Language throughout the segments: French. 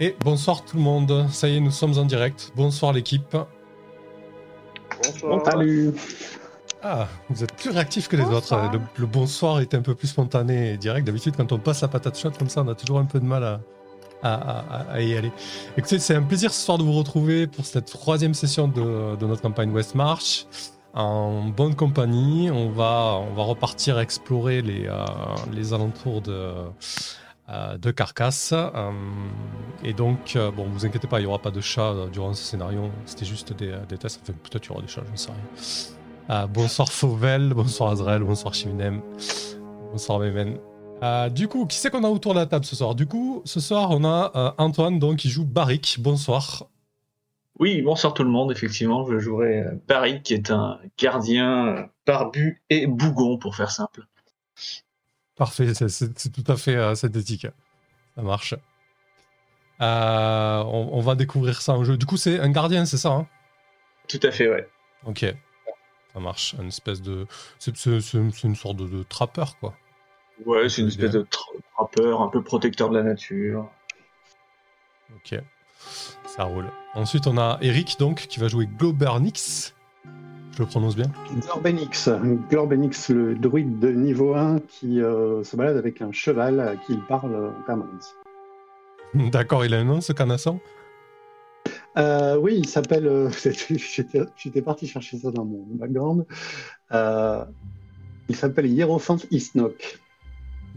Et bonsoir tout le monde, ça y est, nous sommes en direct. Bonsoir l'équipe. Bonsoir. Salut. Ah, vous êtes plus réactifs que les autres. Le, le bonsoir était un peu plus spontané et direct. D'habitude, quand on passe la patate chaude comme ça, on a toujours un peu de mal à, à, à- à y aller. Écoutez, c'est un plaisir ce soir de vous retrouver pour cette troisième session de, de notre campagne West March. En bonne compagnie, on va, on va repartir explorer les, euh, les alentours de, euh, de Carcasse. Euh, et donc, euh, bon, vous inquiétez pas, il n'y aura pas de chat durant ce scénario. C'était juste des, tests. Enfin, peut-être il y aura des chats, je ne sais rien. Bonsoir Fauvel, bonsoir Azrael, bonsoir Chiminem, bonsoir Memen. Euh, du coup, qui c'est qu'on a autour de la table ce soir? Du coup, ce soir, on a Antoine donc, qui joue Barik. Bonsoir. Oui, bonsoir tout le monde. Effectivement, je jouerai Barry, qui est un gardien barbu et bougon, pour faire simple. Parfait, c'est- tout à fait euh, synthétique. Ça marche. Euh, on, on va découvrir ça en jeu. Du coup, c'est un gardien, c'est ça hein? Tout à fait, ouais. Ok. Ça marche. Une espèce de. C'est une sorte de, de trappeur, quoi. Ouais, c'est une Bien. espèce de tra- trappeur, un peu protecteur de la nature. Ok. Ça roule. Ensuite, on a Eric, donc, qui va jouer Globernix. Je le prononce bien Glorbenix. Glorbenix, le druide de niveau 1 qui euh, se balade avec un cheval à qui il parle en permanence. D'accord, il a un nom, ce canasson Euh, oui, il s'appelle. euh, J'étais parti chercher ça dans mon background. Il s'appelle Hierophant Isnok.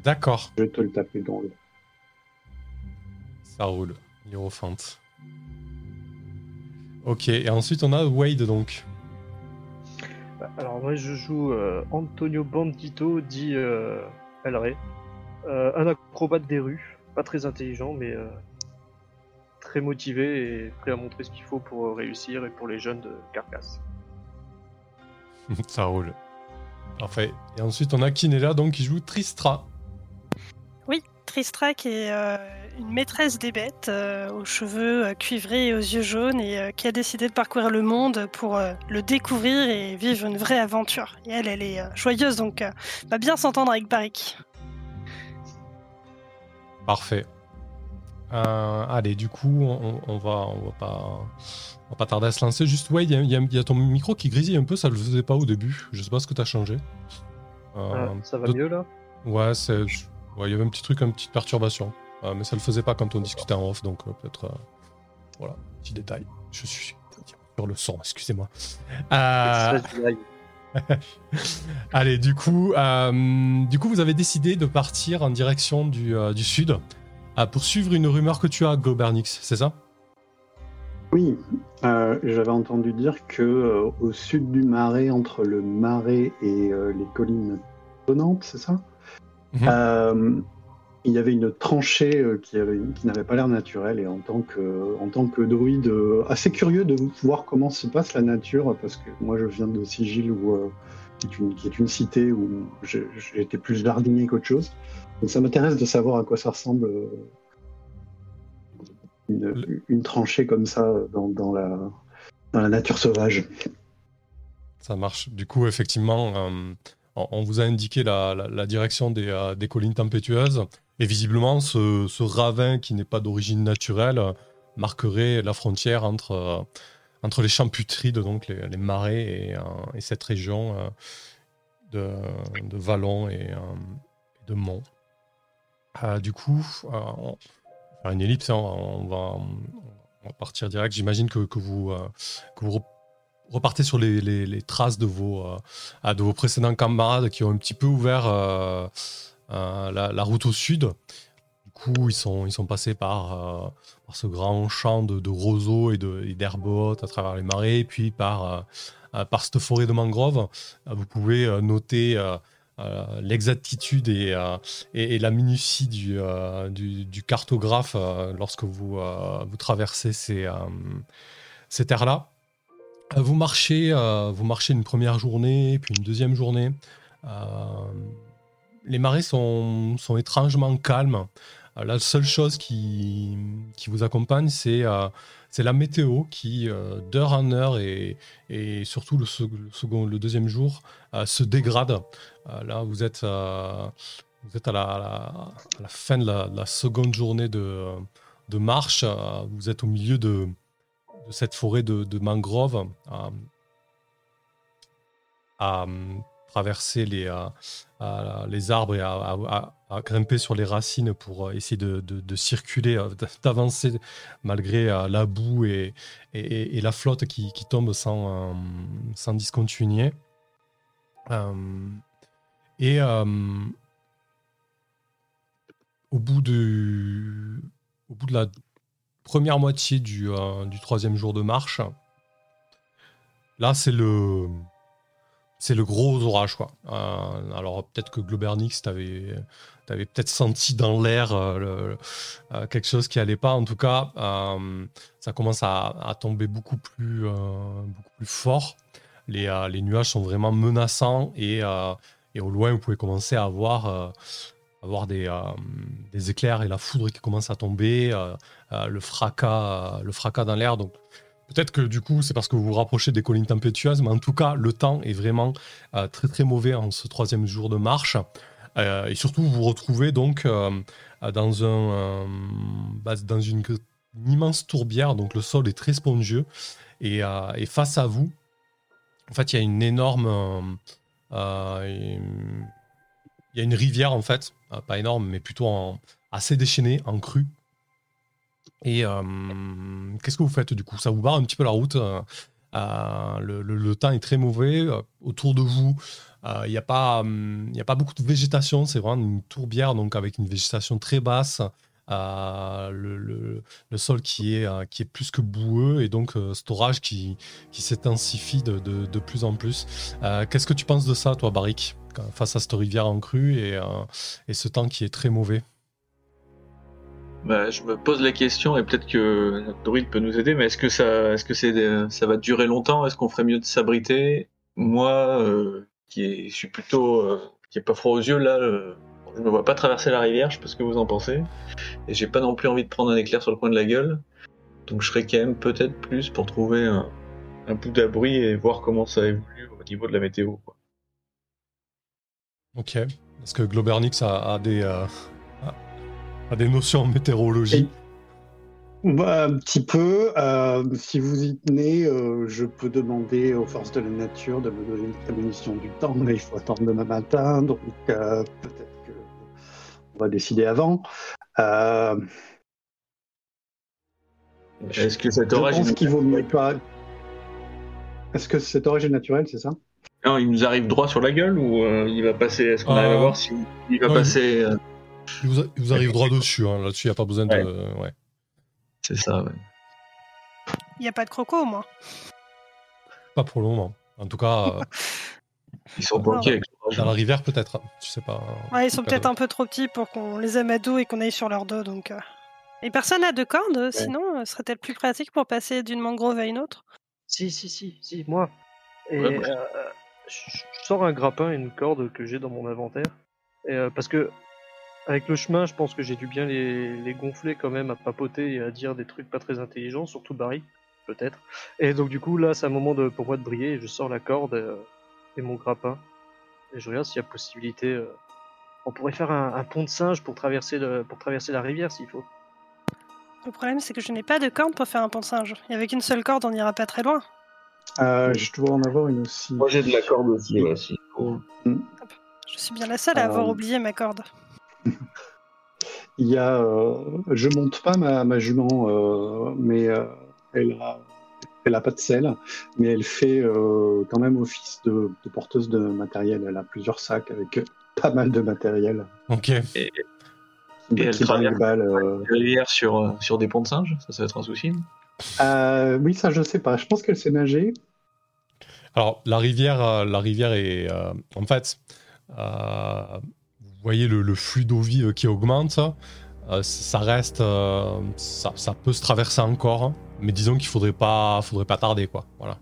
D'accord, Je vais te le taper dans le. ça roule. Hierophant. Ok, et ensuite, on a Wade, donc. Alors moi je joue euh, Antonio Bandito, dit euh, El Rey. Euh, un acrobate des rues, pas très intelligent mais euh, très motivé et prêt à montrer ce qu'il faut pour réussir et pour les jeunes de Carcasse. ça roule. Parfait. Et ensuite, on a Kinella, donc, qui joue Tristra. Tristra qui est euh, une maîtresse des bêtes, euh, aux cheveux euh, cuivrés et aux yeux jaunes, et euh, qui a décidé de parcourir le monde pour euh, le découvrir et vivre une vraie aventure. Et elle, elle est euh, joyeuse, donc euh, va bien s'entendre avec Barik. Parfait. Euh, allez, du coup, on, on va, on va pas, on va pas tarder à se lancer. Juste, ouais, il y, a- y y ton micro qui grésille un peu, ça le faisait pas au début. Je sais pas ce que t'as changé. Euh, Ah, ça va mieux là? Ouais, c'est, ouais, il y avait un petit truc, une petite perturbation, Euh, mais ça le faisait pas quand on discutait en off, donc euh, peut-être, euh, voilà, petit détail. Je suis sur le son, excusez-moi. Allez, du coup, du coup, vous avez décidé de partir en direction du, du sud euh, pour suivre une rumeur que tu as, Globernix, c'est ça? Oui, euh, j'avais entendu dire que euh, au sud du marais, entre le marais et euh, les collines sonnantes, c'est ça? Mhm. Il y avait une tranchée euh, qui, avait- qui n'avait pas l'air naturelle et en tant que, en tant que druide, euh, assez curieux de voir comment se passe la nature parce que moi je viens de Sigil où, euh, qui, est une, cité où j'étais plus jardinier qu'autre chose. Donc ça m'intéresse de savoir à quoi ça ressemble une, tranchée comme ça dans, la, dans la nature sauvage. Ça marche. Du coup, effectivement, on, vous a indiqué la, direction des, des collines tempétueuses. Et visiblement, ce, ravin qui n'est pas d'origine naturelle euh, marquerait la frontière entre, euh, entre les champs putrides, donc les, marais, et, euh, et cette région de, de vallons et, de monts. Du coup, une ellipse, hein, on, va, partir direct. J'imagine que, vous, repartez sur les, traces de vos, de précédents camarades qui ont un petit peu ouvert la, la route au sud. Du coup, ils sont, ils sont passés par, euh, par ce grand champ de, roseaux et et d'herbes hautes à travers les marais, puis par, euh, euh, par cette forêt de mangroves. Euh, vous pouvez euh, noter euh, euh, l'exactitude et, euh, et, et la minutie du, euh, du, du cartographe euh, lorsque vous, euh, vous traversez ces, euh, ces terres-là. Euh, Vous marchez, euh, vous marchez une première journée, puis une deuxième journée. Les marais sont, étrangement calmes. Euh, la seule chose qui, vous accompagne, c'est euh, c'est la météo qui, euh, d'heure en heure et, surtout le, deuxième jour, se dégrade. Là, vous êtes, à, la, fin de la, de la seconde journée de, marche. Vous êtes au milieu de, cette forêt de, mangroves traverser les, les arbres et à, grimper sur les racines pour essayer de, circuler, d'avancer malgré la boue et, la flotte qui, tombe sans, discontinuer. et au bout de, au bout de la première moitié euh, du troisième jour de marche, là c'est le c'est le gros orage quoi. Euh, alors peut-être que Globernix t'avais avais, peut-être senti dans l'air euh, quelque chose qui allait pas. En tout cas, ça commence à, tomber beaucoup plus fort. Les, nuages sont vraiment menaçants et, et, au loin vous pouvez commencer à voir avoir des, euh, des, éclairs et la foudre qui commence à tomber, euh, euh, le fracas, le fracas dans l'air. Donc peut-être que du coup c'est parce que vous vous rapprochez des collines tempétueuses, mais en tout cas le temps est vraiment très très mauvais en ce troisième jour de marche. et surtout vous vous retrouvez donc dans un bah, dans une, immense tourbière, donc le sol est très spongieux et, face à vous, en fait il y a une énorme il y a une rivière en fait, euh, pas énorme, mais plutôt assez déchaînée, en crue. Et euh, qu'est-ce que vous faites du coup? Ça vous barre un petit peu la route. Euh, le, temps est très mauvais. autour de vous, il n'y a, pas, a pas beaucoup de végétation. C'est vraiment une tourbière, donc avec une végétation très basse. le, sol qui est, plus que boueux et donc cet orage qui, s'intensifie de, plus en plus. Qu'est-ce que tu penses de ça, toi, Barik face à cette rivière en crue euh, et ce temps qui est très mauvais? Bah, je me pose la question et peut-être que notre druide peut nous aider, mais est-ce que ça, est-ce que c'est, ça va durer longtemps? Est-ce qu'on ferait mieux de s'abriter? Moi, euh, qui est, suis plutôt, euh, qui est pas froid aux yeux là, je me vois pas traverser la rivière. Je sais pas ce que vous en pensez, et j'ai pas non plus envie de prendre un éclair sur le coin de la gueule. Donc je serais quand même peut-être plus pour trouver un, un bout d'abri et voir comment ça évolue au niveau de la météo. Quoi. Ok. Est-ce que Globernix a, des, euh, a des notions en météorologie bah, Un petit peu. Euh, si vous y tenez, euh, je peux demander aux forces de la nature de me donner une prémonition du temps, mais il faut attendre demain matin, donc peut-être qu'on va décider avant. Est-ce que cet orage... Je pense qu'il vaut mieux pas... Est-ce que cet orage est naturel, c'est ça? Non, il nous arrive droit sur la gueule ou euh, il va passer Est-ce qu'on arrive à euh, voir si il va passer euh, il, vous arrive droit dessus. Hein. Là-dessus, il n'y a pas besoin de. Ouais. C'est ça. Ouais. Il n'y a pas de croco, moi. Pas pour le moment. En tout cas. Ils sont bloqués Dans la rivière, peut-être. Tu sais pas. Ouais, ils sont peut-être un peu trop petits pour qu'on les aime à dos et qu'on aille sur leur dos. Donc. Et personne n'a de cordes, sinon, serait-elle plus pratique pour passer d'une mangrove à une autre? Si, si, si, si, moi. Et je sors un grappin et une corde que j'ai dans mon inventaire. Et, euh, parce que avec le chemin, je pense que j'ai dû bien les, les, gonfler quand même à papoter et à dire des trucs pas très intelligents, surtout Barry, peut-être. Et donc du coup là, c'est un moment de, pour moi de briller. Et je sors la corde euh, et, mon grappin et je regarde s'il y a possibilité. Euh, on pourrait faire un, un, pont de singe pour traverser le, pour traverser la rivière s'il faut. Le problème, c'est que je n'ai pas de corde pour faire un pont de singe. Et avec une seule corde, on n'ira pas très loin. Euh, je dois en avoir une aussi. Moi j'ai de la corde aussi. Mm. Je suis bien la seule à avoir euh. oublié ma corde. Il y a, euh, je monte pas ma, ma jument, mais elle a, elle a pas de selle, mais elle fait quand même office de, porteuse de matériel. Elle a plusieurs sacs avec pas mal de matériel. Ok. Et, elle traverse sur, sur des ponts de singes, ça, ça va être un souci. Euh, oui, ça je sais pas. Je pense qu'elle sait nager. Alors la rivière, euh, la rivière est euh, en fait, voyez le, flux d'eau vive qui augmente. ça reste, ça, peut se traverser encore, mais disons qu'il faudrait pas, faudrait pas tarder quoi. Voilà.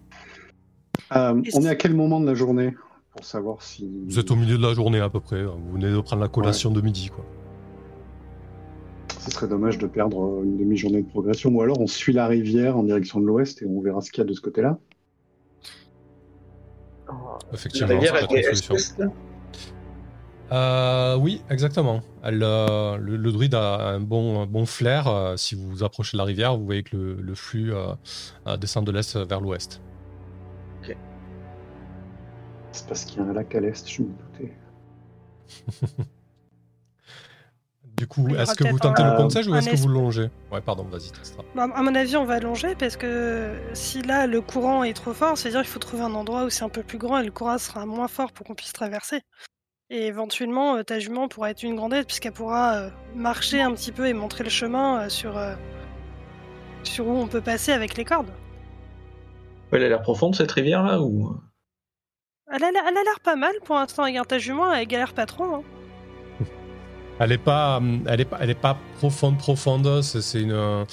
on est à quel moment de la journée pour savoir si. Vous êtes au milieu de la journée à peu près. Vous venez de prendre la collation de midi quoi ce serait dommage de perdre une demi-journée de progression. Ou alors on suit la rivière en direction de l'ouest et on verra ce qu'il y a de ce côté-là. Effectivement, c'est une solution. Euh, oui, exactement. Elle, euh, le, le druide a un bon, un bon flair. euh, si vous vous approchez de la rivière, vous voyez que le, le flux descend de l'est vers l'ouest. C'est parce qu'il y a un lac à l'est, je me doutais. Du coup, est-ce que vous tentez un- le pont de sèche ou est-ce que vous longez? Ouais, pardon, vas-y, Tristra. Bah, à mon avis, on va longer parce que si là le courant est trop fort, c'est-à-dire qu'il faut trouver un endroit où c'est un peu plus grand et le courant sera moins fort pour qu'on puisse traverser. Et éventuellement, euh, ta jument pourra être une grande aide puisqu'elle pourra euh, marcher un petit peu et montrer le chemin euh, sur, euh, sur où on peut passer avec les cordes. Elle a l'air profonde cette rivière là ou? Elle a l'air pas mal pour l'instant. Regarde ta jument, elle galère pas trop. hein. Elle est pas, elle est pas, elle est pas profonde, profonde. C'est une, euh,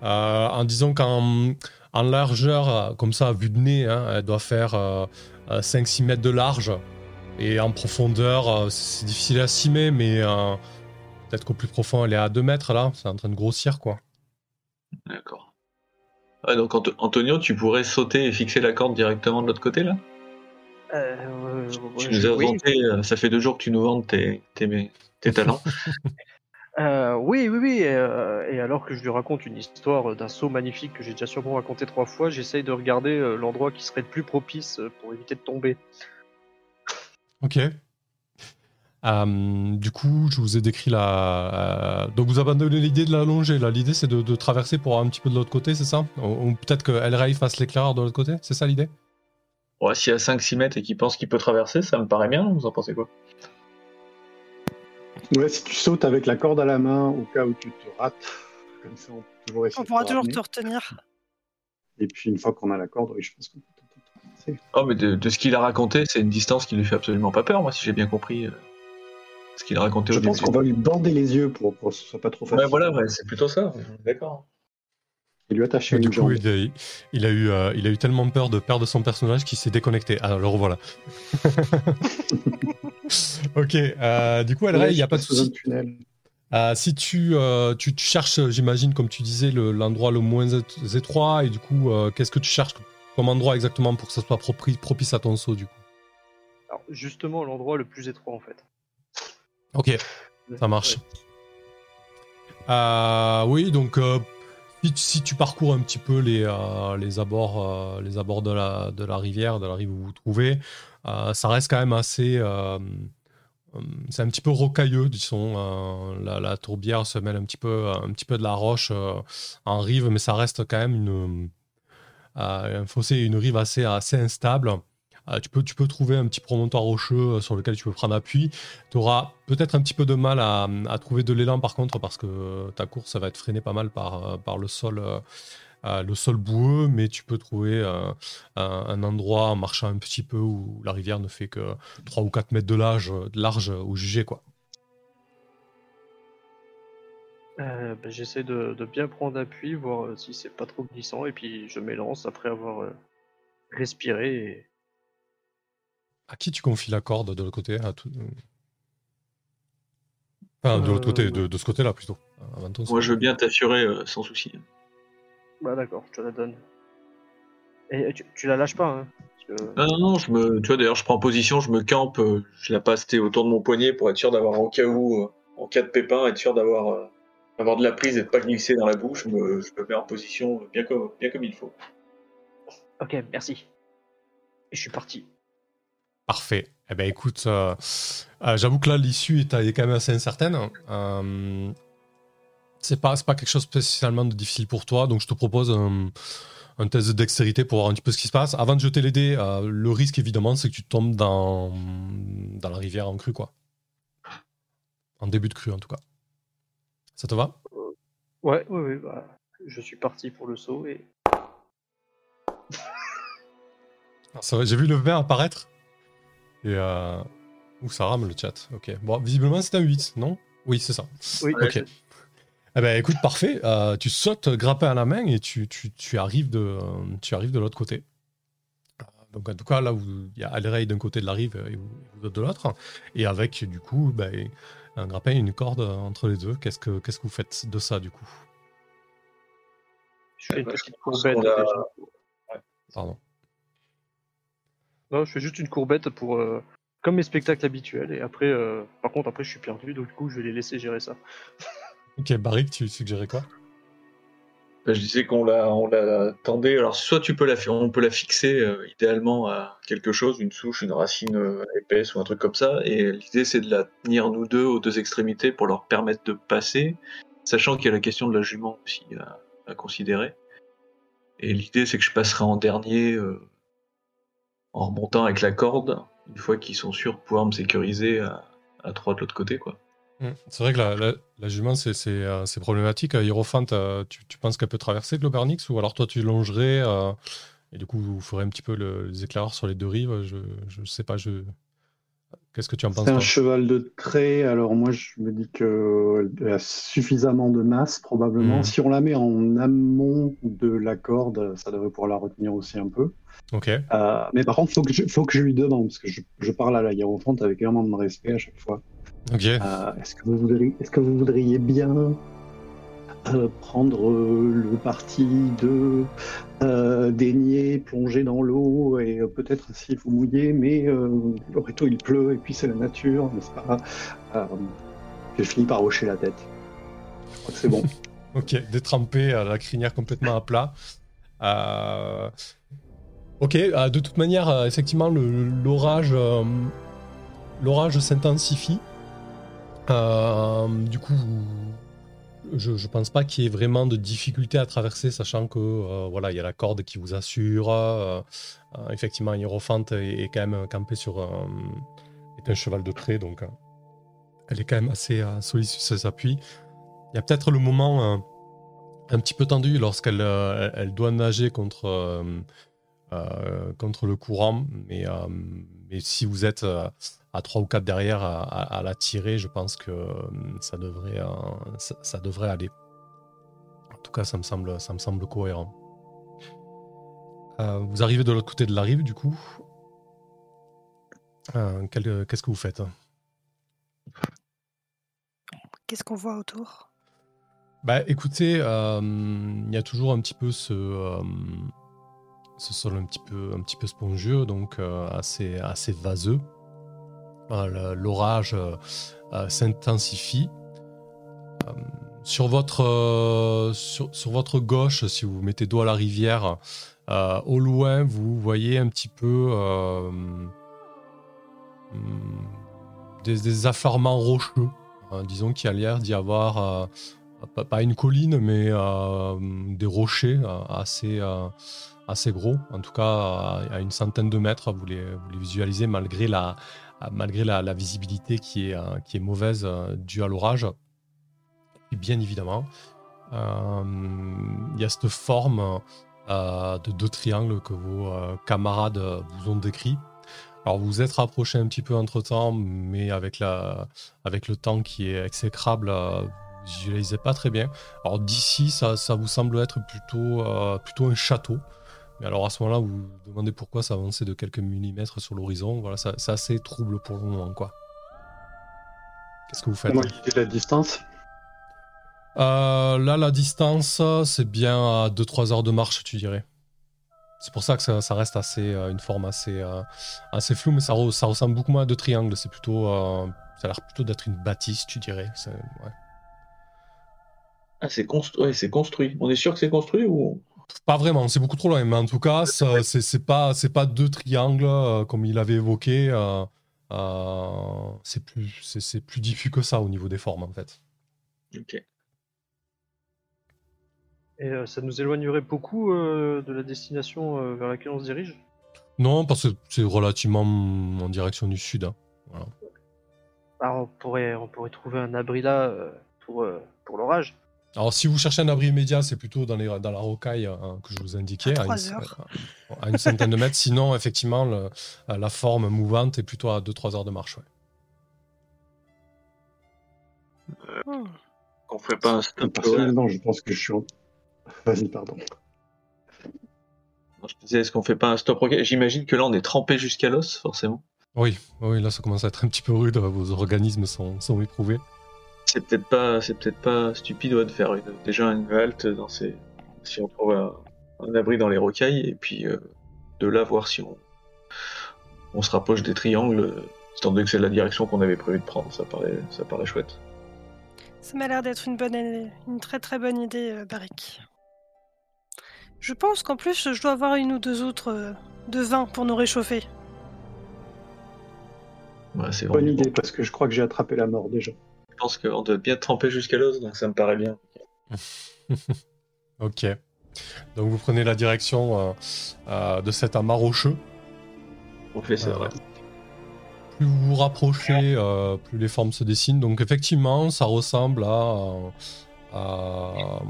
en disant qu'en en largeur, comme ça, à vue de nez, hein, elle doit faire euh, 5-6 mètres de large. Et en profondeur, euh, c'est difficile à estimer, mais euh, peut-être qu'au plus profond, elle est à 2 mètres là. C'est en train de grossir, quoi. D'accord. Ah, donc Ant- Antonio, tu pourrais sauter et fixer la corde directement de l'autre côté là? Euh, euh, Tu nous as oui. vanté, ça fait deux jours que tu nous vantes tes, tes, tes talents. Euh, oui, oui, oui. euh, et alors que je lui raconte une histoire d'un saut magnifique que j'ai déjà sûrement raconté trois fois, j'essaye de regarder euh, l'endroit qui serait le plus propice pour éviter de tomber. Ok. Euh, du coup, je vous ai décrit la. euh, donc, vous abandonnez l'idée de la longer. Là, l'idée, c'est de, de traverser pour un petit peu de l'autre côté, c'est ça? Ou, peut-être que El Rey fasse l'éclaireur de l'autre côté C'est ça l'idée? Ouais, S'il y a 5-6 mètres et qu'il pense qu'il peut traverser, ça me paraît bien, vous en pensez quoi? Ouais, si tu sautes avec la corde à la main au cas où tu te rates, comme ça on peut toujours essayer On pourra toujours te retenir. Et puis une fois qu'on a la corde, oui, je pense qu'on peut Oh, mais de, de ce qu'il a raconté, c'est une distance qui lui fait absolument pas peur, moi, si j'ai bien compris. euh, Ce qu'il a raconté Je au pense qu'on va lui bander les yeux pour, pour que ce soit pas trop facile. Ouais, voilà, ouais, c'est plutôt ça. D'accord. Et lui attacher Du une coup, jambe. il a, il a eu, euh, il a eu tellement peur de perdre son personnage qu'il s'est déconnecté. Alors, le revoilà. ok. euh, du coup, Rey, il n'y a pas de souci. tunnel. Euh, si tu, euh, tu, tu cherches, j'imagine, comme tu disais, le- l'endroit le, moins étroit, et du coup, euh, qu'est-ce que tu cherches comme endroit exactement pour que ça soit propice à ton saut, du coup Alors, justement, l'endroit le plus étroit en fait. Ok, ça marche. Euh, oui, donc euh, si, si tu parcours un petit peu les, euh, les abords, euh, les abords de, la, de la rivière, de la rive où vous vous trouvez, ça reste quand même assez. c'est un petit peu rocailleux, disons. la, la tourbière se mêle un petit peu, un petit peu de la roche en rive, mais ça reste quand même une, un fossé et une rive assez, instable. Euh, tu, peux, trouver un petit promontoire rocheux euh, sur lequel tu peux prendre appui. Tu auras peut-être un petit peu de mal à, trouver de l'élan par contre parce que ta course va être freinée pas mal par, euh, le sol. euh, euh, boueux, mais tu peux trouver euh, un, endroit en marchant un petit peu où la rivière ne fait que 3 ou 4 mètres de large, large au jugé. Quoi. Euh, bah, J'essaie de, de bien prendre appui, voir euh, si c'est pas trop glissant, et puis je m'élance après avoir euh, respiré. Et... À qui tu confies la corde de l'autre côté à tout- Enfin, de l'autre Euh, côté, de, de ce côté-là plutôt. avant ton Moi, je veux bien t'assurer euh, sans souci. Bah d'accord, je te la donne. Et tu, tu la lâches pas, hein parce que- Non, non, non, je me, tu vois, d'ailleurs, je prends position, je me campe, je la passe t'es, autour de mon poignet pour être sûr d'avoir, au cas où, en cas de pépin, être sûr d'avoir, euh, avoir de la prise et de pas glisser dans la bouche. Je me, je me mets en position bien comme, bien comme il faut. Ok, merci. Et je suis parti. Parfait. Eh ben écoute, euh, euh, j'avoue que là l'issue est, est quand même assez incertaine. Euh, c'est pas, c'est pas quelque chose spécialement de difficile pour toi, donc je te propose un, un test de dextérité pour voir un petit peu ce qui se passe. Avant de jeter les dés, euh, le risque évidemment c'est que tu tombes dans, dans la rivière en crue, quoi. En début de crue en tout cas. Ça te va? Ouais, ouais, ouais, bah, je suis parti pour le saut et. J'ai vu le vin apparaître. Et euh... Ouh, ça rame le chat. Ok. Bon, visiblement c'est un 8, non? Oui, c'est ça. Oui, Ok. Eh ben, écoute, parfait. Euh, tu sautes grappin à la main et tu, tu, tu arrives de, euh, tu arrives de l'autre côté. Euh, Donc, en tout cas, là où il y a Alrey d'un côté de la rive et de l'autre. Et avec, du coup, ben, un grappin et une corde entre les deux. Qu'est-ce que, qu'est-ce que vous faites de ça, du coup? Je fais une Ouais, petite courbette. a-. Pardon. Non, je fais juste une courbette pour euh, comme mes spectacles habituels. Et après, euh, par contre, après, je suis perdu, donc du coup, je vais les laisser gérer ça. Ok, Barik, tu suggérais quoi? Je disais qu'on la, on la. Alors, soit tu peux la, on peut la fixer euh, idéalement à quelque chose, une souche, une racine euh, épaisse ou un truc comme ça. Et l'idée, c'est de la tenir nous deux aux deux extrémités pour leur permettre de passer, sachant qu'il y a la question de la jument aussi à, à considérer. Et l'idée, c'est que je passerai en dernier euh, en remontant avec la corde, une fois qu'ils sont sûrs de pouvoir me sécuriser à, à trois de l'autre côté, quoi. Hmm. C'est vrai que la, la- la jument, c'est euh, problématique. Euh, Hierophante, euh, tu, tu penses qu'elle peut traverser Globernix ou alors toi tu longerais euh, et du coup vous ferez un petit peu le- les éclaireurs sur les deux rives Je, je sais pas, je... qu'est-ce que tu en penses C'est un cheval de trait, alors moi je me dis qu'elle a suffisamment de masse probablement. Mhm. Si on la met en amont de la corde, ça devrait pouvoir la retenir aussi un peu. Ok. Mais par contre, faut que je, faut que je lui demande, parce que je, je parle à la hiérophante avec énormément de respect à chaque fois. Euh, est-ce que vous voudriez, est-ce que vous voudriez bien euh, prendre euh, le parti de euh, daigner, plonger dans l'eau et peut-être si vous mouillez, mais le rito il pleut et puis c'est la nature, n'est-ce pas? Je finis par hocher la tête. Je crois que c'est bon. Ok, détrempé, la crinière complètement à plat. Euh, Ok, euh, de toute manière, euh, effectivement, l'orage l'orage s'intensifie. Euh, du coup, je, je pense pas qu'il y ait vraiment de difficulté à traverser, sachant que euh, voilà, il y a la corde qui vous assure. euh, effectivement, Hierophante est, quand même campé sur un, cheval de trait, donc elle est quand même assez solide sur ses appuis. Il y a peut-être le moment un petit peu tendu lorsqu'elle elle doit nager contre, le courant. Mais, mais si vous êtes à 3 ou 4 derrière à, à- à la tirer, je pense que euh, ça devrait, euh, ça, ça devrait aller. En tout cas, ça me semble, ça me semble cohérent. Euh, vous arrivez de l'autre côté de la rive, du coup. Euh, Qu'est-ce que vous faites? Qu'est-ce qu'on voit autour? Bah écoutez, euh, il y a toujours un petit peu ce, ce sol un petit peu, un petit peu spongieux, donc euh, assez, assez vaseux. Euh, L'orage euh, euh, s'intensifie. Sur, votre, sur, sur votre gauche, si vous mettez dos à la rivière, au loin, vous voyez un petit peu hum, des, des affairements rocheux. Disons qu'il y a l'air d'y avoir pas, une colline, mais des rochers assez, assez gros. En tout cas, à, une centaine de mètres, vous les visualisez malgré la, malgré la, visibilité qui est, euh, mauvaise euh, due à l'orage. Et bien évidemment, euh, il y a cette forme de deux triangles que vos camarades vous ont décrit. Alors vous êtes rapproché un petit peu entre temps, mais avec, le temps qui est exécrable, vous visualisez pas très bien. Alors d'ici, ça, vous semble être plutôt un château. Mais alors à ce moment-là, vous vous demandez pourquoi ça avançait de quelques millimètres sur l'horizon. Voilà, ça- c'est assez trouble pour le moment, quoi. Qu'est-ce que vous faites Moi, l'idée de la distance? Euh, Là, la distance, c'est bien à 2-3 heures de marche, tu dirais. C'est pour ça que ça, ça reste assez, euh, une forme assez, euh, assez floue, mais ça, re- ça ressemble beaucoup moins à deux triangles. C'est plutôt, euh, ça a l'air plutôt d'être une bâtisse, tu dirais. Ouais. Ah, c'est constru- ouais, c'est construit. On est sûr que c'est construit ou Pas vraiment, c'est beaucoup trop loin, mais en tout cas, c'est pas, c'est pas deux triangles euh, comme il avait évoqué. euh, euh, c'est plus, c'est c'est plus diffus que ça au niveau des formes, en fait. Ok. Et euh, ça nous éloignerait beaucoup euh, de la destination euh, vers laquelle on se dirige? Non, parce que c'est relativement en direction du sud. hein. Voilà. Ah, on, pourrait, on pourrait trouver un abri là euh, pour, euh, pour l'orage. Alors, si vous cherchez un abri immédiat, c'est plutôt dans, les, dans la rocaille hein, que je vous indiquais, À à, une, à centaine de mètres. Sinon, effectivement, le- la forme mouvante est plutôt à 2-3 heures de marche. ouais. Hmm. On ferait pas un stop. Personnellement, je pense que je suis. en- Vas-y, pardon. Je disais, est-ce qu'on fait pas un stop rocket J'imagine que là, on est trempé jusqu'à l'os, forcément. Oui, oui, là, ça commence à être un petit peu rude. Vos organismes sont, sont éprouvés. C'est peut-être pas, c'est peut-être pas stupide ouais, de faire une- déjà une halte dans ces, si on trouve un, un abri dans les rocailles, et puis euh, de là voir si on, on se rapproche des triangles, euh, Étant donné que c'est la direction qu'on avait prévu de prendre, ça paraît, ça paraît chouette. Ça m'a l'air d'être une bonne, une très très bonne idée, euh, Barik. Je pense qu'en plus, je dois avoir une ou deux autres euh, de vin pour nous réchauffer. Ouais, c'est Bonne idée, parce que je crois que j'ai attrapé la mort déjà. Je pense qu'on doit bien tremper jusqu'à l'os, donc ça me paraît bien. Ok. Donc vous prenez la direction euh, euh, de cet amas rocheux. Ouais. Plus vous vous rapprochez, euh, plus les formes se dessinent. Donc effectivement, ça ressemble à- à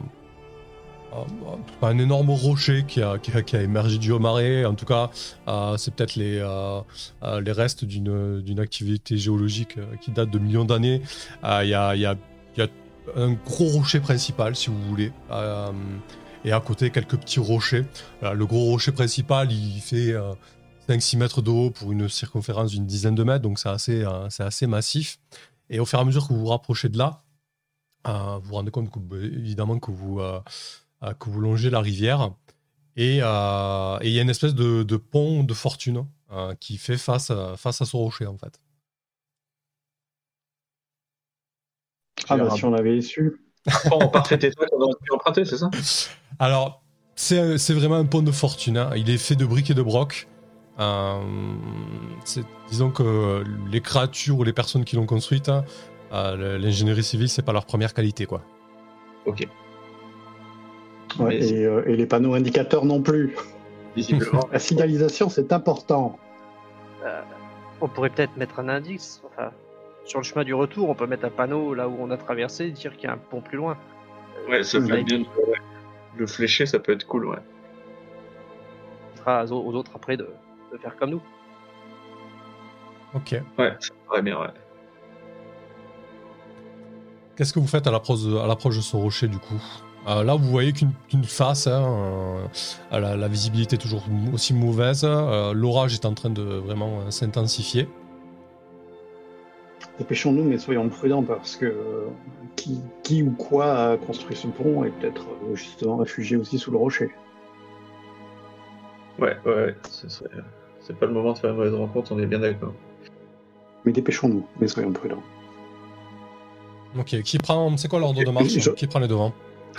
un énorme rocher qui a, qui a- émergé du haut marais. En tout cas, euh, c'est peut-être les, euh, euh, les restes d'une activité géologique euh, qui date de millions d'années. Euh, Il y, a, y a- un gros rocher principal, si vous voulez. Euh, et à côté, quelques petits rochers. Le gros rocher principal, il fait... euh, 5-6 mètres de haut pour une circonférence d'une dizaine de mètres, donc c'est assez, euh, assez massif. Et au fur et à mesure que vous vous rapprochez de là, euh, vous vous rendez compte que, bah, évidemment que vous, euh, euh, que vous longez la rivière. Et euh, et il y a une espèce de, de pont de fortune euh, qui fait face à, face à ce rocher, en fait. Ah bah si on avait su. En parfait état qu'on aurait pu emprunter, c'est ça? Alors, c'est vraiment un pont de fortune. hein. Il est fait de briques et de broc. Euh, c'est- disons que les créatures ou les personnes qui l'ont construite, hein, euh, l'ingénierie civile, c'est pas leur première qualité, quoi. Ok. Ouais, Mais- et, euh, et les panneaux indicateurs non plus. Visiblement. La signalisation, c'est important. Euh, on pourrait peut-être mettre un indice. Enfin, sur le chemin du retour, on peut mettre un panneau là où on a traversé, dire qu'il y a un pont plus loin. Ouais, ça peut Ça être bien. de-. Le flécher, ça peut être cool, ouais. évitera aux aux autres après de, de faire comme nous. Ok. Ouais, ça paraît bien, ouais. Qu'est-ce que vous faites à l'approche de, à l'approche de ce rocher, du coup? Euh, Là, vous voyez qu'une face, hein, euh, la, la visibilité est toujours aussi mauvaise. euh, L'orage est en train de vraiment euh, s'intensifier. Dépêchons-nous, mais soyons prudents parce que euh, qui, qui ou quoi a construit ce pont est peut-être euh, justement réfugié aussi sous le rocher. Ouais, ouais, ouais. ce serait- C'est pas le moment de faire une mauvaise rencontre, on est bien d'accord. Mais dépêchons-nous, mais soyons prudents. Ok, qui prend. C'est quoi l'ordre de marche Je- Qui prend les devants?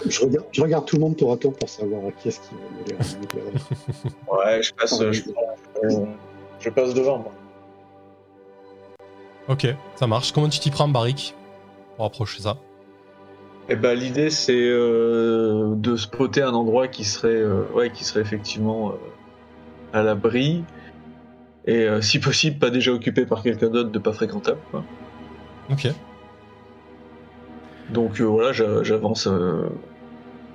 Je regarde, je regarde tout le monde tour à tour pour savoir à qui est-ce qui va Ouais, je passe, je, prends- je passe devant, moi. Ok, ça marche. Comment tu t'y prends, Barrick Pour approcher ça? Eh ben, l'idée, c'est euh, de spotter un endroit qui serait, euh, ouais, qui serait effectivement euh, à l'abri et, euh, si possible, pas déjà occupé par quelqu'un d'autre de pas fréquentable. quoi. Ok. Donc euh, voilà, j'a- j'avance, euh,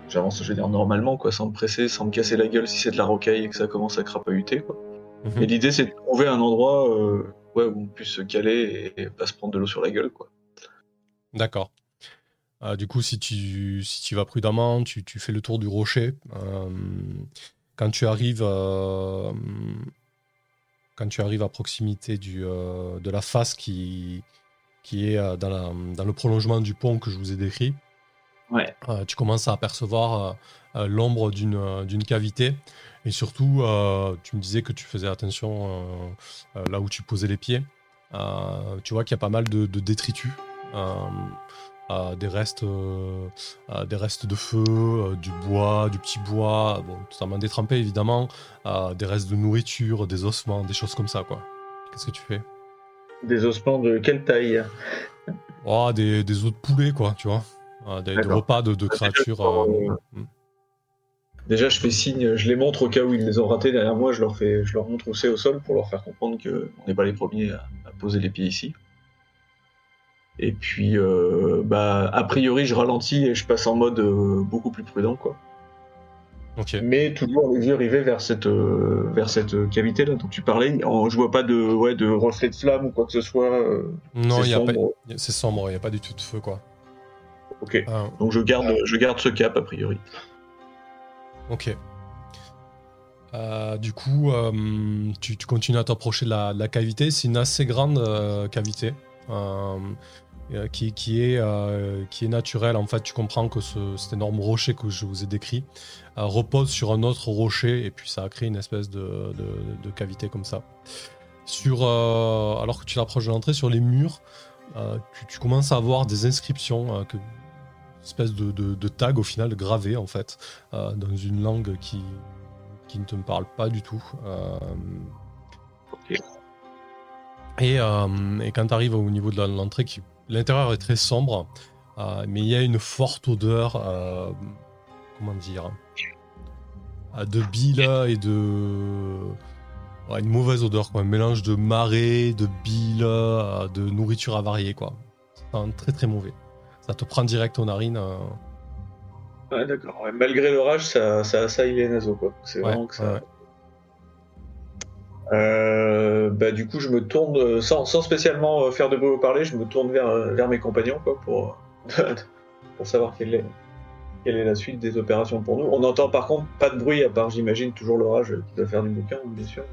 j'avance, je veux dire normalement, quoi, sans me presser, sans me casser la gueule si c'est de la rocaille et que ça commence à crapahuter. Quoi. Mhm. Et l'idée, c'est de trouver un endroit euh, ouais, où on puisse se caler et, et pas se prendre de l'eau sur la gueule. Quoi. D'accord. Du coup, si tu, si tu vas prudemment, tu, tu fais le tour du rocher. Quand tu arrives, quand tu arrives à proximité du, de la face qui, qui est euh, dans, la- dans le prolongement du pont que je vous ai décrit, Ouais. euh, tu commences à apercevoir euh, l'ombre d'une cavité. Et surtout, euh, tu me disais que tu faisais attention là où tu posais les pieds. Tu vois qu'il y a pas mal de, de détritus. Des restes, des restes de feu, du bois, du petit bois, bon, totalement détrempé évidemment, des restes de nourriture, des ossements, des choses comme ça quoi. Qu'est-ce que tu fais? Des ossements de quelle taille oh, des, des os de poulet quoi, tu vois, Euh, des, repas de, de créatures. euh, hmm. Déjà, je fais signe, je les montre au cas où ils les ont ratés derrière moi, je leur, fais, je leur montre où c'est au sol pour leur faire comprendre qu'on n'est pas les premiers à, à poser les pieds ici. Et puis, euh, bah, a priori, je ralentis et je passe en mode euh, beaucoup plus prudent, quoi. Mais toujours les yeux rivés vers cette, euh, vers cette cavité là dont tu parlais. En- je vois pas de, ouais, de reflet de flamme ou quoi que ce soit. euh, Non, c'est il y a pas- sombre. il n'y a pas du tout de feu quoi. Ok. Euh, Donc je garde, je garde ce cap a priori. Ok. Euh, du coup, euh, tu, tu continues à t'approcher de la, de la cavité. C'est une assez grande euh, cavité euh, euh, qui, qui est, euh, qui est naturelle. En fait, tu comprends que ce, cet énorme rocher que je vous ai décrit euh, repose sur un autre rocher et puis ça a créé une espèce de, de- de cavité comme ça. sur, euh, alors que tu t'approches de l'entrée, sur les murs, euh, tu, tu commences à avoir des inscriptions, euh, espèce de, de, tags au final gravés en fait, euh, dans une langue qui, qui ne te parle pas du tout. Euh, et, euh, et quand tu arrives au niveau de l'entrée, qui- l'intérieur est très sombre, euh, mais il y a une forte odeur, euh, comment dire, euh, de bile et de. ouais, une mauvaise odeur, quoi. Un mélange de marée, de bile, de nourriture avariée, quoi. C'est un très très mauvais. Ça te prend direct aux narines. euh, Ouais, d'accord. Ouais, malgré l'orage, ça, ça assaille les naseaux, quoi. C'est vraiment que ça. Euh, bah, du coup, je me tourne, euh, sans, sans spécialement euh, faire de bruit au parler, je me tourne vers, vers mes compagnons, quoi, pour, pour savoir quelle est, quelle est la suite des opérations pour nous. On entend par contre pas de bruit, à part, j'imagine, toujours l'orage qui doit faire du bouquin, bien sûr.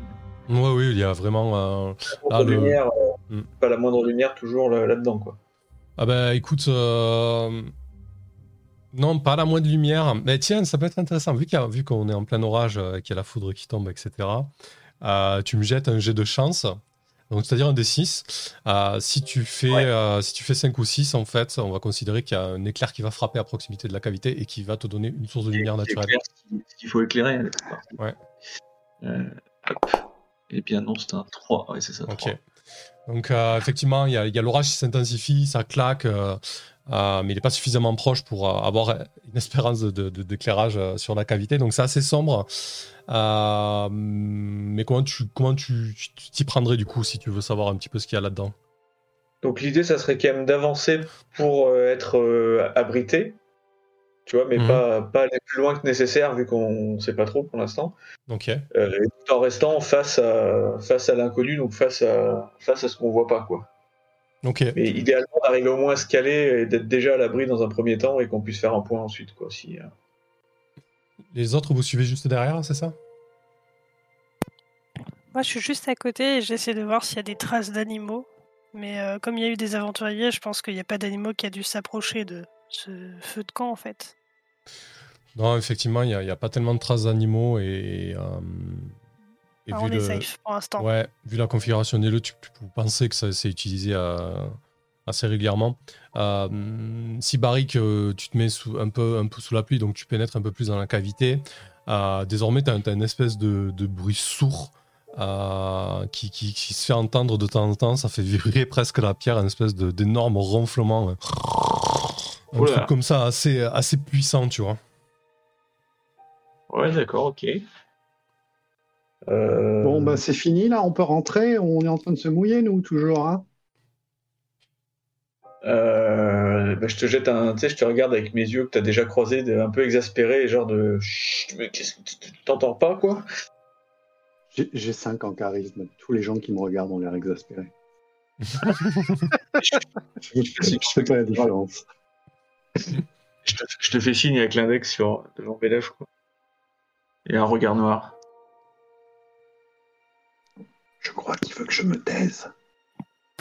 Ouais, oui, il y a vraiment. euh, Pas Ah, de le- lumière, euh, Hmm. pas la moindre lumière, toujours là- là-dedans, quoi. Ah bah écoute, non, pas la moindre lumière. Mais tiens, ça peut être intéressant, vu qu'on est en plein orage, qu'il y a la foudre qui tombe, etc. euh, tu me jettes un jet de chance, donc c'est-à-dire un D6. Euh, si tu fais Ouais. euh, si tu fais 5 ou 6, en fait, on va considérer qu'il y a un éclair qui va frapper à proximité de la cavité et qui va te donner une source de lumière naturelle. ce qu'il- faut éclairer. Ouais. Hop. Eh bien non, c'est un 3. Ouais, c'est ça. 3. Ok. Donc effectivement, il y a, l'orage qui s'intensifie, ça claque, euh, mais il n'est pas suffisamment proche pour euh, avoir une espérance de- de- de- d'éclairage euh, sur la cavité. Donc c'est assez sombre. Euh, mais comment tu comment tu t'y prendrais du coup si tu veux savoir un petit peu ce qu'il y a là-dedans? Donc l'idée, ça serait quand même d'avancer pour euh, être euh, abrité, tu vois, mais Mhm. pas, pas aller plus loin que nécessaire vu qu'on ne sait pas trop pour l'instant, Ok. tout en restant face à, face à l'inconnu, donc face à, face à ce qu'on voit pas, quoi. Ok. Mais idéalement, d'arriver au moins à se caler et d'être déjà à l'abri dans un premier temps et qu'on puisse faire un point ensuite, quoi. Si, Les autres vous suivez juste derrière, c'est ça? Moi, je suis juste à côté et j'essaie de voir s'il y a des traces d'animaux. Mais euh, comme il y a eu des aventuriers, je pense qu'il n'y a pas d'animaux qui a dû s'approcher de ce feu de camp, en fait. Non, effectivement, il n'y a, pas tellement de traces d'animaux et, euh, et Ah, vu on est safe pour l'instant. Ouais, vu la configuration des lots, tu, tu peux penser que ça c'est utilisé euh, assez régulièrement. Euh, si Barrick, euh, tu te mets sous, un, peu, un peu sous la pluie, donc tu pénètres un peu plus dans la cavité, euh, désormais tu as, une espèce de, de bruit sourd euh, qui, qui- qui se fait entendre de temps en temps. Ça fait vibrer presque la pierre, une espèce d'énorme ronflement. Un Oula. truc comme ça, assez, assez puissant, tu vois. Ouais, d'accord, ok. Euh, Bon, bah c'est fini là, on peut rentrer. On est en train de se mouiller, nous, toujours. Hein Euh, bah, je te jette un, tu sais, je te regarde avec mes yeux que t'as déjà croisés, de- un peu exaspérés, genre de, Chut, mais qu'est-ce que tu t'entends pas quoi? J'ai- J'ai 5 en charisme. Tous les gens qui me regardent ont l'air exaspérés. Je je fais pas la différence. je te, je te fais signe avec l'index sur devant mes lèvres quoi. Et un regard noir. Je crois qu'il veut que je me taise.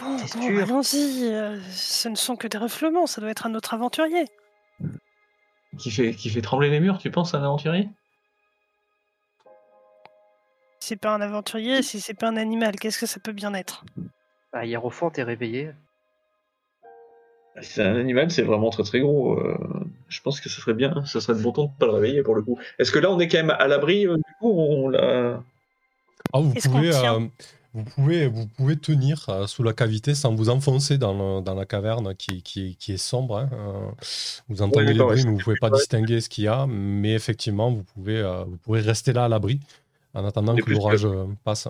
Bon, allons-y. euh, ce ne sont que des refoulements, ça doit être un autre aventurier. Qui fait, qui fait trembler les murs, tu penses, un aventurier? Si c'est pas un aventurier, si c'est pas un animal, qu'est-ce que ça peut bien être? Bah, Hiérophant, t'es réveillé. Si c'est un animal, c'est vraiment très très gros. euh, je pense que ce serait bien, ce serait de bon ton de pas le réveiller pour le coup. Est-ce que là on est quand même à l'abri euh, du coup on l'a... Ah, vous, pouvez, euh, vous, pouvez, vous pouvez tenir euh, sous la cavité sans vous enfoncer dans, le- dans la caverne qui, qui, qui est sombre. hein, euh, vous entendez les bruits, ouais, mais vous c'est pouvez pas distinguer ce qu'il y a. Mais effectivement, vous pouvez, euh, vous pourrez rester là à l'abri en attendant que l'orage passe.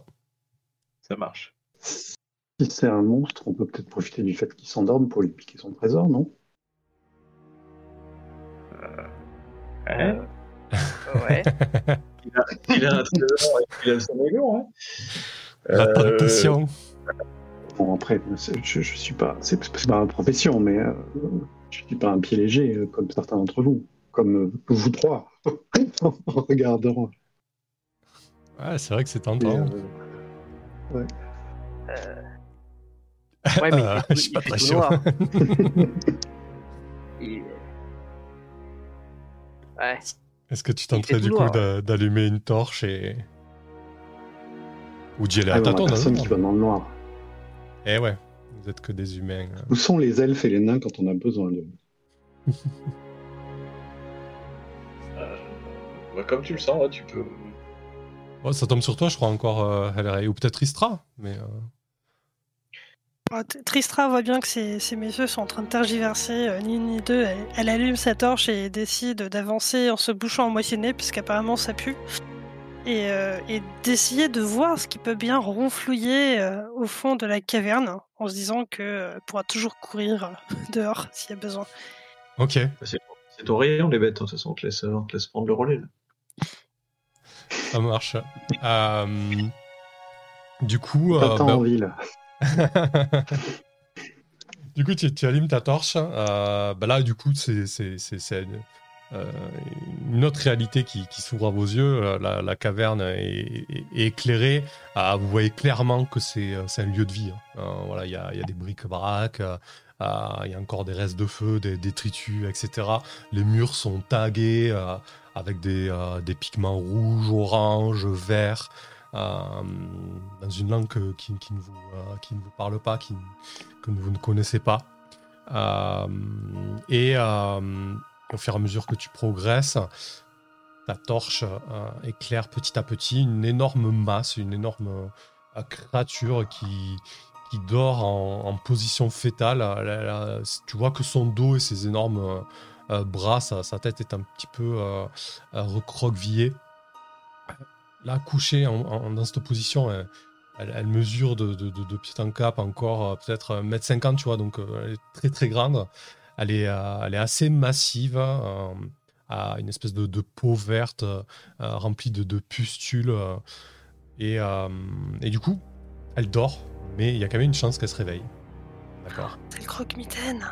Ça marche. Si c'est un monstre, on peut peut-être profiter du fait qu'il s'endorme pour lui piquer son trésor, non? Ouais. Euh, ouais. Il a un trésor et il a sommeil lourd, hein. La Euh, tentation. Bon, après, je, je suis pas. C'est pas ma profession, mais euh, je suis pas un pied léger euh, comme certains d'entre vous, comme euh, vous trois, en regardant. Ouais, c'est vrai que c'est tentant. euh, Ouais, mais il je suis pas très sûr. Ouais. Est-ce que tu tenterais du coup d'allumer une torche et. Ou d'y aller Ah, à tâtons. personne hein. qui va dans le noir. Eh ouais, vous êtes que des humains. Où sont les elfes et les nains quand on a besoin d'eux Ouais, comme tu le sens, ouais, tu peux. Ouais, ça tombe sur toi, je crois encore, euh. Ou peut-être Istra. Mais euh, Ah, Tristra voit bien que ces, ces messieurs sont en train de tergiverser, euh, ni une ni deux. Elle, elle allume sa torche et décide d'avancer en se bouchant moitié nez, puisqu'apparemment ça pue. Et, euh, et d'essayer de voir ce qui peut bien ronflouiller euh, au fond de la caverne, en se disant que euh, pourra toujours courir dehors s'il y a besoin. ok. C'est ton rayon, les bêtes, hein, de toute façon, on te laisse, on te laisse prendre le relais. Là. Ça marche. Euh, du coup, euh, T'attends bah, en ville. du coup, tu, tu allumes ta torche. euh, bah là, du coup, c'est euh, une autre réalité qui, s'ouvre à vos yeux. Euh, La, caverne est, éclairée. Ah, vous voyez clairement que c'est euh, un lieu de vie. hein. Voilà, il y a, des bric-brac. euh, euh, Il y a encore des restes de feu, des détritus, etc. Les murs sont tagués avec des, pigments rouges, oranges, verts, euh, dans une langue qui, ne vous, parle pas, que vous ne connaissez pas. Et au fur et à mesure que tu progresses, ta torche euh, éclaire petit à petit une énorme masse, une énorme euh, créature qui, qui dort en, position fétale. Tu vois que son dos et ses énormes euh, bras, sa, tête est un petit peu recroquevillée. Là, couchée dans cette position, elle, mesure de, de, de- pied en cap encore peut-être 1m50, tu vois, donc elle est très très grande. Elle est, euh, elle est assez massive, euh, à une espèce de, de peau verte euh, remplie de, de pustules. et, et du coup, elle dort, mais il y a quand même une chance qu'elle se réveille. D'accord C'est le croque-mitaine.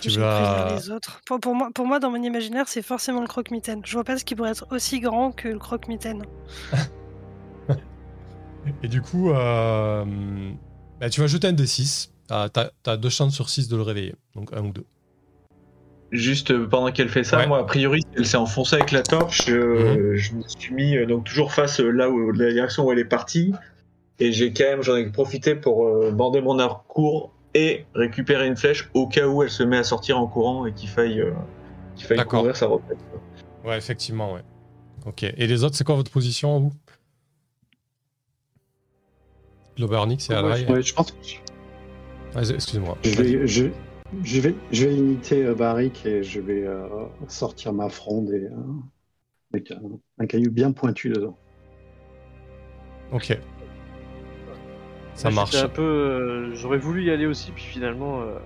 Tu vas- les autres. Pour, pour moi, pour moi, dans mon imaginaire, c'est forcément le croque-mitaine. Je vois pas ce qui pourrait être aussi grand que le croque-mitaine. Et du coup, euh, bah, tu vas jeter un D6. T'as as deux chances sur 6 de le réveiller. Donc un ou deux. Juste euh, pendant qu'elle fait ça, Ouais. moi, a priori, elle s'est enfoncée avec la torche. euh, Je me suis mis euh, donc toujours face euh, là où la direction où elle est partie. Et j'ai quand même, j'en ai profité pour euh, bander mon arc court et récupérer une flèche au cas où elle se met à sortir en courant et qu'il faille, euh, qu'il faille couvrir sa retraite. Ouais, effectivement, ouais. Ok. Et les autres, c'est quoi votre position, vous? Et Moi, Alray Ouais, je pense que Vas-y, Excusez-moi. je vais, je, je vais, je vais imiter euh, Barik et je vais euh, sortir ma fronde et, euh, avec un, un caillou bien pointu dedans. Ok. Ça marche. un peu, euh, j'aurais voulu y aller aussi, puis finalement, euh,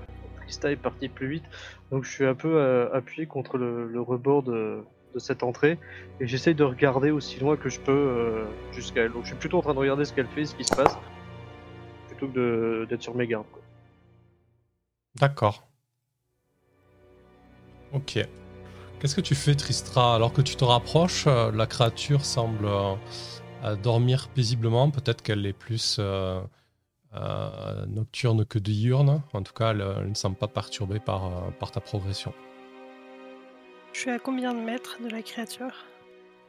Trista est parti plus vite. Donc je suis un peu euh, appuyé contre le, le rebord de, de cette entrée et j'essaye de regarder aussi loin que je peux euh, jusqu'à elle. Donc je suis plutôt en train de regarder ce qu'elle fait, ce qui se passe, plutôt que de- d'être sur mes gardes. quoi. D'accord. Ok. Qu'est-ce que tu fais, Tristra Alors que tu te rapproches, euh, la créature semble euh, dormir paisiblement. Peut-être qu'elle est plus euh, nocturne que diurne. En tout cas, elle, elle ne semble pas perturbée par, par ta progression. Je suis à combien de mètres de la créature?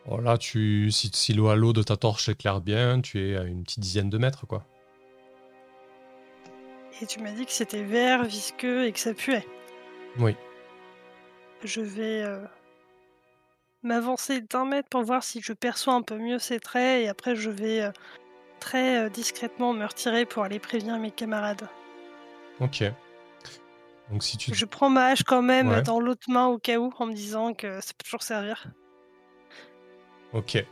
Oh, là, tu, si, si le halo de ta torche éclaire bien, tu es à une petite dizaine de mètres, quoi. Et tu m'as dit que c'était vert, visqueux et que ça puait. Oui. Je vais euh, m'avancer d'un mètre pour voir si je perçois un peu mieux ses traits et après je vais euh, très euh, discrètement me retirer pour aller prévenir mes camarades. Ok. Donc si tu... Je prends ma hache quand même Ouais. dans l'autre main au cas où en me disant que ça peut toujours servir. Ok.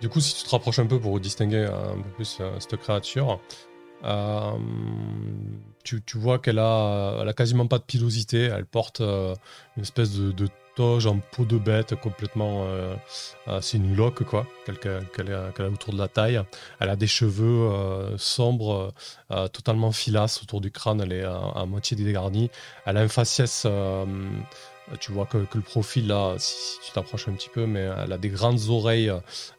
Du coup, si tu te rapproches un peu pour distinguer un peu plus cette créature, euh, tu, vois qu'elle a, elle a quasiment pas de pilosité. Elle porte euh, une espèce de, toge en peau de bête complètement. euh, euh, c'est une loque, quoi, qu'elle a, autour de la taille. Elle a des cheveux sombres, totalement filasses autour du crâne. Elle est à, à moitié dégarnie. Elle a un faciès. Euh, tu vois que, le profil là, si, tu t'approches un petit peu, mais elle a des grandes oreilles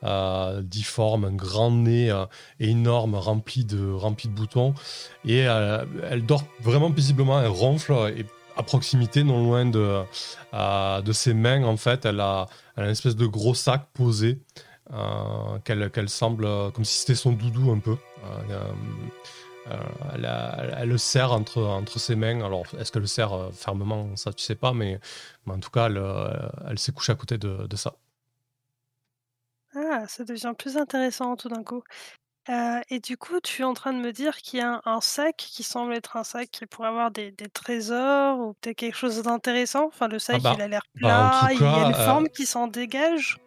euh, difformes, un grand nez euh, énorme rempli de, boutons. Et euh, elle dort vraiment paisiblement, elle ronfle. Et à proximité, non loin de, euh, ses mains, en fait, elle a, elle une espèce de gros sac posé euh, qu'elle semble euh, comme si c'était son doudou un peu. Euh, elle, le serre entre, entre ses mains. Alors, est-ce qu'elle le serre euh, fermement? Ça, tu sais pas, mais, mais en tout cas, elle, euh, elle s'est couchée à côté de, de ça. Ah, ça devient plus intéressant tout d'un coup. Euh, et du coup, tu es en train de me dire qu'il y a un, un sac qui semble être un sac qui pourrait avoir des, des trésors ou peut-être quelque chose d'intéressant? Enfin, le sac, bah, il a l'air bah, plat, il y a une euh, forme qui s'en dégage?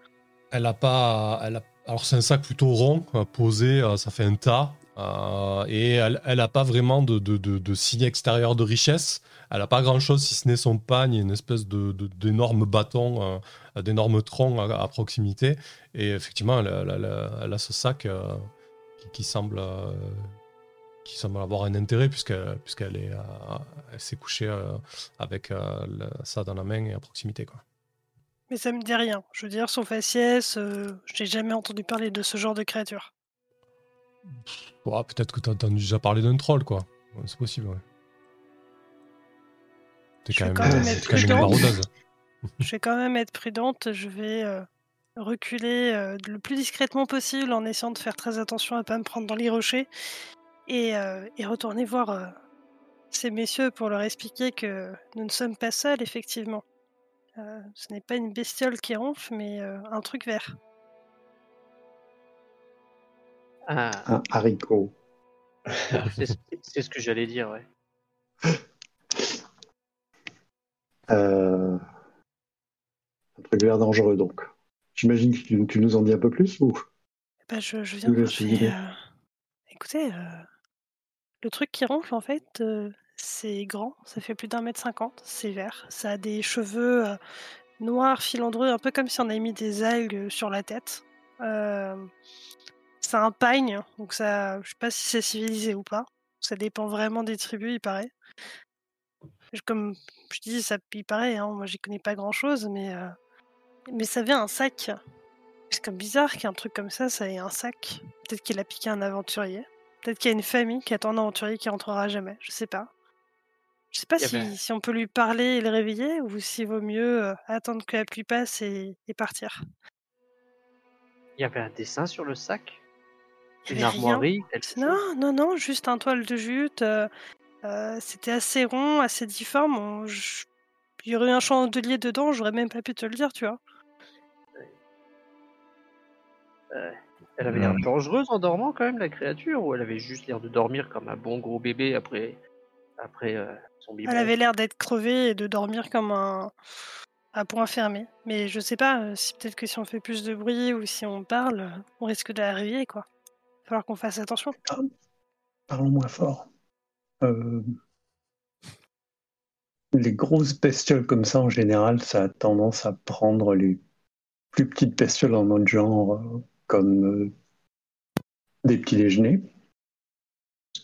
Elle a pas. Elle a, alors, c'est un sac plutôt rond, posé, ça fait un tas. Euh, et elle n'a pas vraiment de, de, de, de signe extérieur de richesse. Elle n'a pas grand-chose si ce n'est son pagne une espèce d'énorme bâton, euh, d'énorme tronc à, proximité. Et effectivement, elle, a- ce sac euh, qui, qui semble, euh, qui semble avoir un intérêt puisqu'elle, puisqu'elle est, elle s'est couchée avec ça dans la main et à proximité. Mais ça me dit rien. Je veux dire, son faciès, j'ai jamais entendu parler de ce genre de créature. Ouais, peut-être que tu as entendu déjà parler d'un troll, quoi. Ouais, c'est possible, ouais. T'es quand vais même, quand même t'es être quand même une prudente. maraudeuse. Je vais quand même être prudente. Je vais euh, reculer euh, le plus discrètement possible en essayant de faire très attention à pas me prendre dans les rochers et, euh, et retourner voir ces messieurs pour leur expliquer que nous ne sommes pas seuls, effectivement. Ce n'est pas une bestiole qui ronfle, mais un truc vert. Ah, Un haricot. c'est ce- c'est ce que j'allais dire, ouais. Euh, Un truc vert dangereux, donc. J'imagine que tu, tu nous en dis un peu plus ou? Bah, je, je viens de deviner. euh, Écoutez, euh, le truc qui ronfle, en fait, euh, c'est grand, ça fait plus d'un mètre cinquante, c'est vert, ça a des cheveux euh, noirs filandreux, un peu comme si on avait mis des algues sur la tête. Euh, c'est un pagne, donc ça, je sais pas si c'est civilisé ou pas. Ça dépend vraiment des tribus, il paraît. Comme je dis, ça, il paraît, hein, moi j'y connais pas grand chose, mais, euh, mais ça vient un sac. C'est comme bizarre qu'un truc comme ça, ça ait un sac. Peut-être qu'il a piqué un aventurier. Peut-être qu'il y a une famille qui attend un aventurier qui rentrera jamais. Je sais pas. Je sais pas si, on peut lui parler et le réveiller ou s'il vaut mieux euh, attendre que la pluie passe et, et partir. Il y avait un dessin sur le sac? Une rien. armoirie Non, non, non, juste un toile de jute. euh, euh, C'était assez rond, assez difforme. on- je- Il y aurait eu un chandelier dedans, j'aurais même pas pu te le dire, tu vois. Elle avait l'air Ouais. dangereuse en dormant quand même, la créature, ou elle avait juste l'air de dormir comme un bon gros bébé après, après euh, son biberon? Elle avait l'air d'être crevée et de dormir comme un à point fermé. Mais je sais pas, si peut-être que si on fait plus de bruit ou si on parle, on risque réveiller, quoi. Falloir qu'on fasse attention. Parlons moins fort. Euh, Les grosses bestioles comme ça, en général, ça a tendance à prendre les plus petites bestioles en autre genre, euh, comme euh, des petits déjeuners.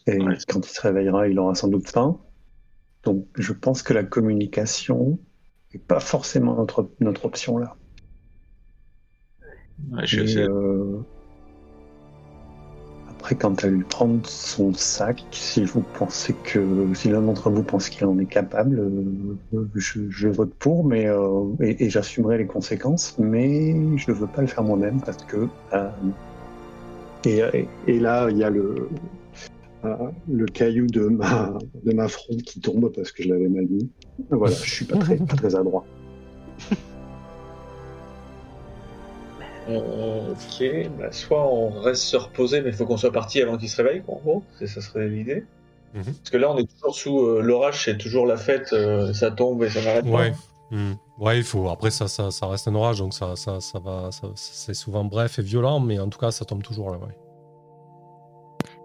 Et Ouais. quand il se réveillera, il aura sans doute faim. Donc, je pense que la communication n'est pas forcément notre, notre option là. Ouais, je Et, euh, Après, quand elle prendre son sac, si vous pensez que, si l'un d'entre vous pense qu'il en est capable, euh, je, vote pour, mais euh, et, j'assumerai les conséquences, mais je ne veux pas le faire moi-même parce que. euh, et, et- là, il y a le le caillou de ma de ma fronde qui tombe parce que je l'avais mal mis. Voilà, je suis pas très pas très adroit. On- Ok, bah, soit on reste se reposer, mais il faut qu'on soit parti avant qu'il se réveille, quoi, en gros. C'est- Ça serait l'idée. Mhm. Parce que là, on est toujours sous euh, l'orage, c'est toujours la fête, euh, ça tombe et ça n'arrête Ouais. pas. Hmm. Ouais, il faut. Après, ça, ça, ça reste un orage, donc ça, ça, ça va. ça- c'est souvent bref et violent, mais en tout cas, ça tombe toujours là. Ouais.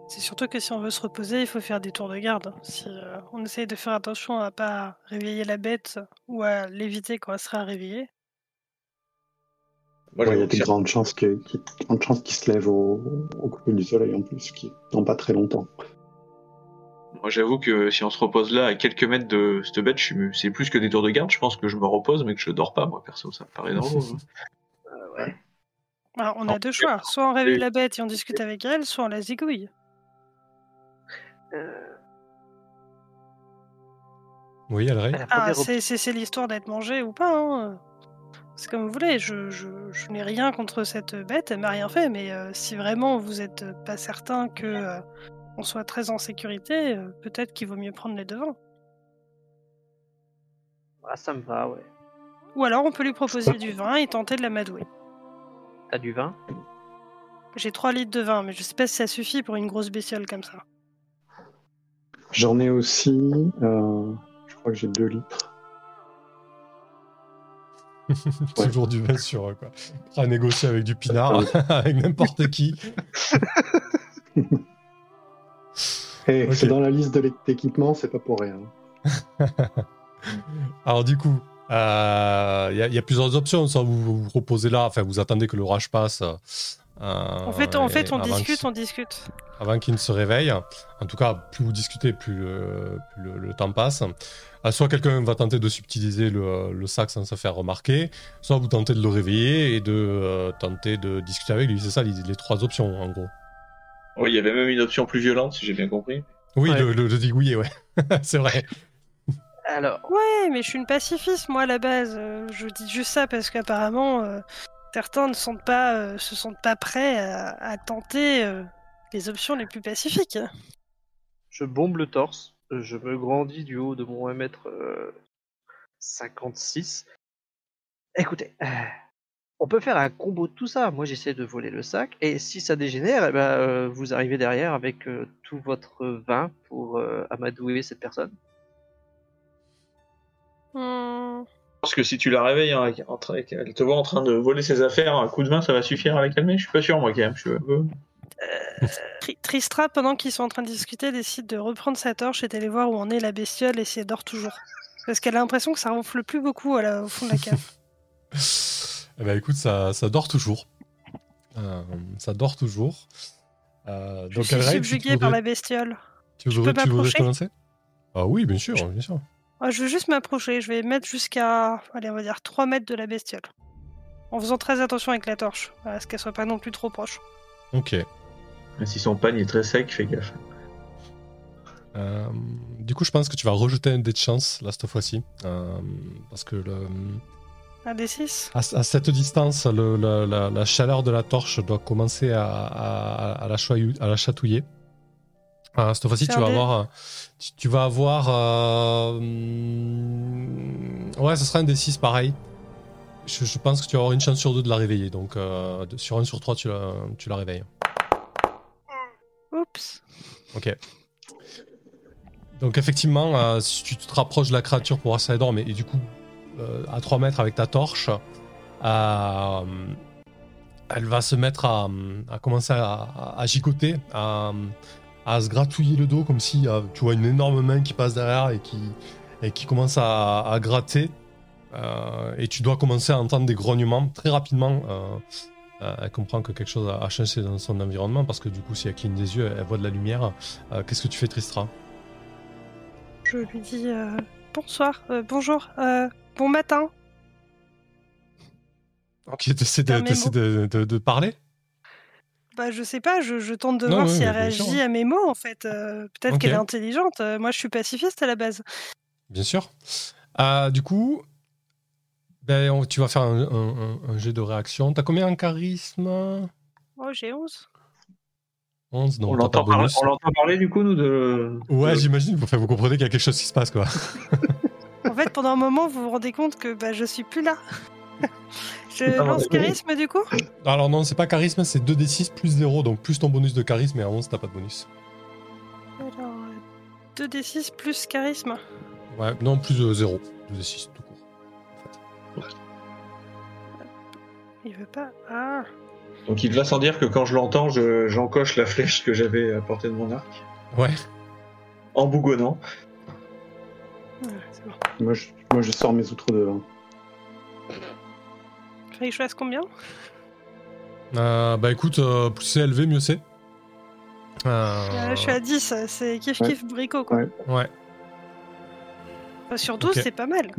C'est surtout que si on veut se reposer, il faut faire des tours de garde. Si euh, on essaye de faire attention à pas réveiller la bête ou à l'éviter quand elle sera réveillée. Moi, Ouais, il y a des grandes chances qu'il se lève au, au couper du soleil en plus, qui dans pas très longtemps. Moi, j'avoue que si on se repose là à quelques mètres de cette bête, c'est plus que des tours de garde. Je pense que je me repose, mais que je dors pas, moi, perso. Ça me paraît drôle. Euh, ouais. Alors, on Non, a deux choix. Soit on réveille la bête et on discute avec elle, soit on la zigouille. Euh, Oui, elle Ah, c'est l'histoire d'être mangé ou pas. Hein. c'est comme vous voulez. Je, je, je n'ai rien contre cette bête, elle m'a rien fait. Mais euh, si vraiment vous n'êtes pas certain que euh, on soit très en sécurité, euh, peut-être qu'il vaut mieux prendre les devants. Ah, ça me va, ouais. Ou alors on peut lui proposer du vin et tenter de l'amadouer. T'as du vin? J'ai 3 litres de vin, mais je sais pas si ça suffit pour une grosse bestiole comme ça. J'en ai aussi. euh, je crois que j'ai 2 litres. Toujours du vin sur eux, quoi. À négocier avec du pinard, avec n'importe qui. Ok. c'est dans la liste de l'équipement, c'est pas pour rien. Alors du coup, il y, a- y a plusieurs options. Soit vous vous reposez là, enfin vous attendez que l'orage passe. Euh, En fait, en fait, on discute, on discute. avant qu'il ne se réveille. En tout cas, plus vous discutez, plus le, plus le- le temps passe. Euh, soit quelqu'un va tenter de subtiliser le, le sac sans se faire remarquer, soit vous tentez de le réveiller et de euh, tenter de discuter avec lui. C'est ça les, les trois options en gros. Oui, il y avait même une option plus violente, si j'ai bien compris. Oui, Ouais. le, le, le digouiller, ouais. c'est vrai. Alors, Ouais, mais je suis une pacifiste, moi, à la base. Euh, je dis juste ça parce qu'apparemment, euh, certains ne sont pas, euh, se sentent pas prêts à, à tenter euh, les options les plus pacifiques. je bombe le torse, je me grandis du haut de mon 1m56. Écoutez, euh, on peut faire un combo de tout ça. Moi, j'essaie de voler le sac, et si ça dégénère, eh ben, euh, vous arrivez derrière avec euh, tout votre vin pour euh, amadouer cette personne. Hmm, Parce que si tu la réveilles, hein, elle te voit en train de voler ses affaires, un coup de main, ça va suffire à la calmer? Je suis pas sûr, moi, quand même. Je suis un peu- Tri- Tristra, pendant qu'ils sont en train de discuter, décide de reprendre sa torche et d'aller voir où en est la bestiole et si elle dort toujours. Parce qu'elle a l'impression que ça ronfle plus beaucoup à la- au fond de la cave. Eh ben écoute, ça, ça dort toujours. Euh, ça dort toujours. Euh, Je donc suis subjuguée par la bestiole. tu je voudrais, peux tu voudrais Ah oui, bien sûr, bien sûr. Ah, je veux juste m'approcher. Je vais mettre jusqu'à, allez, on va dire 3 mètres de la bestiole. En faisant très attention avec la torche, à ce qu'elle soit pas non plus trop proche. Ok. Mais Si son pagne est très sec, fais gaffe. Euh, du coup, je pense que tu vas rejeter un dé de chance là cette fois-ci. Euh, parce que le, Un des 6 à, à cette distance, le- la, la- la chaleur de la torche doit commencer à, à- à la, choyou- à la chatouiller. Cette fois-ci, tu vas avoir. euh, Tu, tu vas avoir. euh, ouais, ce sera un des 6 pareil. Je, je pense que tu vas avoir une chance sur deux de la réveiller. Donc, euh, de- sur un sur trois, tu la, tu la réveilles. Oups. Ok. Donc effectivement, euh, si tu te rapproches de la créature pour voir si elle dort, mais et du coup, à 3 mètres avec ta torche, elle va se mettre à, à commencer à, à- à gigoter, à, à se gratouiller le dos comme si euh, tu vois une énorme main qui passe derrière et qui, et qui commence à, à gratter. Euh, et tu dois commencer à entendre des grognements très rapidement. euh, elle comprend que quelque chose a a changé dans son environnement parce que du coup, si elle cligne des yeux, elle voit de la lumière. Qu'est-ce que tu fais, Tristra? Je lui dis bonsoir, bonjour, bon matin. Ok, t'essaies de- de parler? Bah, je sais pas, je, je tente de Non, voir si elle bien sûr. réagit à mes mots en fait. Euh, Peut-être qu'elle est intelligente. Euh, moi, je suis pacifiste à la base. Bien sûr. Euh, du coup, ben, on- tu vas faire un, un- un- un jet de réaction. T'as combien en charisme? Oh, j'ai 11. 11 Non, on l'entend parler, du coup, nous, de. Ouais, de- j'imagine. Enfin, vous comprenez qu'il y a quelque chose qui se passe, quoi. En fait, pendant un moment, vous vous rendez compte que bah, je suis plus là. je lance charisme du coup Alors non, c'est pas charisme, c'est 2d6 plus 0, donc plus ton bonus de charisme, et à 11, t'as pas de bonus. Alors, euh, 2d6 plus charisme. Ouais, non, plus de 0. 2d6 tout court. en fait. Il veut pas. Ah Donc il va sans dire que quand je l'entends, je- j'encoche la flèche que j'avais à portée de mon arc. Ouais. En bougonnant. Ouais, c'est bon. Moi je, moi, je sors mes outres de je fasse combien Euh, bah écoute, euh, plus c'est élevé, mieux c'est. Euh, Euh, Je suis à 10, c'est kiff Ouais. kiff bricot quoi. Ouais. Ouais. Enfin, sur 12, Ok. c'est pas mal.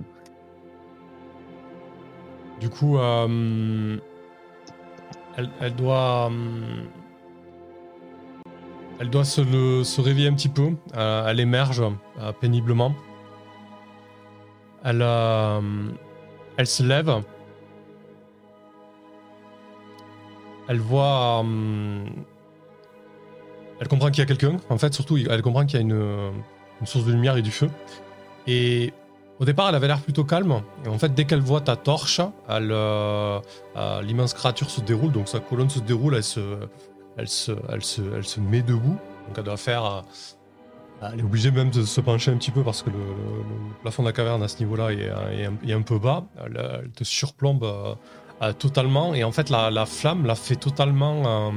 Du coup, euh, elle, elle doit, euh, elle doit se, le- se réveiller un petit peu. Euh, elle émerge euh, péniblement. Elle, euh, elle se lève elle voit. hum, elle comprend qu'il y a quelqu'un, en fait, surtout, elle comprend qu'il y a une, une source de lumière et du feu. Et au départ, elle avait l'air plutôt calme. Et en fait, dès qu'elle voit ta torche, euh, euh, l'immense créature se déroule, donc sa colonne se déroule, elle se, elle se, elle se, elle se met debout. Donc elle doit faire. euh, elle est obligée même de se pencher un petit peu parce que le, plafond de la caverne à ce niveau-là est, un, peu bas. Elle te surplombe euh, totalement. Et en fait, la, la flamme la fait totalement, euh,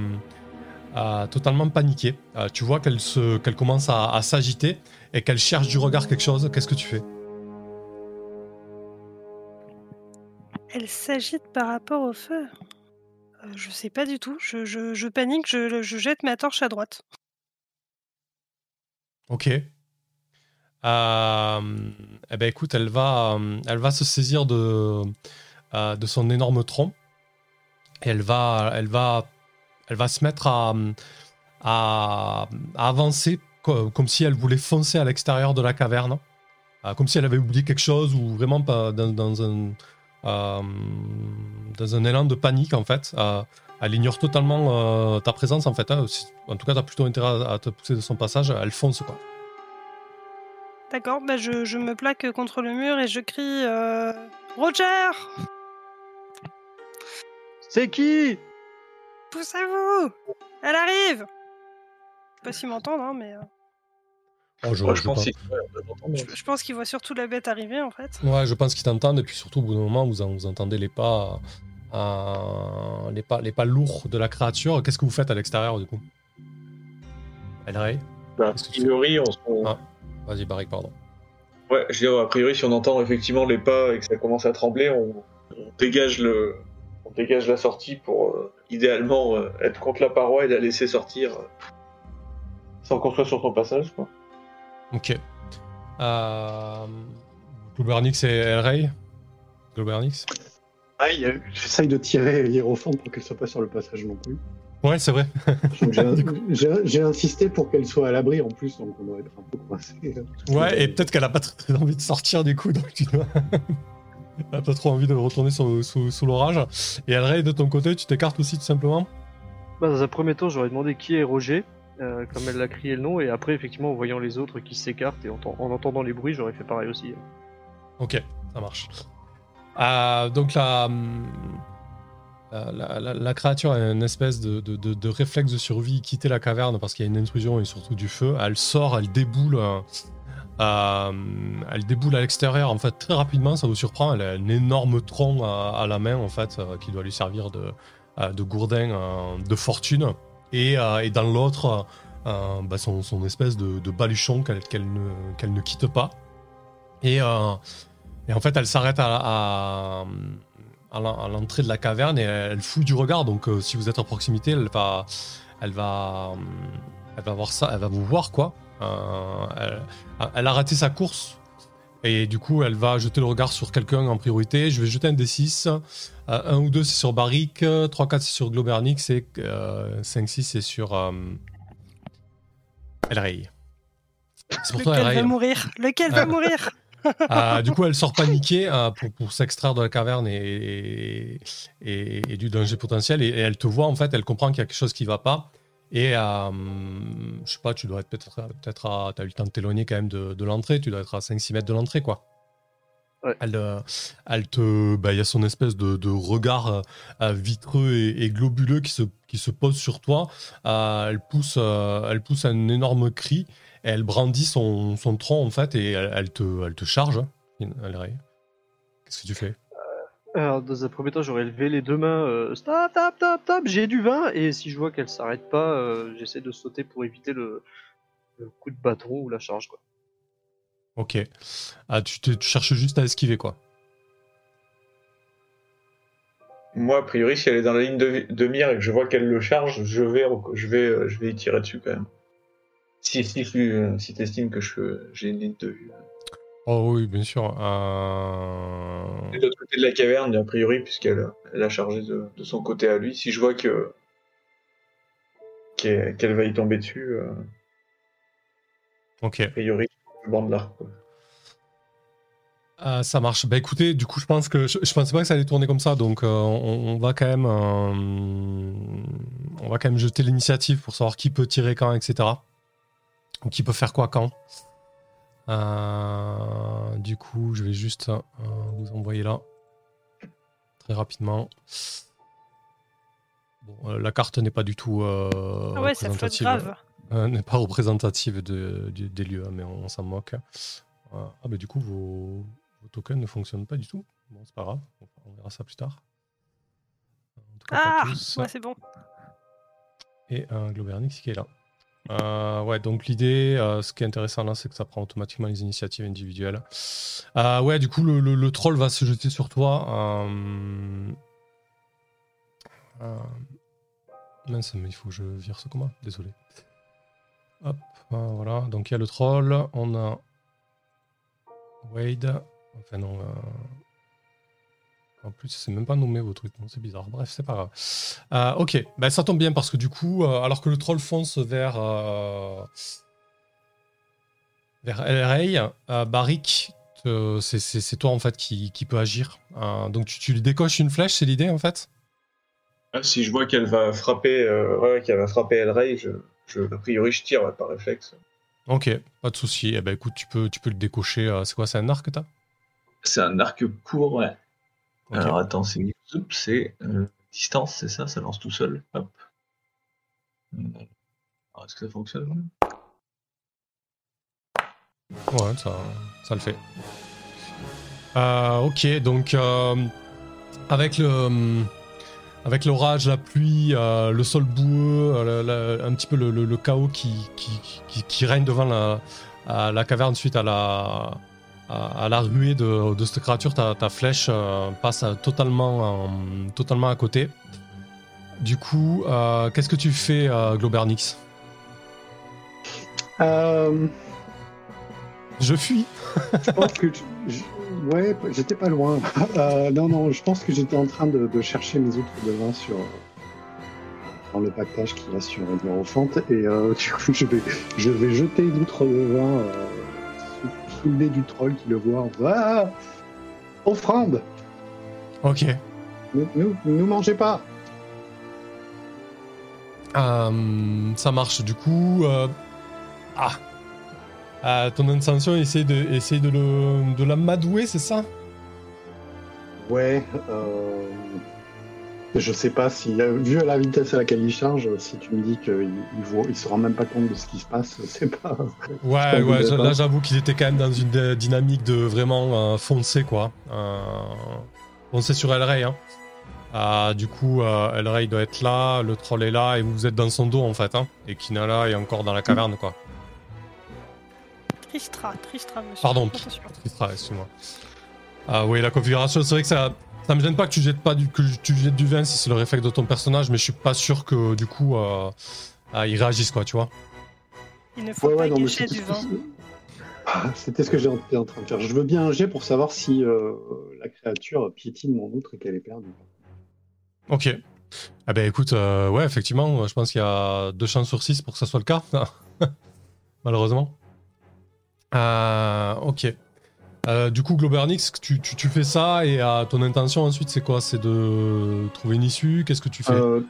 euh, totalement paniquer. Tu vois qu'elle se, qu'elle commence à, à s'agiter et qu'elle cherche du regard quelque chose. Qu'est-ce que tu fais? Elle s'agite par rapport au feu. Je sais pas du tout. Je, je- je panique, je, je jette ma torche à droite. Ok. Eh ben écoute, elle va, elle va se saisir de, euh, de son énorme tronc et elle va, elle va, elle va se mettre à, avancer co- comme si elle voulait foncer à l'extérieur de la caverne, Euh, comme si elle avait oublié quelque chose ou vraiment pas dans, un, euh, dans un élan de panique en fait. Elle ignore totalement ta présence en fait. hein. En tout cas, t'as plutôt intérêt à, te pousser de son passage. Elle fonce quoi. D'accord, bah je, me plaque contre le mur et je crie Roger C'est qui Poussez-vous Elle arrive Je sais pas s'ils m'entendent, hein, mais euh, Oh, je, je je pense qu'il ouais, on l'entend, mais- je, je pense qu'ils voient surtout la bête arriver en fait. Ouais, je pense qu'ils t'entendent et puis surtout au bout d'un moment, vous, en- vous entendez les pas, euh, les pas, les pas lourds de la créature. Qu'est-ce que vous faites à l'extérieur du coup? Elle Ray Bah, a priori, on, se- Ah. Vas-y, Barrick, pardon. ouais, je dis, a priori, si on entend effectivement les pas et que ça commence à trembler, on, on dégage le, on dégage la sortie pour euh, idéalement euh, être contre la paroi et la laisser sortir euh, sans qu'on soit sur son passage. Quoi. Ok. Euh... Globernix et Elray Globernix Ah, il y a- J'essaye de tirer Hiérophant pour qu'elle soit pas sur le passage non plus. Ouais, c'est vrai. J'ai insisté pour qu'elle soit à l'abri en plus, donc on doit être un peu coincé. Ouais, et peut-être qu'elle a pas très, très envie de sortir du coup, donc tu dois. Elle a pas trop envie de retourner sous, sous, sous l'orage. Et Elray, de ton côté, tu t'écartes aussi tout simplement Bah, dans un premier temps, j'aurais demandé qui est Roger, euh, comme elle l'a crié le nom, et après, effectivement, en voyant les autres qui s'écartent et en, en entendant les bruits, j'aurais fait pareil aussi. Ok, ça marche. Euh, donc la, euh, la, la- la créature a une espèce de, de- de- de réflexe de survie, quitter la caverne parce qu'il y a une intrusion et surtout du feu. Elle sort, elle déboule, euh, euh, elle déboule à l'extérieur en fait très rapidement, ça vous surprend. Elle a un énorme tronc à, la main en fait euh, qui doit lui servir de, euh, gourdin de fortune. Et, dans l'autre, bah, son, espèce de, baluchon qu'elle ne, quitte pas. Et, en fait, elle s'arrête à, à, à l'en- à l'entrée de la caverne et elle fout du regard. Donc, si vous êtes à proximité, elle va, elle va, elle va voir ça, elle va vous voir quoi. Euh, elle, elle a raté sa course et du coup, elle va jeter le regard sur quelqu'un en priorité. Je vais jeter un D6. Euh, un ou deux, c'est sur Barrick. 3-4, c'est sur Globernix. Et 5-6, c'est sur euh, Elray. C'est pour toi, Lequel Elray. va mourir? Lequel va mourir? Euh, du coup, elle sort paniquée euh, pour, pour s'extraire de la caverne et, et, et du danger potentiel. Et, et elle te voit, en fait, elle comprend qu'il y a quelque chose qui va pas. Et euh, je sais pas, tu dois être peut-être peut-être à. T'as eu le temps de t'éloigner quand même de, de l'entrée, tu dois être à 5-6 mètres de l'entrée, quoi. Ouais. Elle, euh, elle te. bah, Il y a son espèce de, de regard euh, vitreux et, et globuleux qui se, qui se pose sur toi. Euh, elle, pousse, elle pousse un énorme cri. Et elle brandit son, son tronc en fait et elle, elle te, elle te charge. Elray. Qu'est-ce que tu fais? Alors, dans un premier temps, j'aurais levé les deux mains, euh, stop, stop, stop, stop, j'ai du vin, et si je vois qu'elle s'arrête pas, euh, j'essaie de sauter pour éviter le, le coup de bâton ou la charge, quoi. Ok. Ah, tu, te- tu cherches juste à esquiver quoi. Moi, a priori, si elle est dans la ligne de, de mire et que je vois qu'elle le charge, je vais, je vais, euh, je vais y tirer dessus quand même. Si, si, si, si t'estimes que je- j'ai une ligne de vue. Oh oui, bien sûr. Euh... De l'autre côté de la caverne, a priori, puisqu'elle elle a chargé de, de son côté à lui. Si je vois que qu'elle va y tomber dessus, euh, Ok. a priori, je bande quoi. Ah, ça marche. Bah écoutez, du coup, je pense que je, je pensais pas que ça allait tourner comme ça, donc euh, on, on va quand même, euh, on va quand même jeter l'initiative pour savoir qui peut tirer quand, etc. Ou qui peut faire quoi quand. Euh, du coup, je vais juste euh, vous envoyer là très rapidement. Bon, euh, la carte n'est pas du tout euh, Ah ouais, représentative. Euh, n'est pas représentative de, des lieux, hein, mais on, s'en moque. Ah bah du coup, vos, vos tokens ne fonctionnent pas du tout. Bon, c'est pas grave, on, verra ça plus tard. En tout cas, pas Ah, ouais, c'est bon. Et un Globernix qui est là. Euh, ouais, donc l'idée, euh, ce qui est intéressant là, c'est que ça prend automatiquement les initiatives individuelles. Euh, ouais, du coup, le, troll va se jeter sur toi. Mince, mais il faut que je vire ce combat, désolé. Hop, voilà, donc il y a le troll, on a Wade, enfin non, en plus c'est même pas nommé vos trucs, c'est bizarre, bref, c'est pas grave. Euh, ok, ben, ça tombe bien parce que du coup, euh, alors que le troll fonce vers, euh, vers El Rey, euh, Barik, te- c'est- toi en fait qui, qui peut agir. Donc tu, tu lui décoches une flèche, c'est l'idée en fait? Ah, si je vois qu'elle va frapper, ouais, qu'elle va frapper El Rey, je, je, a priori, je tire ouais, par réflexe. Ok, pas de souci. Eh ben écoute, tu peux, tu peux le décocher. c'est quoi, c'est un arc que t'as? C'est un arc court, ouais. Alors attends, c'est c'est euh, distance, c'est ça, ça lance tout seul. Hop. Alors, Est-ce que ça fonctionne? Ouais, ça, ça le fait. Euh, ok, donc euh, avec le avec l'orage, la pluie, le sol boueux, un petit peu le, le- le chaos qui, qui, qui, qui règne devant la, à la caverne suite à la à, la ruée de, de cette créature, ta, ta flèche euh, passe à- totalement en- totalement à côté. Du coup, euh, qu'est-ce que tu fais, euh, Globernix? Euh, Je fuis. je pense que. je- ouais, j'étais pas loin. Euh, non, non, je pense que j'étais en train de, de chercher mes outres de vin sur. dans le pactage qu'il y a sur Hierophante. Et euh, du coup, je vais, je vais jeter une outre de vin euh, sous, le nez du troll qui le voit. Ah Offrande Ok. Ne nous, nous mangez pas Euh, ça marche. Du coup, euh, ah, Euh, ton intention, essaye de, essaye de, le, de la madouer, c'est ça? Ouais, euh... je sais pas si, euh, vu la vitesse à laquelle il charge, si tu me dis qu'il il il se rend même pas compte de ce qui se passe, c'est pas. Ouais, pas ouais. pas. là, j'avoue qu'il était quand même dans une dynamique de vraiment euh, foncer, quoi. Euh, foncer sur El Rey. Hein. Euh, du coup, euh, El Rey doit être là, le troll est là, et vous êtes dans son dos, en fait. Hein, et Kinala est encore dans la caverne, quoi. Tristra, Tristra, monsieur. Pardon. Tristra, excuse-moi. Ah oui, la configuration, c'est vrai que ça, ça me gêne pas que tu jettes pas du, que tu jettes du vin si c'est le réflexe de ton personnage, mais je suis pas sûr que du coup euh, ah, ils réagissent quoi, tu vois. Il ne faut Ouais, pas ouais, gâcher du vin. Ah, c'était ce que j'étais en train de faire. Je veux bien un jet pour savoir si euh, la créature piétine mon outre et qu'elle est perdue. Ok. Ah ben écoute, euh, ouais, effectivement, je pense qu'il y a deux chances sur six pour que ça soit le cas, malheureusement. Euh, ok. Euh, du coup, Globernix, tu, tu, tu fais ça et euh, ton intention ensuite, c'est quoi? C'est de trouver une issue? Qu'est-ce que tu fais? Euh,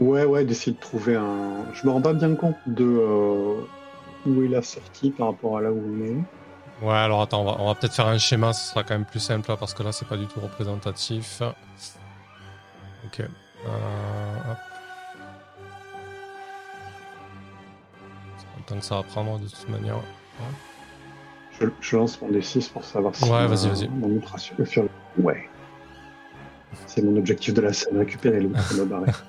ouais, ouais, d'essayer de trouver un. Je me rends pas bien compte de euh, où est la sortie par rapport à là où on est. Ouais, alors attends, on va, on va peut-être faire un schéma, ce sera quand même plus simple là, parce que là, c'est pas du tout représentatif. Ok. Euh, hop. Temps que ça va prendre de toute manière. Je, je lance mon D6 pour savoir si Ouais, vas-y, vas-y. mon outre a su- sur- Ouais. C'est mon objectif de la scène, récupérer me barrer.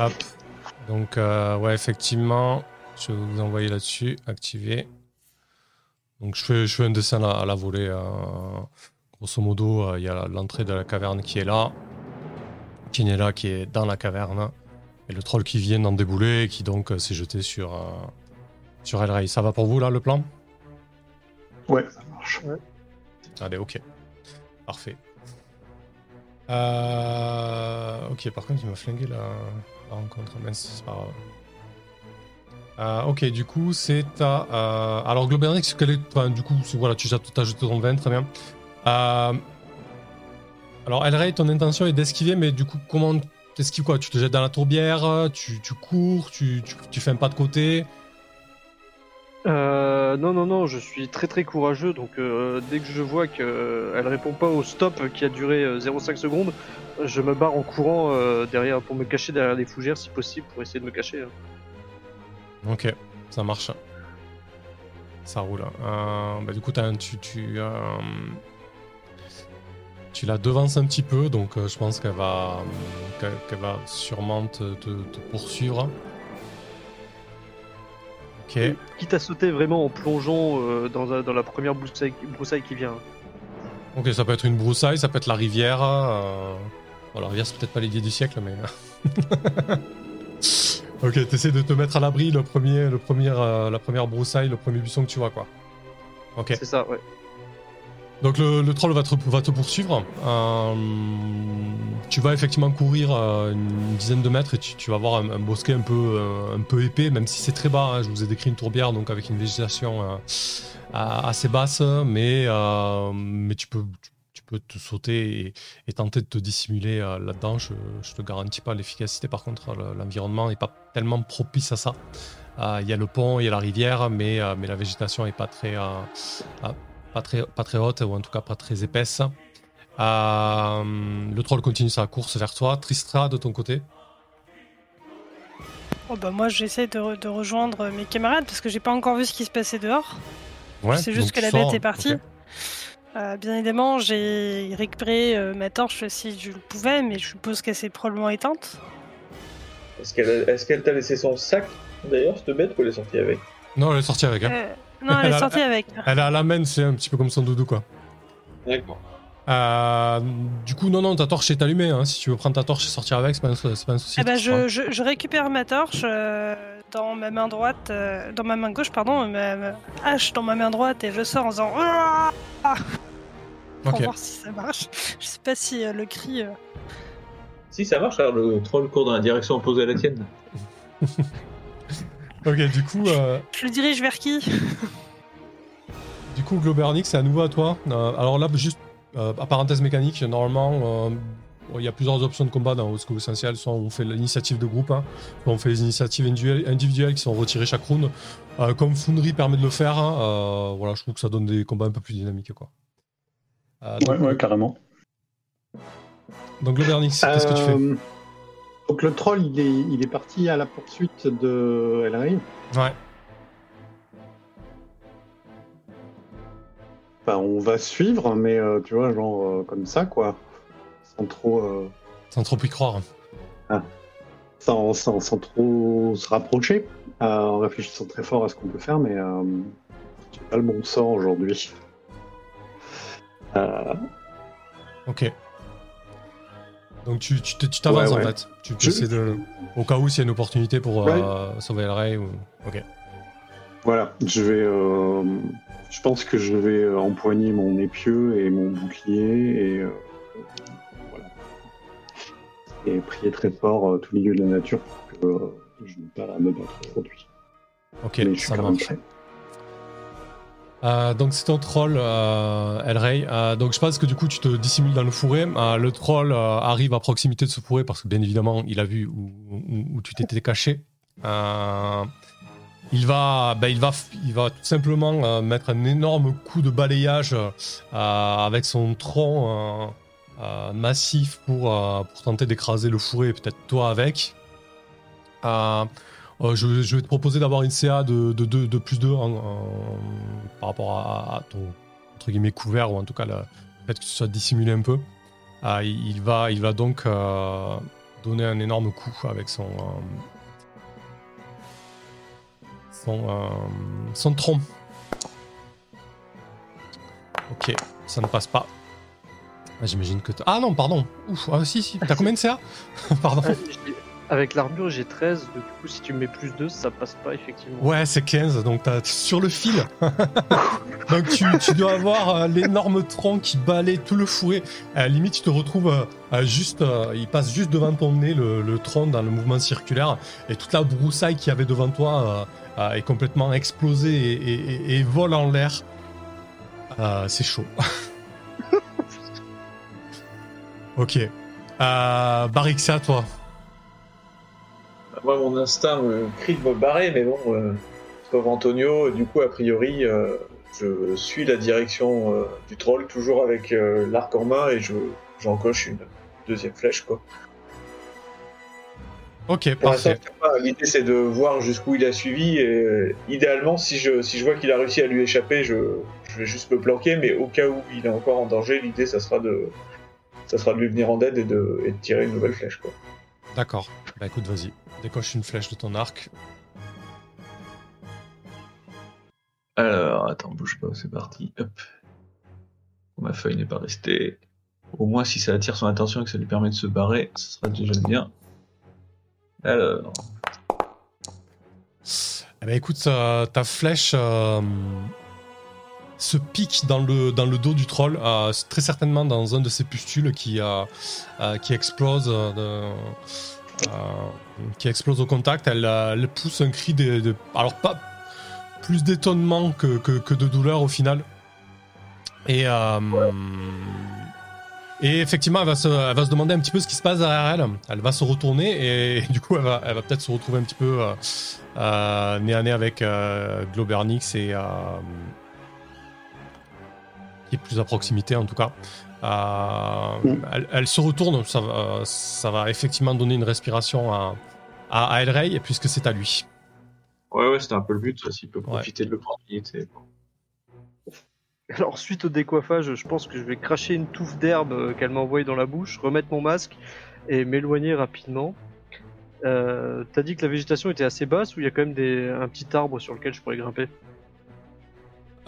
Hop. Donc, euh, ouais, effectivement, je vais vous envoyer là-dessus, activer. Donc, je fais, je fais un dessin à, à la volée. euh, grosso modo, euh, il y a l'entrée de la caverne qui est là. Kinella qui est dans la caverne. Et le troll qui vient d'en débouler et qui donc euh, s'est jeté sur, euh, sur El Rey. Ça va pour vous là, le plan? Ouais, ça marche. Allez, ok. Parfait. Euh, Ok, par contre, il m'a flingué la, la rencontre. Mince, c'est pas grave. Euh, ok, du coup, c'est ta. Euh... Alors, Globalnix, quel est. Enfin, du coup, c'est- voilà, tu as jeté ton 20, très bien. Euh... Alors, Elray, ton intention est d'esquiver, mais du coup, comment t'esquives quoi? Tu te jettes dans la tourbière, tu, tu cours, tu, tu, tu fais un pas de côté? Euh, non, non, non, je suis très très courageux, donc euh, dès que je vois qu'elle répond pas au stop qui a duré euh, 0,5 secondes, je me barre en courant euh, derrière pour me cacher derrière les fougères si possible pour essayer de me cacher. hein. Ok, ça marche. Ça roule. Euh, bah, du coup, tu, tu, euh, tu la devances un petit peu, donc euh, je pense qu'elle va, qu'elle va sûrement te poursuivre. Ok. Quitte à sauter vraiment en plongeant euh, dans, la- dans la première broussaille, broussaille qui vient. Ok, ça peut être une broussaille, ça peut être la rivière. euh, bon, la rivière, c'est peut-être pas l'idée du siècle, mais. ok, t'essaies de te mettre à l'abri le premier, le premier, euh, la première broussaille, le premier buisson que tu vois, quoi. Ok. C'est ça, ouais. Donc le, troll va te, poursuivre. Euh, tu vas effectivement courir euh, une dizaine de mètres et tu, vas voir un, bosquet un peu, euh, un peu épais, même si c'est très bas. hein. Je vous ai décrit une tourbière, donc avec une végétation assez basse, mais, tu peux, te sauter et, tenter de te dissimuler là-dedans. Je, je te garantis pas l'efficacité. Par contre, le- l'environnement n'est pas tellement propice à ça. Il y a le pont, il y a la rivière, mais, la végétation est pas très, pas très, pas très haute, ou en tout cas pas très épaisse. Euh, le troll continue sa course vers toi. Tristra, de ton côté. Oh bah moi j'essaie de, re- de rejoindre mes camarades parce que j'ai pas encore vu ce qui se passait dehors. Ouais, C'est juste que la sors, bête est partie. Euh, bien évidemment, j'ai récupéré euh, ma torche si je le pouvais, mais je suppose qu'elle s'est probablement éteinte. Est-ce qu'elle qu'elle t'a laissé son sac d'ailleurs, cette bête, ou elle est sortie avec? Non, elle est sortie avec. hein. Non, elle Elle est a- sortie avec. Elle est à la main, c'est un petit peu comme son doudou, quoi. D'accord. Euh, du coup, non, non, ta torche est allumée. hein. Si tu veux prendre ta torche et sortir avec, c'est pas, un sou- c'est pas un souci. Eh ben, je, je- je récupère ma torche euh, dans ma main droite, euh, dans ma main gauche, pardon, ma, ma hache dans ma main droite et je sors en faisant Ah pour Ok. voir si ça marche. Je sais pas si euh, le cri. euh, Si ça marche, alors le troll court dans la direction opposée à la tienne. Ok, du coup, euh, Je le dirige vers qui du coup, Globernix, c'est à nouveau à toi. Euh, alors là, juste euh, à parenthèse mécanique, normalement, euh, il y a plusieurs options de combat dans Scope Essentiel. Soit on fait l'initiative de groupe, hein, soit on fait les initiatives individuelles, individuelles qui sont retirées chaque round. Euh, comme Foundry permet de le faire, hein, euh, voilà, je trouve que ça donne des combats un peu plus dynamiques. Quoi. Euh, Ouais, donc, ouais, carrément. donc Globernix, qu'est-ce que tu fais? Donc le troll, il est, il est parti à la poursuite de Elray. Ouais. Enfin, on va suivre, mais euh, tu vois, genre euh, comme ça, quoi. Sans trop, euh, Sans trop y croire. sans, sans, sans trop se rapprocher, en réfléchissant très fort à ce qu'on peut faire, mais j'ai pas le bon sort aujourd'hui. Ok. Donc tu tu te- tu t'avances Ouais, en ouais. fait. Tu, tu Je- de. Au cas où s'il y a une opportunité pour euh, sauver le Ray ou. Ok. Voilà, je vais. euh, je pense que je vais euh, empoigner mon épieu et mon bouclier et. euh, voilà. Et prier très fort euh, tout milieu de la nature pour que je n'ai pas à me battre aujourd'hui. Ok, Mais je suis ça marche. Euh, donc c'est ton troll, euh, Elray. Euh, donc je pense que du coup tu te dissimules dans le fourré. Euh, le troll euh, arrive à proximité de ce fourré parce que bien évidemment il a vu où, tu t'étais caché. Euh, il va, ben, il va, il va tout simplement mettre un énorme coup de balayage avec son tronc massif pour, pour tenter d'écraser le fourré et peut-être toi avec. Euh, je, vais te proposer d'avoir une CA de, de, plus 2 par rapport à, ton guillemets, couvert, ou en tout cas le fait que ce soit dissimulé un peu. Euh, il, va, donc euh, donner un énorme coup avec son, son, tronc. Ok, ça ne passe pas. Ah, J'imagine que... t'as- Ah non, pardon. Ouf, ah si, si. T'as combien de CA Pardon. Avec l'armure, j'ai 13, donc du coup, si tu me mets plus 2, ça passe pas effectivement. Ouais, c'est 15, donc t'as sur le fil. donc tu, dois avoir euh, l'énorme tronc qui balaye tout le fourré. À la limite, tu te retrouves euh, juste, euh, il passe juste devant ton nez le, tronc dans le mouvement circulaire et toute la broussaille qu'il y avait devant toi est complètement explosée et, vole en l'air. C'est chaud. ok. Euh, à toi. Moi, mon instinct me crie de me barrer, mais bon, euh, pauvre Antonio, du coup, a priori, euh, je suis la direction euh, du troll, toujours avec l'arc en main, et je j'encoche une deuxième flèche, quoi. Ok, Pour parfait. L'idée, c'est de voir jusqu'où il a suivi, et idéalement, si je, si je vois qu'il a réussi à lui échapper, je, je vais juste me planquer, mais au cas où il est encore en danger, l'idée, ça sera de ça sera de lui venir en aide et de, et de tirer une nouvelle flèche, quoi. D'accord. Bah écoute, vas-y. Décoche une flèche de ton arc. Alors, attends, bouge pas, c'est parti. Hop. Ma feuille n'est pas restée. Au moins, si ça attire son attention et que ça lui permet de se barrer, ce sera déjà bien. Alors, Eh ben écoute, euh, ta flèche euh, se pique dans le, dans le dos du troll, euh, très certainement dans un de ses pustules qui, qui explose. de- qui explose au contact. Elle, euh, pousse un cri de, alors pas plus d'étonnement que, de douleur au final. Et euh, effectivement, elle va, se, demander un petit peu ce qui se passe derrière elle. Elle va se retourner et du coup, elle va, elle peut-être se retrouver un petit peu euh, euh, nez à nez avec euh, Globernix et euh, qui est plus à proximité en tout cas. Euh, Mm. elle, elle se retourne, ça va, ça va effectivement donner une respiration à, à, à Elrey puisque c'est à lui. ouais, ouais, c'était un peu le but, s'il peut profiter de l'opportunité. Alors, suite au décoiffage, je pense que je vais cracher une touffe d'herbe euh, qu'elle m'a envoyée dans la bouche, remettre mon masque et m'éloigner rapidement. Euh, T'as dit que la végétation était assez basse ou il y a quand même des, un petit arbre sur lequel je pourrais grimper?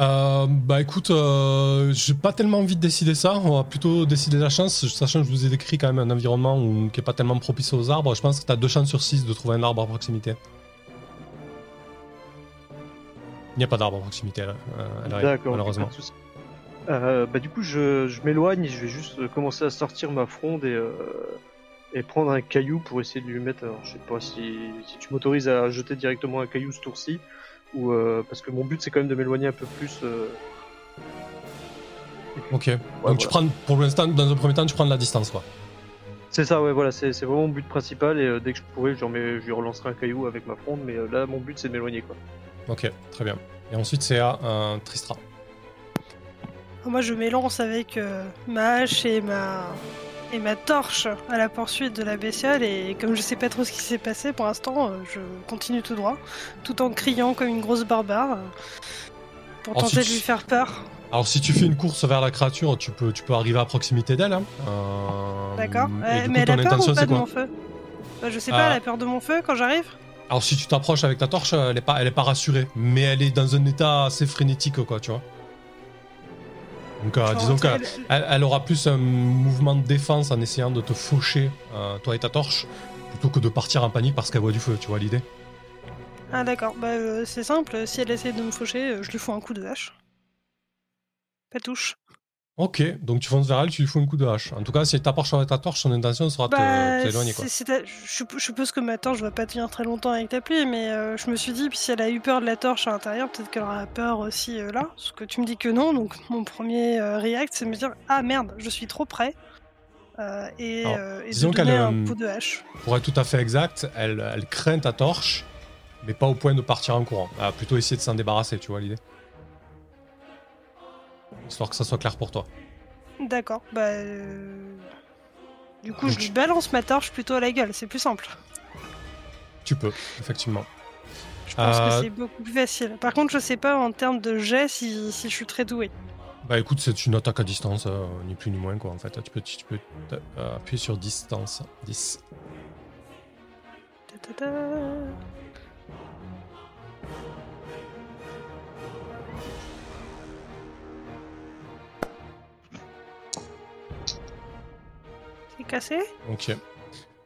Euh, bah écoute, euh, j'ai pas tellement envie de décider ça. On va plutôt décider la chance, sachant que je vous ai décrit quand même un environnement où, qui est pas tellement propice aux arbres. Je pense que t'as deux chances sur six de trouver un arbre à proximité. Il n'y a pas d'arbre à proximité, là, euh, D'accord, malheureusement. Euh, bah du coup, je, je m'éloigne, je vais juste commencer à sortir ma fronde et, euh, et prendre un caillou pour essayer de lui mettre. Alors, je sais pas si, si tu m'autorises à jeter directement un caillou ce tour-ci, ou euh, parce que mon but c'est quand même de m'éloigner un peu plus. euh, Ok. Donc voilà. tu prends, pour l'instant, dans un premier temps, tu prends de la distance, quoi. C'est ça, ouais, voilà, c'est vraiment mon but principal et euh, dès que je pourrai, je, remets- je lui relancerai un caillou avec ma fronde, mais euh, là, mon but c'est de m'éloigner quoi. Ok, très bien. Et ensuite, c'est à euh, Tristra. Moi, je m'élance avec euh, ma hache et ma et ma torche à la poursuite de la bestiole. Et comme je sais pas trop ce qui s'est passé pour l'instant, euh, je continue tout droit, tout en criant comme une grosse barbare euh, pour tenter de lui faire peur. Alors, si tu fais une course vers la créature, tu peux, tu peux arriver à proximité d'elle. Hein. Euh, D'accord. Euh, coup, mais elle a peur ou pas de mon feu? Bah, Je sais Ah. pas, elle a peur de mon feu quand j'arrive Alors si tu t'approches avec ta torche, elle est pas, elle est pas rassurée, mais elle est dans un état assez frénétique, quoi, tu vois. Donc euh, disons qu'elle elle- elle, elle aura plus un mouvement de défense en essayant de te faucher, euh, toi et ta torche, plutôt que de partir en panique parce qu'elle voit du feu, tu vois l'idée Ah d'accord, bah euh, c'est simple, si elle essaie de me faucher, je lui fous un coup de hache. Pas touche. Ok, donc tu fonces vers elle, tu lui fous un coup de hache. En tout cas, si elle t'approche avec ta torche, son intention sera de Bah, t'éloigner, quoi. c'est- c'est à- je, je suppose que ma torche va pas tenir très longtemps avec la pluie, mais euh, je me suis dit, puis si elle a eu peur de la torche à l'intérieur, peut-être qu'elle aura peur aussi euh, là. Parce que tu me dis que non, donc mon premier euh, react, c'est de me dire, ah merde, je suis trop près. Euh, et, Alors, et de donner un coup de hache. Pour être tout à fait exact, elle, elle craint ta torche, mais pas au point de partir en courant. Elle va plutôt essayer de s'en débarrasser, tu vois l'idée Histoire que ça soit clair pour toi. D'accord, bah. euh, Du coup, Donc je lui balance ma torche plutôt à la gueule, c'est plus simple. Tu peux, effectivement. Je pense Euh, que c'est beaucoup plus facile. Par contre, je sais pas en termes de jet si, si je suis très doué. Bah écoute, c'est une attaque à distance, euh, ni plus ni moins quoi en fait. Tu peux, tu peux euh, appuyer sur distance. 10. Ta ta ta. Cassé Ok.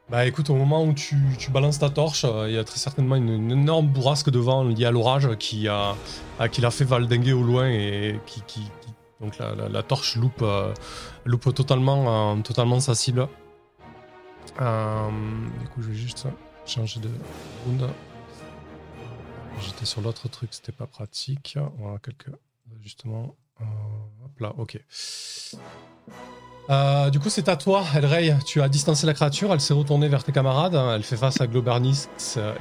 Bah écoute, au moment où tu, tu balances ta torche, euh, il y a très certainement une, énorme bourrasque de vent liée à l'orage qui a, a- qui l'a fait valdinguer au loin et qui, donc la, torche loupe, euh, loupe totalement, euh, totalement sa cible. Du coup, je vais juste changer de round. J'étais sur l'autre truc, c'était pas pratique. Voilà quelques ajustements. Euh, hop là, ok. Euh, du coup, c'est à toi, Elrey. Tu as distancé la créature, elle s'est retournée vers tes camarades. Elle fait face à Globernix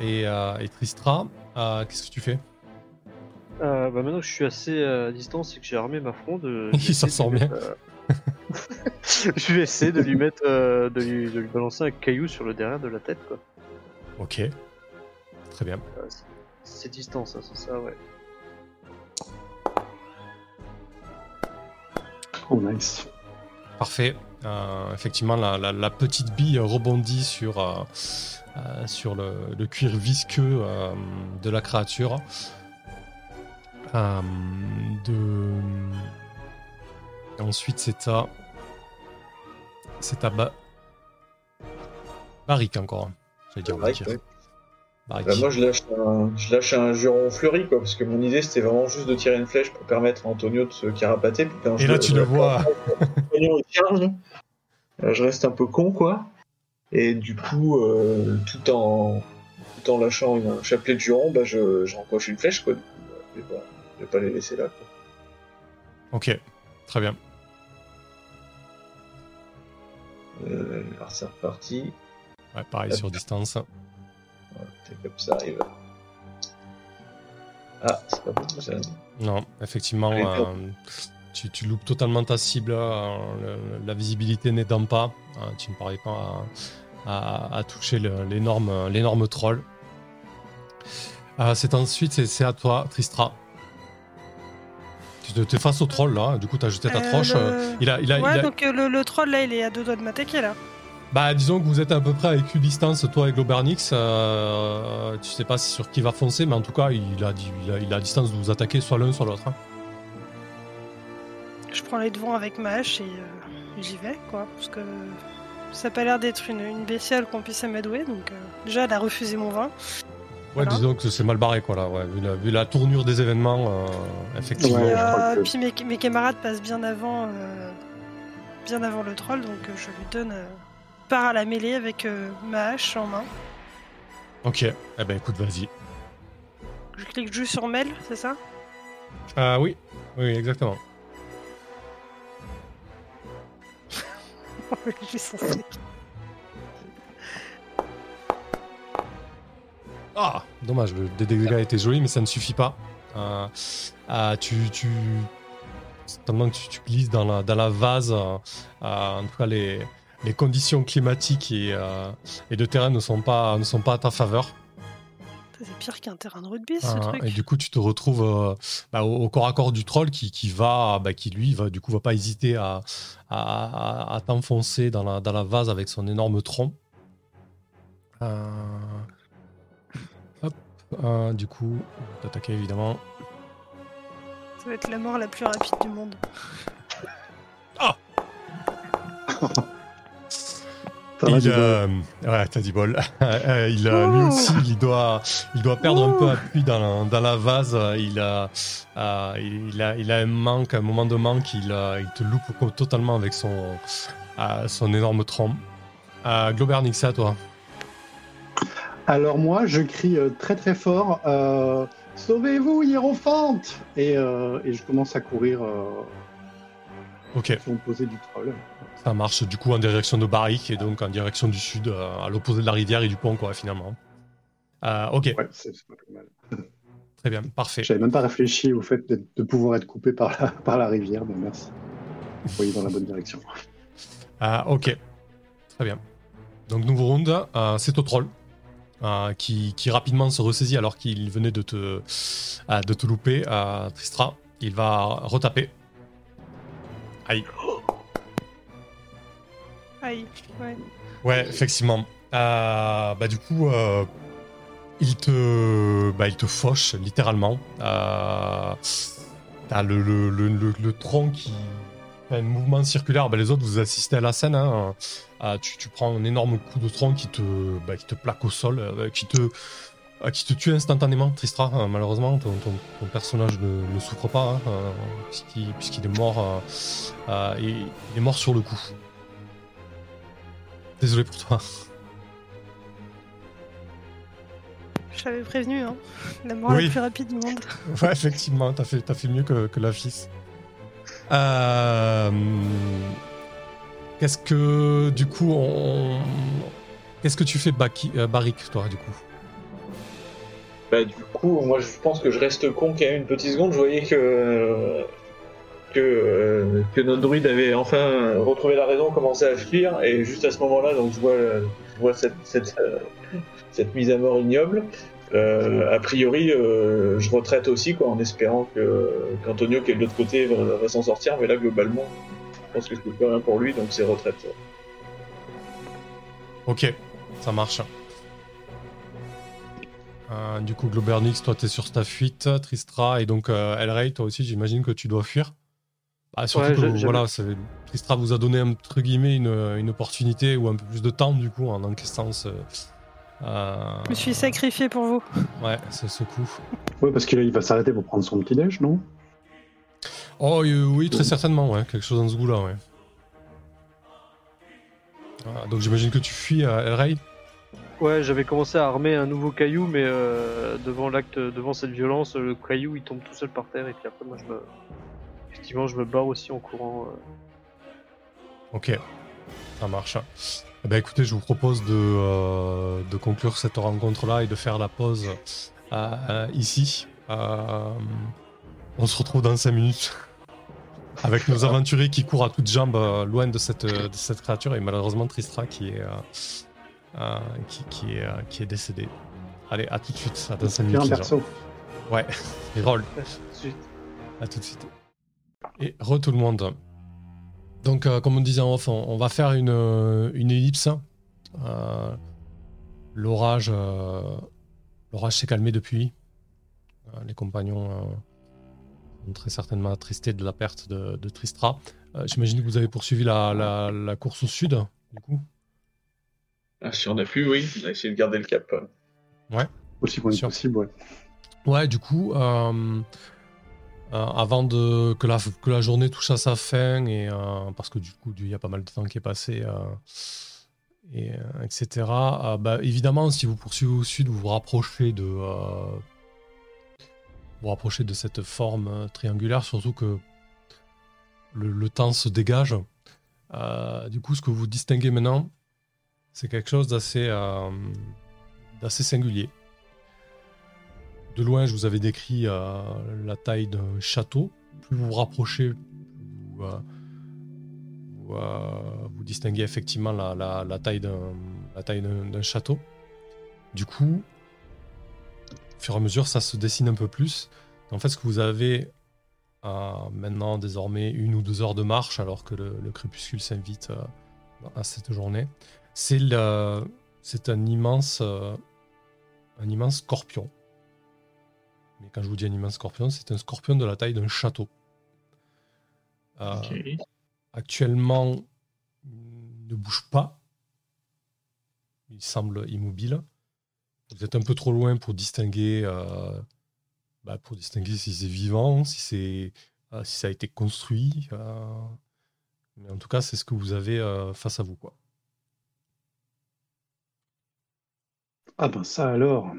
et, euh, et Tristra. Euh, Qu'est-ce que tu fais? Euh, bah maintenant que je suis assez à distance et que j'ai armé ma fronde, euh, Il je vais s'en essayer de sort lui bien. mettre, euh, je vais essayer de lui mettre, euh, de, lui, de lui balancer un caillou sur le derrière de la tête, quoi. Ok. Très bien. Euh, c'est- c'est distance, c'est ça, ouais. Oh, nice. Parfait. Euh, effectivement, la, la- la petite bille rebondit sur, euh, euh, sur le, le cuir visqueux de la créature. De... Ensuite, c'est à. C'est à ba... Barrick encore. J'allais dire ouais. Barrick. Bah, moi, je lâche, un, je lâche un juron fleuri, quoi, parce que mon idée, c'était vraiment juste de tirer une flèche pour permettre à Antonio de se carapater. puis quand Et je là, tu le vois. Antonio, il charge. Euh, je reste un peu con, quoi. Et du coup, euh, tout, en, tout en lâchant une- un chapelet de juron, bah, je, je rencoche une flèche, quoi. Euh, je, vais pas, je vais pas les laisser là, quoi. Ok, très bien. Euh, alors, c'est reparti. Ouais, pareil sur distance. C'est comme ça arrive. Ah, c'est pas beaucoup, ça. Non, effectivement, Allez, euh, tu, tu loupes totalement ta cible. euh, le- la visibilité n'aidant pas. euh, tu ne parais pas à, à- à toucher l'énorme l'énorme troll. Euh, c'est ensuite, c'est- c'est à toi, Tristra. Tu te- t'es face au troll là, du coup, tu as jeté ta Euh, troche. le- Il a, il a, ouais, il a- donc euh, le, le troll là, il est à deux doigts de m'attaquer là. Bah, disons que vous êtes à peu près à équidistance, toi et Globernix. Euh, tu sais pas sur qui va foncer, mais en tout cas, il a, il a, il a distance de vous attaquer soit l'un, soit l'autre. hein. Je prends les devants avec ma hache et euh, j'y vais, quoi. Parce que ça a pas l'air d'être une, une bestiale qu'on puisse amadouer. Donc, euh, déjà, elle a refusé mon vin. Ouais, Voilà. disons que c'est mal barré, quoi, là. Ouais. Vu, la, vu la tournure des événements, euh, effectivement. Ouais, Et, je crois euh, que- Puis mes, mes camarades passent bien avant, euh, bien avant le troll, donc euh, je lui donne euh, part à la mêlée avec euh, ma hache en main. Ok, eh ben écoute, vas-y. Je clique juste sur mail, c'est ça? Ah oui, oui, exactement. Ah, dommage, le dé dégâts était joli, mais ça ne suffit pas. Euh, ah, tu, tu, tellement que tu, tu glisses dans la, dans la vase. euh, euh, en tout cas, les, les conditions climatiques et, euh, et de terrain ne sont pas, ne sont pas à ta faveur. C'est pire qu'un terrain de rugby, ce Euh, truc. et du coup, tu te retrouves euh, bah, au, au corps à corps du troll qui, qui va, bah, qui lui, va, du coup, va pas hésiter à, à, à- à t'enfoncer dans la, dans la vase avec son énorme tronc. Euh, Hop, euh, du coup, on va t'attaquer évidemment. Ça va être la mort la plus rapide du monde. Ça va, il, euh, ouais, t'as dit bol. Euh, il, euh, lui Ouh. aussi, il doit, il doit perdre un peu appui dans la, dans la vase. Il a, euh, il, a, il a un manque, un moment de manque. Il, euh, il te loupe totalement avec son, euh, son énorme tronc. Euh, Globernix, c'est à toi. Alors moi, je crie euh, très très fort euh, Sauvez-vous, Hiérophante et, euh, et je commence à courir euh, Ok, sur l'opposé du troll. Ça marche du coup en direction de Barrick et donc en direction du sud, euh, à l'opposé de la rivière et du pont, quoi, finalement. Euh, ok, Ouais, c'est pas plus mal. très bien, parfait. J'avais même pas réfléchi au fait de pouvoir être coupé par la, par la rivière, mais merci. Vous voyez dans la bonne direction. Ah, ok, très bien. Donc, nouveau round, euh, c'est au troll. euh, qui, qui rapidement se ressaisit alors qu'il venait de te, euh, de te louper. euh, Tristra, il va retaper. Aïe. Ouais. Effectivement. Euh, bah, du coup, euh, il, te, bah, il te fauche littéralement. Euh, T'as le, le, le, le- tronc qui, un mouvement circulaire. Bah, les autres, vous assistez à la scène. hein. Tu, tu prends un énorme coup de tronc qui te, bah, qui te plaque au sol, qui, te, qui te tue instantanément, Tristra. Euh, malheureusement, ton, ton- ton personnage ne, souffre pas, hein, puisqu'il est mort. euh, est mort sur le coup. Désolé pour toi. Je t'avais prévenu, hein. La mort Oui. la plus rapide du monde. Ouais, effectivement, t'as fait, t'as fait mieux que, que la fils. Euh, Qu'est-ce que, du coup, on... Qu'est-ce que tu fais, Baki, euh, Barik, toi, du coup? Bah, du coup, moi, je pense que je reste con quand même une petite seconde. Je voyais que que, euh, notre druide avait enfin retrouvé la raison, commencé à fuir, et juste à ce moment-là, donc je vois, je euh, cette mise à mort ignoble. Euh, a priori, je retraite aussi, quoi, en espérant que qu'Antonio, qui est de l'autre côté, va, s'en sortir. Mais là, globalement, je pense que c'est plus rien pour lui, donc c'est retraite. Ok, ça marche. Du coup, Globernix, toi, t'es sur ta fuite, Tristra, et donc euh, Elray, toi aussi, j'imagine que tu dois fuir. Bah, surtout Ouais, que, je- voilà, Tristra vous a donné, entre guillemets, une, une opportunité ou un peu plus de temps, du coup, en encaissant ce... euh, Je me suis sacrifié pour vous. Ouais, c'est ce coup. Ouais, parce qu'il il va s'arrêter pour prendre son petit déj, non? Oh euh, oui, très certainement, ouais. Quelque chose dans ce goût-là, ouais. Ah, donc j'imagine que tu fuis à Elray Ouais, j'avais commencé à armer un nouveau caillou, mais euh, devant l'acte, devant cette violence, le caillou il tombe tout seul par terre et puis après moi je me, effectivement je me barre aussi en courant. euh. Ok, ça marche. Eh ben, écoutez, je vous propose de, euh, de conclure cette rencontre-là et de faire la pause euh, euh, ici. Euh, on se retrouve dans 5 minutes avec nos aventuriers qui courent à toutes jambes euh, loin de cette, de cette créature et malheureusement Tristra qui est, euh, euh, qui, qui est, euh, qui est décédé. Allez, à tout de suite, à dans 5 Bien minutes. les gens. Ouais, de suite. À tout de suite. Et re tout le monde. Donc, euh, comme on disait en off, on, on va faire une, euh, une ellipse. Euh, L'orage euh, l'orage s'est calmé depuis. Euh, les compagnons euh, sont très certainement attristés de la perte de, de Tristra. Euh, J'imagine que vous avez poursuivi la, la- la course au sud, du coup? Ah, si on a pu, oui, on a essayé de garder le cap. Aussi loin possible, ouais. Ouais, du coup, euh, avant de, que, la, journée touche à sa fin, et, euh, parce que du coup, il y a pas mal de temps qui est passé, euh, et, etc. bah, évidemment, si vous poursuivez au sud, vous vous rapprochez de, vous rapprochez de cette forme triangulaire, surtout que le, temps se dégage. Du coup, ce que vous distinguez maintenant, c'est quelque chose d'assez d'assez singulier. De loin, je vous avais décrit euh, la taille d'un château. Plus vous vous rapprochez, vous, euh, euh, vous distinguez effectivement la, la- la taille d'un château. Du coup, au fur et à mesure, ça se dessine un peu plus. En fait, ce que vous avez maintenant, désormais, une ou deux heures de marche, alors que le, le crépuscule s'invite à cette journée, c'est un immense, un immense scorpion. Mais quand je vous dis un immense scorpion, c'est un scorpion de la taille d'un château. Euh. Actuellement, il ne bouge pas. Il semble immobile. Vous êtes un peu trop loin pour distinguer, euh, bah, pour distinguer si c'est vivant, si, c'est, euh, si ça a été construit. euh. Mais en tout cas, c'est ce que vous avez euh, face à vous. Quoi. Ah ben ça alors.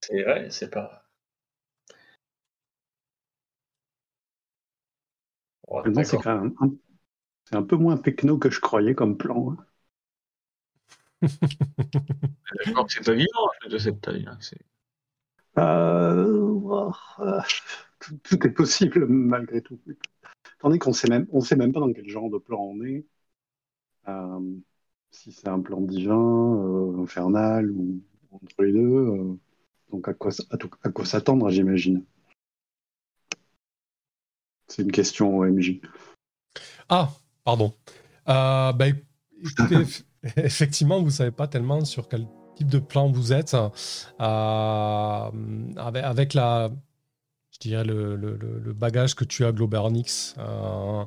C'est vrai, c'est pas. Finalement, c'est d'accord. quand même un, peu moins pecno que je croyais comme plan. hein. D'accord que c'est pas vivant, de cette taille. hein, Euh, oh, euh, tout, tout est possible malgré tout. Tandis qu'on sait même, on sait même pas dans quel genre de plan on est. Euh, si c'est un plan divin, euh, infernal ou entre les deux. euh, donc à quoi, s- à tout- à quoi s'attendre, j'imagine. C'est une question OMJ. Ah, pardon. Euh, bah, écoutez, eff- effectivement, vous savez pas tellement sur quel type de plan vous êtes. Euh, avec, avec la, je dirais le, le- le- le bagage que tu as, Globernix, euh,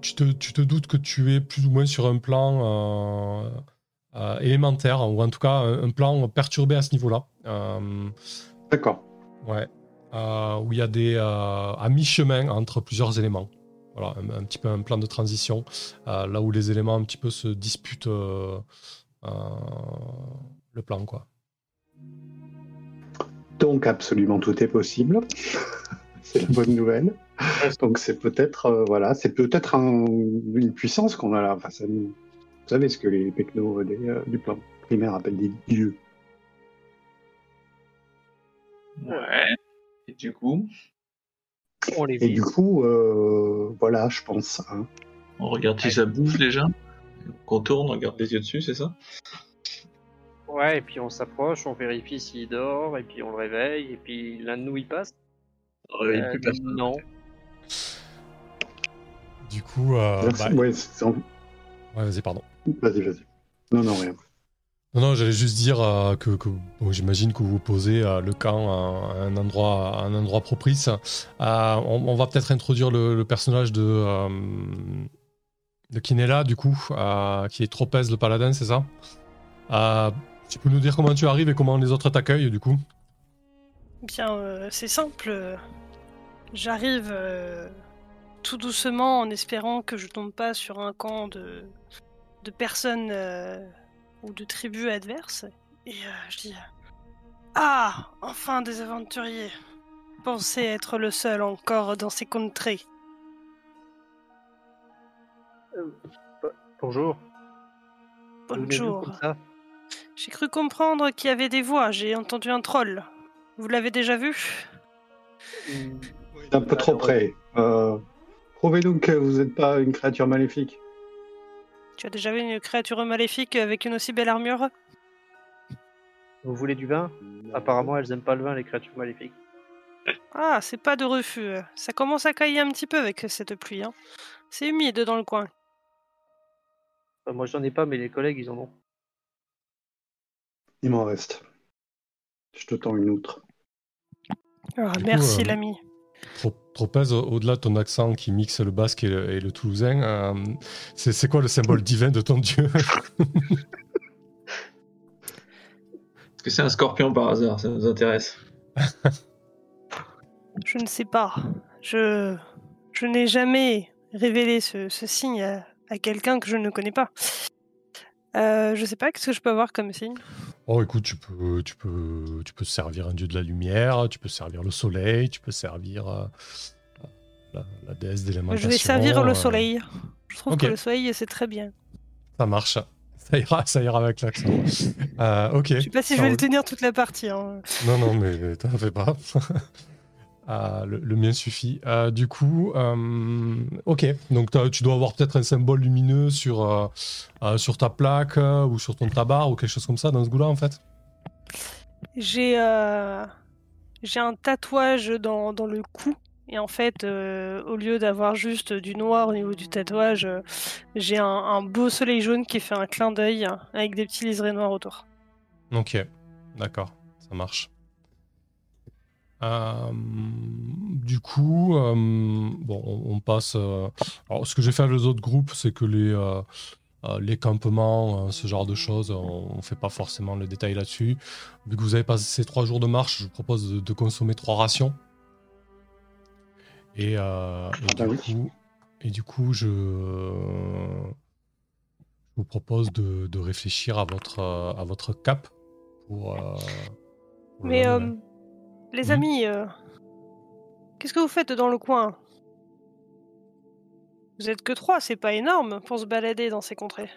tu, te, tu te doutes que tu es plus ou moins sur un plan élémentaire, ou en tout cas un, un plan perturbé à ce niveau-là. D'accord. Ouais. Euh, où il y a des. euh, à mi-chemin entre plusieurs éléments. Voilà, un, un petit peu un plan de transition. euh, là où les éléments un petit peu se disputent euh, euh, le plan, quoi. Donc absolument tout est possible. c'est la bonne nouvelle. Donc c'est peut-être euh, voilà, c'est peut-être un- une puissance qu'on a là face à nous. Vous savez ce que les technos des, euh, du plan primaire appellent des dieux. Ouais. Du coup, On les Et du coup, euh, voilà, je pense. hein. on regarde si ça bouge déjà. On contourne, on regarde les yeux dessus, c'est ça? Ouais, et puis on s'approche, on vérifie s'il dort, et puis on le réveille, et puis l'un de nous il passe? On réveille Euh, plus personne. non. Du coup. euh, bah, ouais, vas-y, pardon. vas-y, vas-y. Non, non, rien. Non, non, j'allais juste dire euh, que, j'imagine que vous posez euh, le camp à, un endroit, un endroit propice. Euh, on, va peut-être introduire le, le personnage de, de Kinella, du coup, qui est Tropez le paladin, c'est ça? Tu peux nous dire comment tu arrives et comment les autres t'accueillent, du coup? Bien, c'est simple. J'arrive tout doucement en espérant que je tombe pas sur un camp de, de personnes ou de tribus adverses. Et euh, je dis Ah Enfin des aventuriers Pensez être le seul encore dans ces contrées. Bonjour. D'où Bonjour. ça? J'ai cru comprendre qu'il y avait des voix. J'ai entendu un troll. Vous l'avez déjà vu? Hmm, Un peu trop près. Euh, Prouvez-nous que vous n'êtes pas une créature maléfique. Tu as déjà vu une créature maléfique avec une aussi belle armure Vous voulez du vin Apparemment, elles aiment pas le vin, les créatures maléfiques. Ah, c'est pas de refus. Ça commence à cailler un petit peu avec cette pluie. Hein. C'est humide dans le coin. Enfin, moi, j'en ai pas, mais les collègues, ils en ont. Il m'en reste. Je te tends une outre. Ah, merci euh, l'ami. Au- au-delà de ton accent qui mixe le basque et le, et le toulousain, euh, c'est c'est quoi le symbole divin de ton dieu? Est-ce que c'est un scorpion par hasard? Ça nous intéresse. Je ne sais pas. Je, je n'ai jamais révélé ce, ce signe à, à quelqu'un que je ne connais pas. Euh, je sais pas, qu'est-ce que je peux avoir comme signe? Oh, écoute, tu peux, tu peux, tu peux servir un dieu de la lumière, tu peux servir le soleil, tu peux servir euh, la, la déesse Je d'élémentation. vais servir le soleil. Je trouve que le soleil, c'est très bien. Ça marche. Ça ira, ça ira avec l'accent. Euh, ok. Je sais pas si je vais le tenir toute la partie. hein. Non, non, mais t'en fais pas. Ah, le, le mien suffit. Euh, du coup, euh, ok. Donc tu dois avoir peut-être un symbole lumineux sur, euh, euh, sur ta plaque ou sur ton tabac ou quelque chose comme ça dans ce goût-là, en fait. J'ai j'ai un tatouage dans, dans le cou. Et en fait, au lieu d'avoir juste du noir au niveau du tatouage, j'ai un, un beau soleil jaune qui fait un clin d'œil avec des petits liserés noirs autour. Ok, d'accord, ça marche. Euh, du coup, euh, bon, on, on passe. euh, alors, ce que j'ai fait avec les autres groupes, c'est que les, les campements, euh, ce genre de choses, on ne fait pas forcément le détail là-dessus. Vu que vous avez passé ces trois jours de marche, je vous propose de, de consommer trois rations. Et, euh, et Ah du oui. coup, et du coup, je, je vous propose de, de réfléchir à votre, à votre cap pour. euh, pour le Mais. Les Mhm. amis, euh, qu'est-ce que vous faites dans le coin? Vous êtes que trois, c'est pas énorme pour se balader dans ces contrées.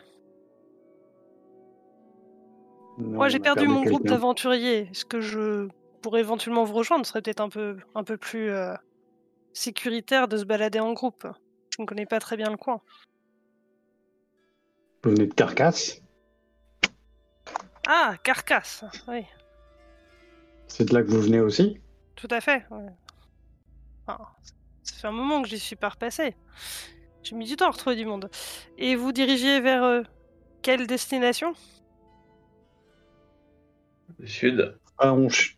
Non, Moi, j'ai perdu mon groupe d'aventuriers. Est-ce que je pourrais éventuellement vous rejoindre? Ce serait peut-être un peu, un peu plus euh, sécuritaire de se balader en groupe. Je ne connais pas très bien le coin. Vous venez de Carcasse? Ah, Carcasse, oui, C'est de là que vous venez aussi tout à fait. ouais. Enfin, ça fait un moment que j'y suis pas repassé. J'ai mis du temps à retrouver du monde. Et vous dirigiez vers euh, quelle destination? Le sud. ah, on ch-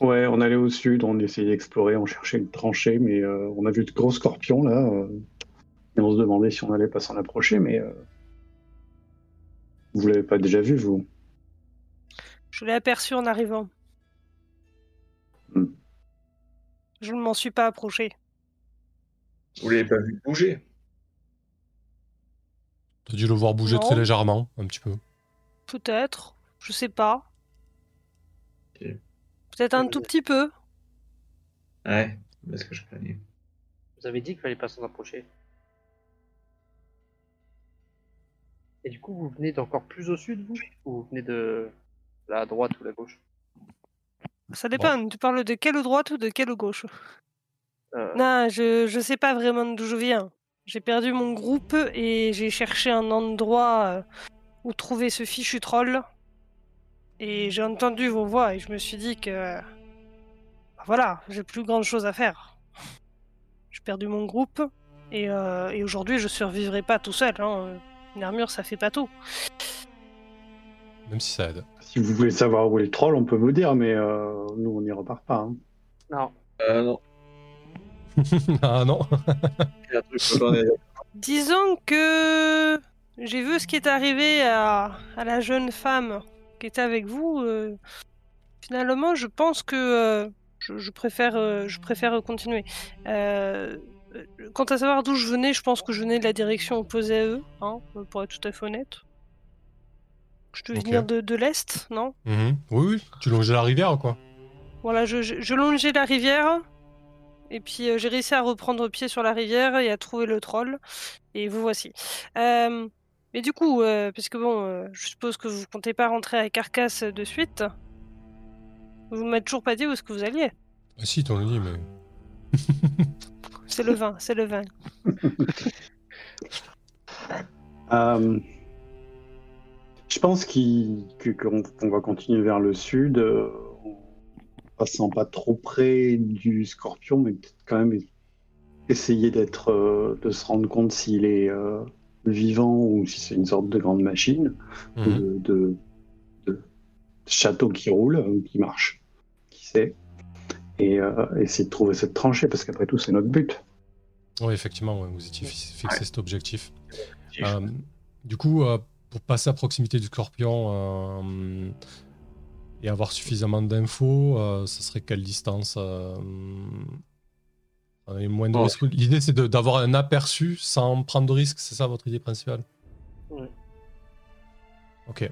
Ouais, on allait au sud, on essayait d'explorer, on cherchait une tranchée, mais euh, on a vu de gros scorpions là. euh. Et on se demandait si on allait pas s'en approcher, mais euh, vous l'avez pas déjà vu, vous? Je l'ai aperçu en arrivant. Je ne m'en suis pas approché. Vous l'avez pas vu bouger T'as dû le voir bouger Non. très légèrement, un petit peu. Peut-être. Je sais pas. Peut-être un tout petit peu. Ouais, c'est ce que je craignais. Vous avez dit qu'il fallait pas s'en approcher. Et du coup, vous venez d'encore plus au sud, vous? Ou vous venez de la droite ou la gauche? Ça dépend. Tu parles de quelle droite ou de quelle gauche? Euh, Non, je je sais pas vraiment d'où je viens. J'ai perdu mon groupe et j'ai cherché un endroit euh, où trouver ce fichu troll. Et j'ai entendu vos voix et je me suis dit que bah voilà, j'ai plus grande chose à faire. J'ai perdu mon groupe et, euh, et aujourd'hui je survivrai pas tout seul. Hein. Une armure ça fait pas tout. Même si ça aide. Si vous voulez savoir où est le troll, on peut vous dire, mais euh, nous, on n'y repart pas. hein. Non. Euh, non, ah non il y a un truc que j'en ai- Disons que j'ai vu ce qui est arrivé à, à la jeune femme qui était avec vous. euh, finalement, je pense que euh, je, je préfère, euh, je préfère continuer. Euh, euh, quant à savoir d'où je venais, je pense que je venais de la direction opposée à eux, hein, pour être tout à fait honnête. Je devais Ok. venir de, de l'Est, non? Mhm. Oui, oui, tu longeais la rivière, quoi. Voilà, je, je, je longeais la rivière. Et puis euh, j'ai réussi à reprendre pied sur la rivière et à trouver le troll. Et vous voici. Euh, mais du coup, euh, puisque bon, euh, je suppose que vous comptez pas rentrer à Carcasse de suite. Vous m'avez toujours pas dit où est-ce que vous alliez. Ah si, t'en as dit, mais... C'est le vin, c'est le vin. Euh, je pense qu'on va continuer vers le sud, euh, en passant pas trop près du scorpion, mais peut-être quand même essayer d'être, euh, de se rendre compte s'il est euh, vivant ou si c'est une sorte de grande machine, Mhm. de, de- de château qui roule, qui marche, qui sait, et essayer de trouver cette tranchée, parce qu'après tout, c'est notre but. Oui, effectivement, ouais, vous étiez fi- fixé cet objectif. Du coup, pour passer à proximité du scorpion euh, et avoir suffisamment d'infos, euh, ça serait quelle distance euh, moins de Oh. risques. L'idée, c'est de- d'avoir un aperçu sans prendre de risques, c'est ça votre idée principale? Ouais. Ok.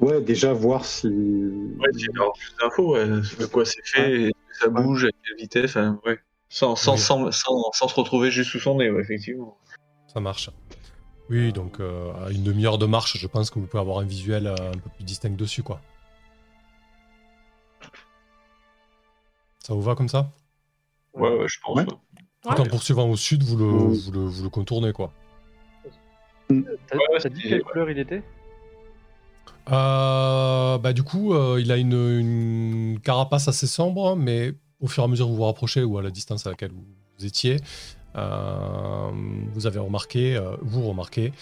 Ouais, déjà voir si... Ouais, d'avoir plus d'infos, ouais, de quoi c'est fait, ça bouge, à quelle vitesse, ouais. Sans, sans, Oui. sans, sans, sans se retrouver juste sous son nez, ouais, effectivement. Ça marche. Oui, donc euh, à une demi-heure de marche, je pense que vous pouvez avoir un visuel euh, un peu plus distinct dessus, quoi. Ça vous va comme ça? Ouais, ouais, je pense. Ouais. ouais. Ouais. Tout en poursuivant au sud, vous le, vous le, vous le contournez, quoi. T'as t'as dit quelle couleur il était? Euh, bah, du coup, euh, il a une, une carapace assez sombre, mais au fur et à mesure que vous vous rapprochez ou à la distance à laquelle vous, vous étiez, vous avez remarqué, euh, vous remarquez,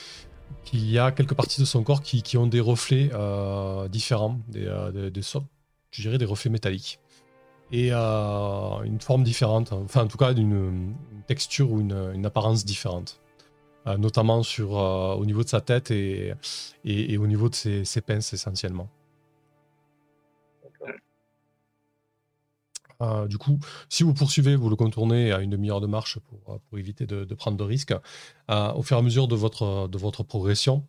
qu'il y a quelques parties de son corps qui, ont des reflets euh, différents, des, euh, je dirais des reflets métalliques. Et euh, une forme différente, enfin en tout cas d'une une texture ou une, apparence différente. Euh, notamment sur, euh, au niveau de sa tête et, au niveau de ses pinces essentiellement. Euh, du coup, si vous poursuivez, vous le contournez à une demi-heure de marche pour, euh, pour éviter de, de prendre de risques. Euh, au fur et à mesure de votre, de votre progression,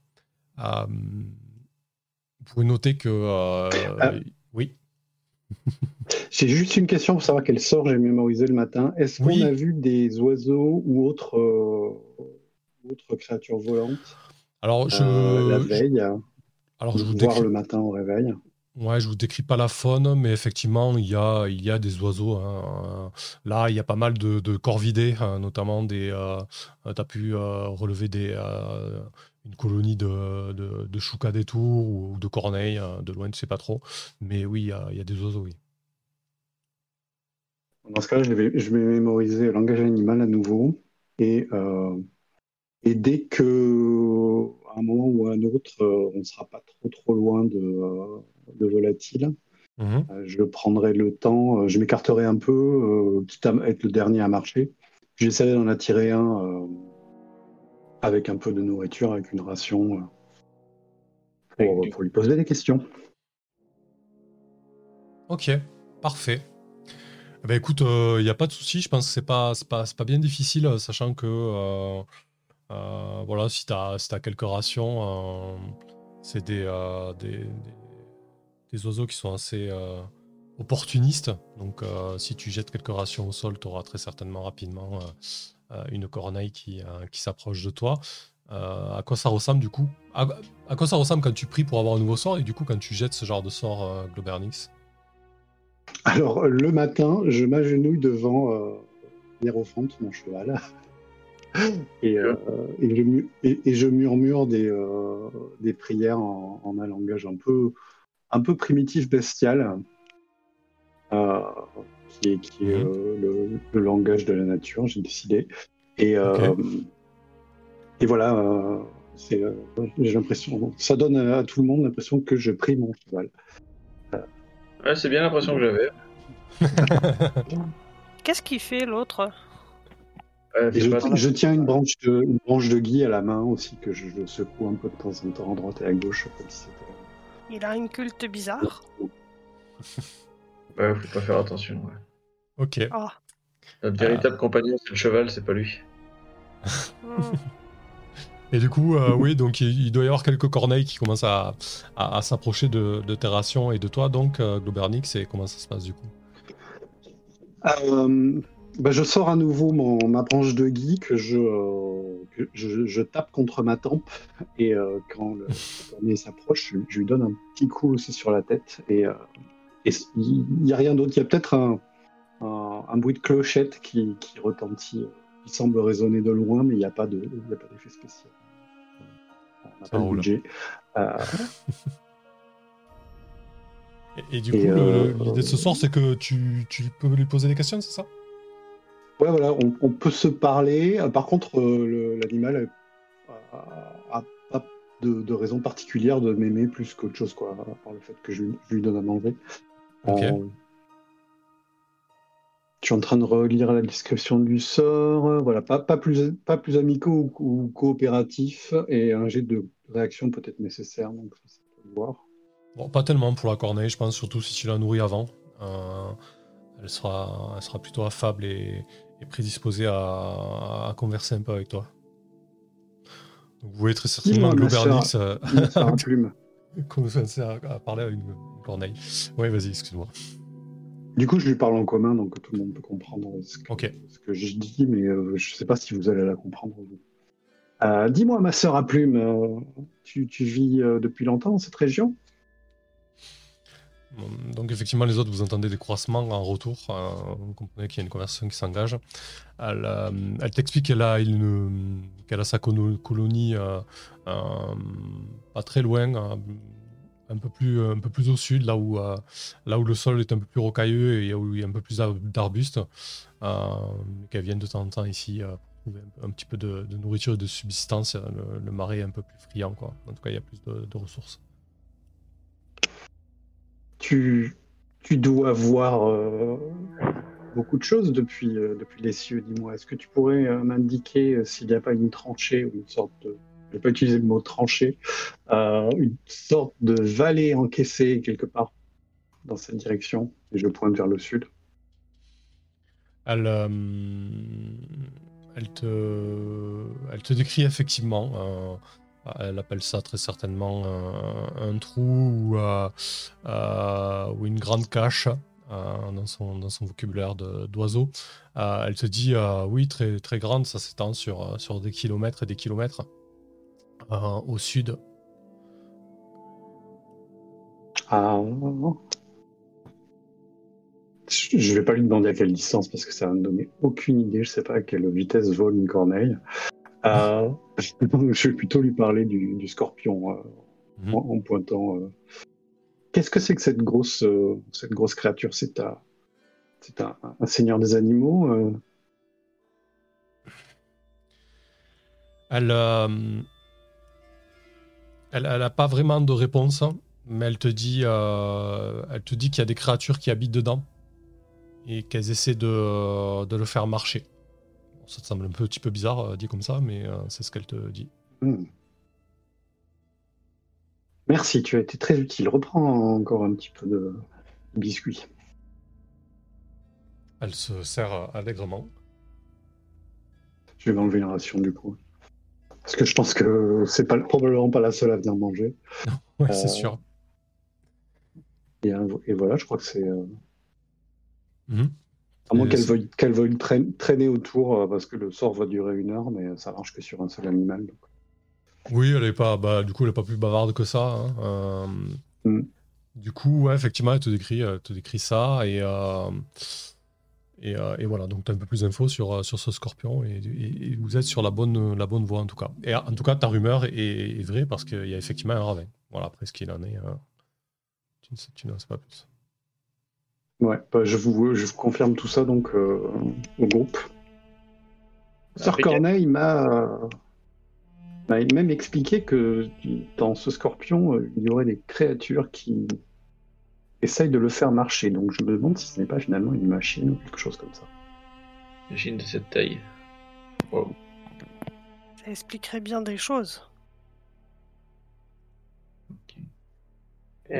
euh, vous pouvez noter que... Ah. Oui. J'ai juste une question pour savoir quel sort j'ai mémorisé le matin. Est-ce qu'on Oui. a vu des oiseaux ou autres, autres créatures volantes Alors, je, la je- veille, alors, je vous voir décris le matin au réveil Ouais, je vous décris pas la faune, mais effectivement, il y a, il y a des oiseaux. hein. Là, il y a pas mal de, corvidés, hein, notamment des. tu as pu euh, relever des, euh, une colonie de, de, des tours ou de corneilles, hein, de loin, tu sais pas trop. Mais oui, il y a, des oiseaux, oui. Dans ce cas-là, je vais, je vais mémoriser le langage animal à nouveau. Et, euh, et dès que, à un moment ou à un autre, euh, on ne sera pas trop trop loin de, euh, de volatile, Mhm. euh, je prendrai le temps, euh, je m'écarterai un peu, euh, quitte à être le dernier à marcher. J'essaierai d'en attirer un euh, avec un peu de nourriture, avec une ration, euh, pour, pour lui poser des questions. Ok, parfait. Eh ben écoute, il n'y a pas de souci, je pense que c'est pas, c'est pas, c'est pas bien difficile, euh, sachant que euh, euh, voilà, si tu as, si t'as quelques rations, euh, c'est des, euh, des, des- des oiseaux qui sont assez euh, opportunistes. Donc euh, si tu jettes quelques rations au sol, tu auras très certainement rapidement euh, euh, une corneille qui, euh, qui s'approche de toi. Euh, à quoi ça ressemble du coup? À, à quoi ça ressemble quand tu pries pour avoir un nouveau sort et du coup quand tu jettes ce genre de sort euh, Globernix? Alors, le matin, je m'agenouille devant euh, Nérophante, mon cheval, et, euh, et, je, mu- et- et je murmure des, euh, des prières en, en un langage un peu, un peu primitif, bestial, euh, qui est, qui est, Mhm. euh, le, le langage de la nature, j'ai décidé. Et, euh, et voilà, euh, euh, j'ai l'impression, ça donne à, tout le monde l'impression que je prie mon cheval. Ouais, c'est bien l'impression que j'avais. Qu'est-ce qu'il fait l'autre? Je, tiens une branche, de, une branche de gui à la main aussi que je, je secoue un peu de temps en temps à droite et à gauche comme si c'était. Il a une culte bizarre. Ouais, faut pas faire attention. ouais. Ok. Ah. Notre véritable compagnon, c'est le cheval, c'est pas lui. Hmm. Et du coup, euh, oui, donc il, il doit y avoir quelques corneilles qui commencent à, à- à s'approcher de, de tes rations et de toi, donc euh, Globernix, et comment ça se passe du coup? Euh, bah, je sors à nouveau mon, ma branche de gui que je, euh, que je, je tape contre ma tempe et euh, quand le cornet s'approche, je, je lui donne un petit coup aussi sur la tête et euh, et il n'y a rien d'autre. Il y a peut-être un, un, un bruit de clochette qui, qui retentit, qui semble résonner de loin, mais il n'y a pas de- il n'y a pas d'effet spécial. On n'a pas roule. budget. Euh, Et, et du coup, euh, l'idée de ce sort, c'est que tu, tu peux lui poser des questions, c'est ça? Ouais, voilà, on, on peut se parler. Euh, Par contre, euh, l'animal a, a pas de, de raison particulière de m'aimer plus qu'autre chose, quoi, par le fait que je, lui- je lui donne à manger. Ok. Euh, je suis en train de relire la description du sort. Voilà, pas, pas, plus, pas plus amicaux ou, ou coopératifs et un jet de réaction peut-être nécessaire. Donc, ça, ça peut voir. Bon, pas tellement pour la corneille, je pense, surtout si tu l'as nourrie avant. Euh, elle, sera, elle sera plutôt affable et, et prédisposée à, à converser un peu avec toi. Donc vous voyez très certainement Dis-moi, ma Globernix euh, commencer à, à parler à une corneille. Oui, vas-y, excuse-moi. Du coup, je lui parle en commun, donc tout le monde peut comprendre ce que, Ok. ce que je dis, mais euh, je ne sais pas si vous allez la comprendre. Euh, Dis-moi, ma sœur à plume, euh, tu, tu vis depuis longtemps dans cette région? Donc effectivement, les autres, vous entendez des croissements en retour. euh, vous comprenez qu'il y a une conversation qui s'engage. Elle, euh, t'explique qu'elle a, une, qu'elle a sa colonie euh, pas très loin, un, peu plus, un peu plus au sud, là où, là où le sol est un peu plus rocailleux et où il y a un peu plus d'ar- d'arbustes. Qu'elle vienne de temps en temps ici trouver un, petit peu de, nourriture et de subsistance. Le, marais est un peu plus friand. Quoi. En tout cas, il y a plus de ressources. Tu, tu dois voir euh, beaucoup de choses depuis, euh, depuis les cieux, dis-moi. Est-ce que tu pourrais euh, m'indiquer s'il n'y a pas une tranchée ou une sorte de... Je vais pas utiliser le mot tranchée, une sorte de vallée encaissée quelque part dans cette direction. Et je pointe vers le sud? Elle, elle, te, elle te décrit effectivement, elle appelle ça très certainement un trou ou, euh, euh, ou une grande cache euh, dans, son, vocabulaire d'oiseau. Elle te dit, oui, très, très grande, ça s'étend sur, des kilomètres et des kilomètres au sud. Ah. Je vais pas lui demander à quelle distance parce que ça va me donner aucune idée. Je sais pas à quelle vitesse vole une corneille. Euh, je vais plutôt lui parler du, du scorpion euh, Mhm. en, en pointant. euh. Qu'est-ce que c'est que cette grosse, euh, cette grosse créature? C'est un, c'est un, un seigneur des animaux euh? Elle, euh, elle, elle a pas vraiment de réponse, mais elle te dit, euh, elle te dit qu'il y a des créatures qui habitent dedans et qu'elles essaient de, de le faire marcher. Ça te semble un petit peu bizarre dit comme ça, mais c'est ce qu'elle te dit. Hmm. Merci, tu as été très utile. Reprends encore un petit peu de biscuit. Elle se sert allègrement. Je vais m'enlever une ration du coup. Parce que je pense que c'est pas, probablement pas la seule à venir manger. ouais, c'est euh, sûr. Et, voilà, je crois que c'est. Euh... Mhm. À moins qu'elle veuille, traîner, autour, euh, parce que le sort va durer une heure, mais ça marche que sur un seul animal. Oui, elle est pas, bah, du coup, elle est pas plus bavarde que ça. Hein. Euh, mm. Du coup, ouais, effectivement, elle te décrit, te décrit ça et, euh, et, et, voilà. Donc, tu as un peu plus d'infos sur, sur ce scorpion et, vous êtes sur la bonne, la bonne voie en tout cas. Et en tout cas, ta rumeur est, vraie parce qu'il y a effectivement un ravin. Voilà, après ce qu'il en est, tu, ne sais, tu n'en sais pas plus. Ouais, bah, je, vous, je vous confirme tout ça donc euh, au groupe. Sœur Corneille m'a même expliqué que dans ce scorpion, euh, il y aurait des créatures qui essayent de le faire marcher. Donc je me demande si ce n'est pas finalement une machine ou quelque chose comme ça. Machine de cette taille. Ça expliquerait bien des choses.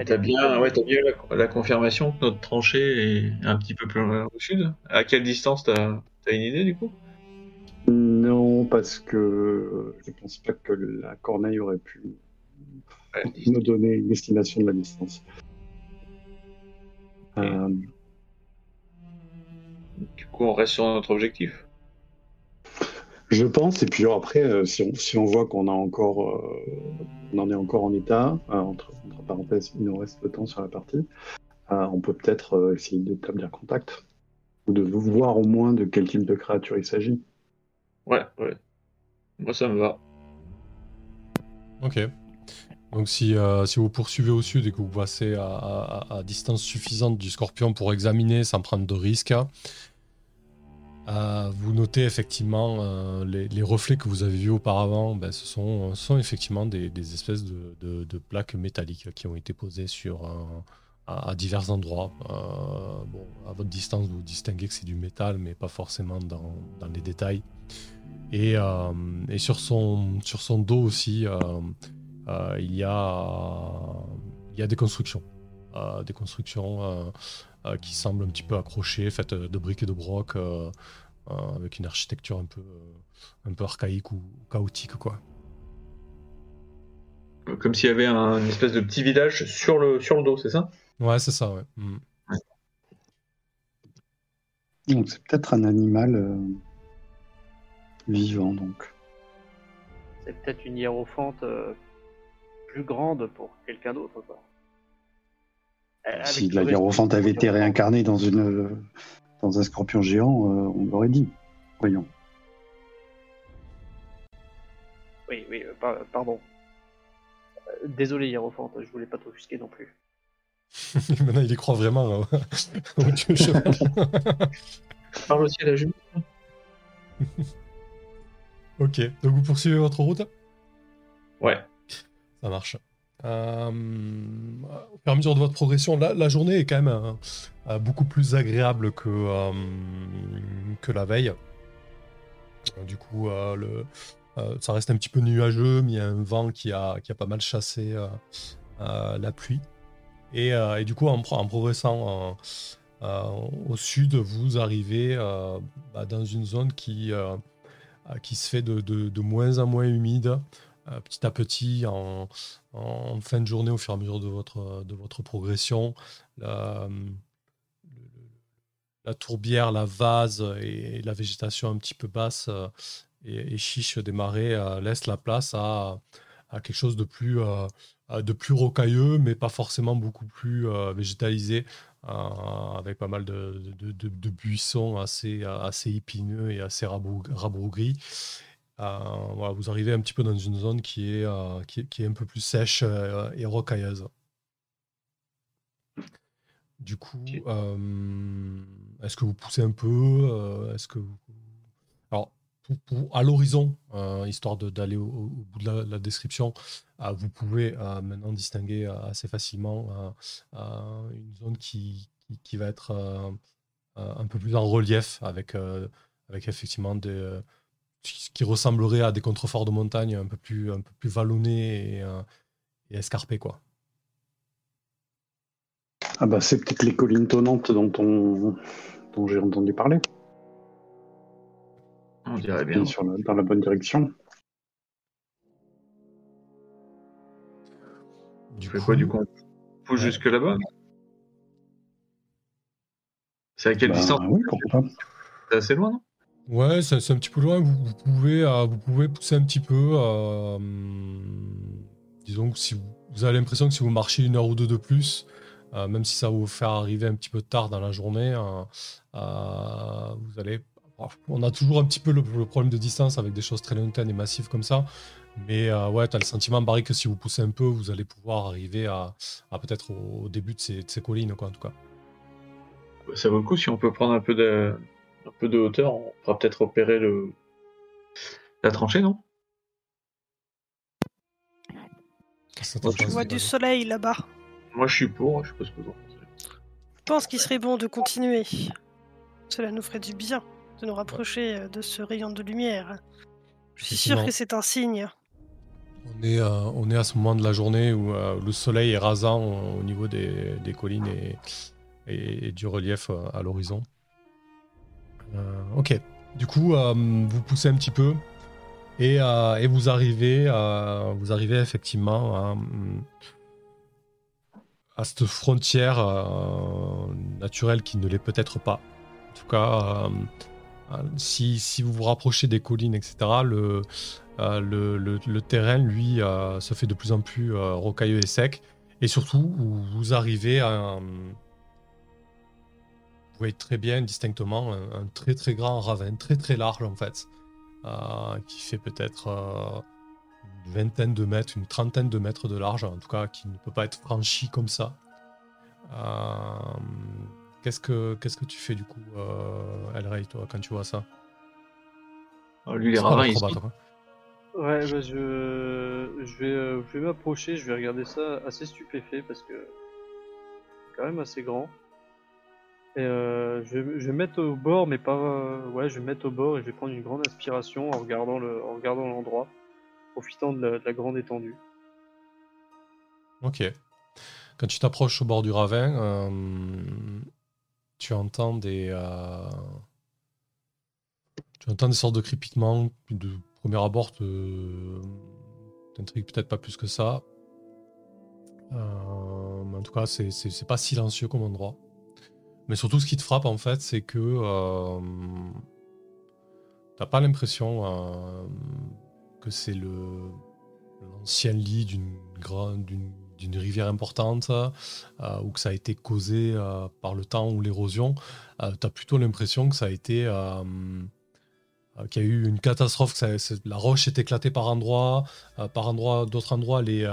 T'as bien, ouais, as bien la, confirmation que notre tranchée est un petit peu plus au sud. À quelle distance t'as as une idée du coup? Non, parce que je pense pas que la corneille aurait pu nous donner une estimation de la distance. Euh, du coup, on reste sur notre objectif. Je pense, et puis après, euh, si, on, si on voit qu'on a encore, euh, on en est encore en état, euh, entre, parenthèses, il nous reste le temps sur la partie, on peut peut-être essayer d'établir contact, ou de voir au moins de quel type de créature il s'agit. Ouais, ouais. Moi, ça me va. Ok. Donc si, si vous poursuivez au sud et que vous passez à, à distance suffisante du scorpion pour examiner sans prendre de risques, euh, vous notez effectivement euh, les, reflets que vous avez vus auparavant, ben, ce, sont, effectivement des, espèces de, plaques métalliques qui ont été posées sur, à, divers endroits. Euh, bon, à votre distance, vous distinguez que c'est du métal, mais pas forcément dans, les détails. Et, sur, son, dos aussi, il, y a, il y a des constructions. des constructions euh, qui semble un petit peu accroché, faite de briques et de broc, euh, euh, avec une architecture un peu, un peu archaïque ou chaotique, quoi. Comme s'il y avait un, une espèce de petit village sur le, sur le dos, c'est ça? Ouais, c'est ça, ouais. Mm. Donc c'est peut-être un animal vivant, donc. C'est peut-être une hiérophante plus grande pour quelqu'un d'autre, quoi. Euh, si la Hiérophante avait été réincarnée dans, une, dans un scorpion géant, euh, on l'aurait dit. Voyons. Oui, oui, euh, pardon. désolé, Hiérophante, je voulais pas t'offusquer non plus. Maintenant, il y croit vraiment hein. au dieu Parle aussi à la jument. ok, donc vous poursuivez votre route? Ouais. Ça marche. Euh, au fur et à mesure de votre progression, la, journée est quand même euh, euh, beaucoup plus agréable que, que la veille. Du coup, ça reste un petit peu nuageux, mais il y a un vent qui a, qui a pas mal chassé la pluie. Et, du coup, en, progressant au sud, vous arrivez bah, dans une zone qui, qui se fait de, de, de, moins en moins humide. Petit à petit, en, fin de journée, au fur et à mesure de votre, de votre progression, la, tourbière, la vase et, la végétation un petit peu basse euh, et, chiche des marais euh, laissent la place à, quelque chose de plus, de plus rocailleux, mais pas forcément beaucoup plus végétalisé, avec pas mal de, de, buissons assez, assez épineux et assez rabougris. Euh, vous arrivez un petit peu dans une zone qui est, euh, qui, est un peu plus sèche euh, et rocailleuse. Du coup, est-ce que vous poussez un peu Est-ce que Alors, à l'horizon, histoire d'aller au, bout de la, description, vous pouvez maintenant distinguer assez facilement une zone qui, qui, va être un peu plus en relief avec avec effectivement des, ce qui ressemblerait à des contreforts de montagne un peu plus, un peu plus vallonnés et, et escarpés. Quoi. Ah bah c'est peut-être les collines tonnantes dont, on... dont j'ai entendu parler. On dirait bien. Sur la- dans la bonne direction. Du Tu fais quoi du coup On pousse Ouais. jusque là-bas? C'est à quelle Bah, distance? Oui. C'est assez loin, non? Ouais, c'est un petit peu loin. Vous, pouvez, euh, vous pouvez pousser un petit peu. euh, hum, disons que si vous, avez l'impression que si vous marchez une heure ou deux de plus, euh, même si ça vous faire arriver un petit peu tard dans la journée, vous allez. On a toujours un petit peu le, problème de distance avec des choses très lointaines et massives comme ça. Mais ouais, tu as le sentiment, Barry, que si vous poussez un peu, vous allez pouvoir arriver à, peut-être au, au début de ces, de ces collines, quoi, en tout cas. Ça vaut le coup si on peut prendre un peu de, un peu de hauteur, on pourra peut-être repérer le... la tranchée, non? Je vois du soleil là-bas. Moi je suis pour, je sais pas ce que vous en pensez. Je pense qu'il serait bon de continuer. Cela nous ferait du bien de nous rapprocher euh, de ce rayon de lumière. Je suis sûr que c'est un signe. On est, euh, on est à ce moment de la journée où euh, le soleil est rasant au, au niveau des, des collines et, et- et du relief euh, à l'horizon. Euh, ok, du coup, euh, vous poussez un petit peu et, euh, vous, arrivez, vous arrivez effectivement à, cette frontière naturelle qui ne l'est peut-être pas. En tout cas, si, vous vous rapprochez des collines, etc., le, terrain, lui, se fait de plus en plus rocailleux et sec. Et surtout, vous, arrivez à voyez très bien, distinctement, un, un très très grand ravin, très très large en fait, euh, qui fait peut-être euh, une vingtaine de mètres, une trentaine de mètres de large, en tout cas, qui ne peut pas être franchi comme ça. Euh, Qu'est-ce que qu'est-ce que tu fais du coup, euh, Elray, toi, quand tu vois ça? Ah, lui, les ravins, ils. Ouais, bah je, je vais, euh, je vais m'approcher, je vais regarder ça assez stupéfait parce que c'est quand même assez grand. Euh, je, vais, mettre au bord, mais pas, euh, ouais, je vais mettre au bord et je vais prendre une grande inspiration en regardant le, en regardant l'endroit, profitant de la, de la grande étendue. Ok. Quand tu t'approches au bord du ravin, euh, tu entends des, tu entends des sortes de crépitements de premier abord te t'intrigue peut-être pas plus que ça. Mais en tout cas, c'est pas silencieux comme endroit. Mais surtout, ce qui te frappe en fait, c'est que euh, t'as pas l'impression euh, que c'est le l'ancien lit d'une rivière importante euh, ou que ça a été causé euh, par le temps ou l'érosion. Euh, tu as plutôt l'impression que ça a été qu'il y a eu une catastrophe, que la roche est éclatée par endroits, par endroits, d'autres endroits, est,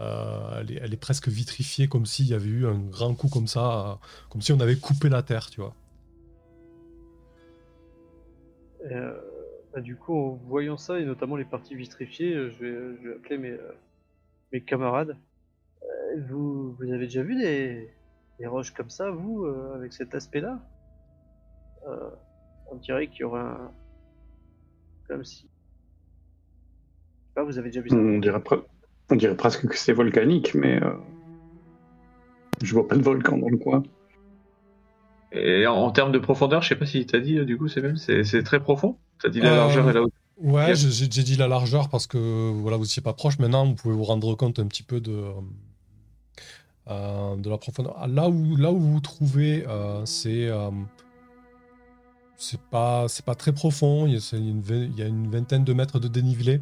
euh, elle, est, elle est presque vitrifiée, comme s'il y avait eu un grand coup comme ça, euh, comme si on avait coupé la terre, tu vois. Euh, bah, du coup, en voyant ça, et notamment les parties vitrifiées, euh, je vais, je vais appeler mes, mes camarades. Euh, vous, vous avez déjà vu des, des roches comme ça, vous, euh, avec cet aspect-là? Euh, On dirait qu'il y aurait un. Comme si. Je sais pas, vous avez déjà vu ça? On dirait, on dirait presque que c'est volcanique, mais euh, je vois pas de volcan dans le coin. Et en, en termes de profondeur, je sais pas si t'as dit, euh, du coup, c'est même, c'est très profond? T'as dit la Euh, largeur et la hauteur? Ouais, j'ai dit la largeur parce que voilà, vous n'étiez pas proche. Maintenant, vous pouvez vous rendre compte un petit peu de, euh, de la profondeur. Ah, Là où, là où vous vous trouvez, euh, c'est euh, c'est pas, c'est pas très profond. Y, a, il y a une vingtaine de mètres de dénivelé.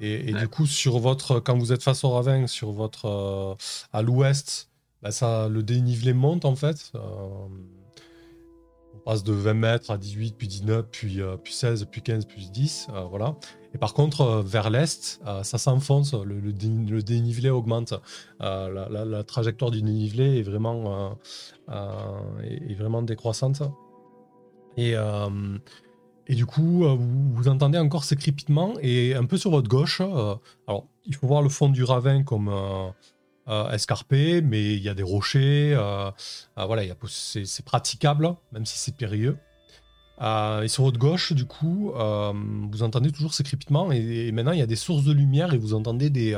Et, et Ouais. du coup, sur votre, quand vous êtes face au ravin, sur votre, euh, à l'ouest, bah, ça, le dénivelé monte en fait. Euh, on passe de 20 mètres à 18, puis 19, puis, euh, puis 16, puis 15, puis 10. euh, voilà. Et par contre, vers l'est, ça s'enfonce, le, le dé- le dénivelé augmente. La, la- la trajectoire du dénivelé est vraiment, est, est vraiment décroissante. Et, et du coup, euh, vous, entendez encore ces crépitements. Et un peu sur votre gauche, euh, alors il faut voir le fond du ravin comme euh, escarpé, mais il y a des rochers. voilà, c'est praticable, même si c'est périlleux. Et sur votre gauche, du coup, vous entendez toujours ces crépitements et, maintenant il y a des sources de lumière et vous entendez des,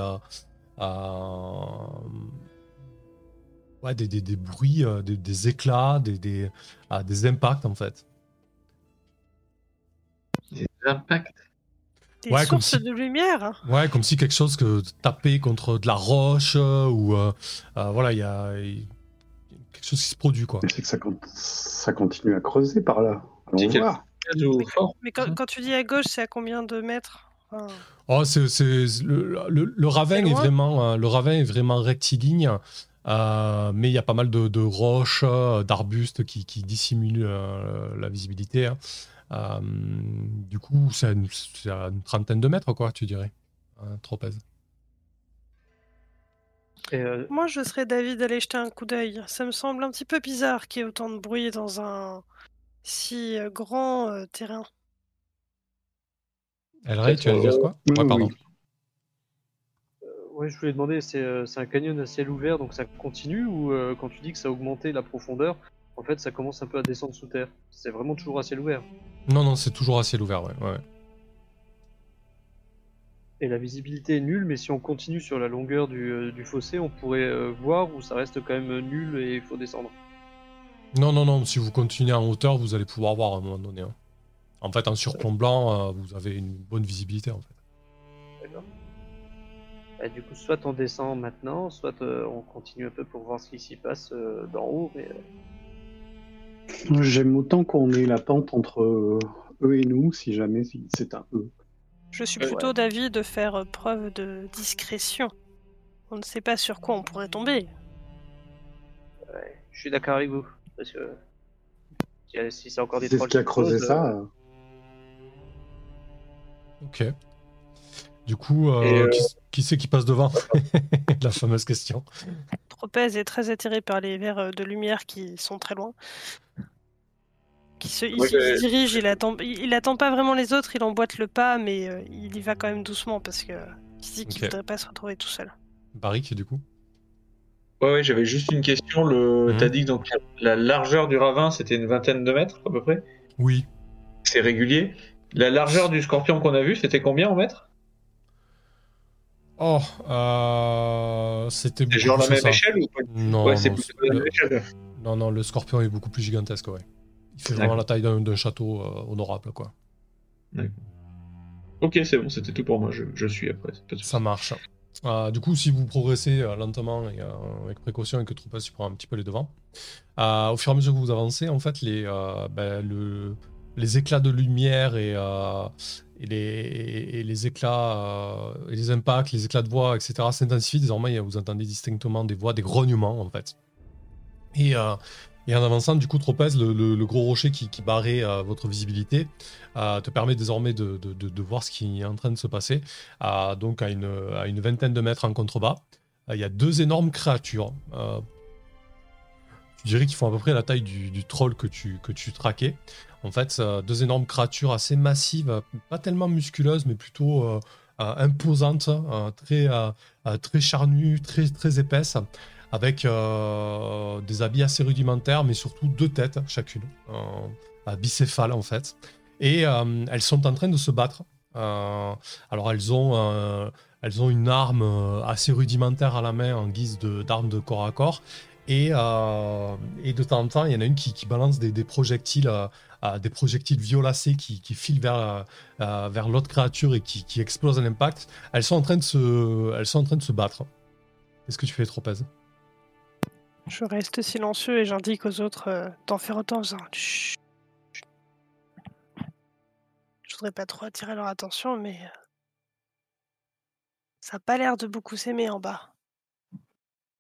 ouais, des, des- bruits, des, éclats, des impacts en fait. Des impacts. Des Ouais, comme sources si- de lumière. Ouais, comme si quelque chose que tapait contre de la roche euh, ou euh, euh, voilà, il y a, il y a quelque chose qui se produit quoi. Mais C'est que ça, con- ça continue à creuser par là. Allons voir. Mais quand, quand tu dis à gauche, c'est à combien de mètres? Enfin, Oh, c'est, le, le- le ravin est vraiment, euh, le ravin est vraiment rectiligne, euh, mais il y a pas mal de, de roches, d'arbustes qui, qui dissimulent euh, la visibilité. hein. Euh, du coup, c'est à, une, c'est à une trentaine de mètres, quoi, tu dirais. Un tropèze. Et, euh, Moi, je serais d'avis d'aller jeter un coup d'œil. Ça me semble un petit peu bizarre qu'il y ait autant de bruit dans un si euh, grand euh, terrain. Elray, tu vas dire quoi? Oui, Ouais, pardon. oui. ouais, je voulais demander, c'est euh, c'est un canyon à ciel ouvert, donc ça continue ou euh, quand tu dis que ça a augmenté la profondeur, en fait ça commence un peu à descendre sous terre C'est vraiment toujours à ciel ouvert. Non, non, c'est toujours à ciel ouvert, ouais. ouais. Et la visibilité est nulle, mais si on continue sur la longueur du, euh, du fossé, on pourrait euh, voir ou ça reste quand même nul et il faut descendre. Non, non, non, si vous continuez en hauteur, vous allez pouvoir voir à un moment donné. hein. En fait, en surplombant, euh, vous avez une bonne visibilité, en fait. D'accord. Bah, du coup, soit on descend maintenant, soit euh, on continue un peu pour voir ce qui s'y passe d'en haut, mais J'aime autant qu'on ait la pente entre euh, eux et nous, si jamais c'est un eux. Je suis Ouais. plutôt d'avis de faire euh, preuve de discrétion. On ne sait pas sur quoi on pourrait tomber. ouais, je suis d'accord avec vous. Parce que si- c'est encore des C'est ce qui a creusé ça. euh, euh, Ok. Du coup, euh, euh, qui, qui c'est qui passe devant La fameuse question. Tropez est très attiré par les vers euh, de lumière qui sont très loin. Qui se, il, il dirige, il attend, il, il attend pas vraiment les autres, il emboîte le pas, mais euh, il y va quand même doucement parce que il se dit qu'il voudrait pas se retrouver tout seul. Barik, du coup? Ouais, ouais, j'avais juste une question. Le... Mhm. T'as dit que donc, la largeur du ravin, c'était une vingtaine de mètres à peu près? Oui. C'est régulier. La largeur du scorpion qu'on a vu, c'était combien en mètres Oh, euh, c'était C'est genre la même ça. échelle ou pas Non, Ouais, c'est non, plutôt la le, même échelle. non, non, le scorpion est beaucoup plus gigantesque, ouais. Il fait vraiment la taille d'un château euh, honorable, quoi. Ok, c'est bon, c'était tout pour moi. Je, je suis après. Ça marche. Euh, du coup, si vous progressez euh, lentement et euh, avec précaution et que Troupas tu prends un petit peu les devants, euh, au fur et à mesure que vous avancez, en fait, les, euh, ben, le- les éclats de lumière et, euh, les, éclats euh, et les impacts, les éclats de voix, etc. s'intensifient. Désormais, vous entendez distinctement des voix, des grognements, en fait. Et, euh, en avançant, du coup, Tropez, le, le- gros rocher qui, barrait votre visibilité, te permet désormais de, voir ce qui est en train de se passer. Donc à une, vingtaine de mètres en contrebas, il y a deux énormes créatures. Je dirais qu'ils font à peu près la taille du, troll que tu, que tu traquais. En fait, deux énormes créatures assez massives, pas tellement musculeuses, mais plutôt euh, euh, imposantes, euh, très, très charnues, très, très épaisses, avec des habits assez rudimentaires, mais surtout deux têtes chacune, bicéphales en fait. Et elles sont en train de se battre. Alors elles ont, elles ont une arme assez rudimentaire à la main en guise d'arme de, corps à corps. Et, euh, et de temps en temps, il y en a une qui, balance des, projectiles, euh, des projectiles violacés qui, filent vers, euh, vers l'autre créature et qui, qui explosent à l'impact. Elles sont en train de se, elles sont en train de se battre. Qu'est-ce que tu fais, Tropez Je reste silencieux et j'indique aux autres d'en faire autant faisant Chut. Je voudrais pas trop attirer leur attention, mais ça a pas l'air de beaucoup s'aimer en bas.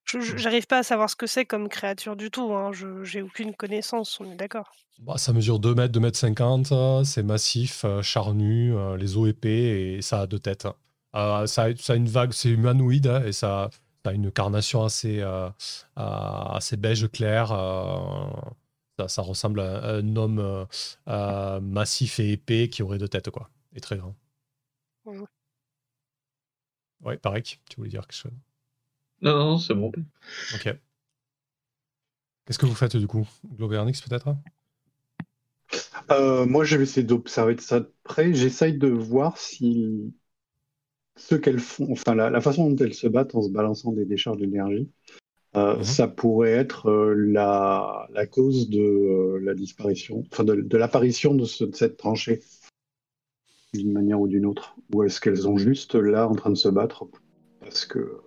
Je- J'arrive pas à savoir ce que c'est comme créature du tout. Hein. Je j'ai aucune connaissance. On est d'accord. Bah, ça mesure 2 mètres, 2 mètres 50, euh, c'est massif, euh, charnu, euh, les os épais et ça a deux têtes. Euh, ça, a, ça a une vague, c'est humanoïde hein, et ça, ça a une carnation assez, euh, assez beige clair. euh, ça, ça ressemble à un homme massif et épais qui aurait deux têtes, quoi, et très grand. Ouais, pareil, tu voulais dire quelque chose? Non, non, non, c'est bon. Ok. Qu'est-ce que vous faites du coup? Globernix peut-être? Euh, moi, je vais essayer d'observer ça de près. J'essaye de voir si ce qu'elles font, enfin la, la façon dont elles se battent en se balançant des décharges d'énergie, euh, Mhm. ça pourrait être euh, la, la cause de euh, la disparition, enfin de, de l'apparition de, ce- de cette tranchée d'une manière ou d'une autre. Ou est-ce qu'elles sont juste là en train de se battre parce que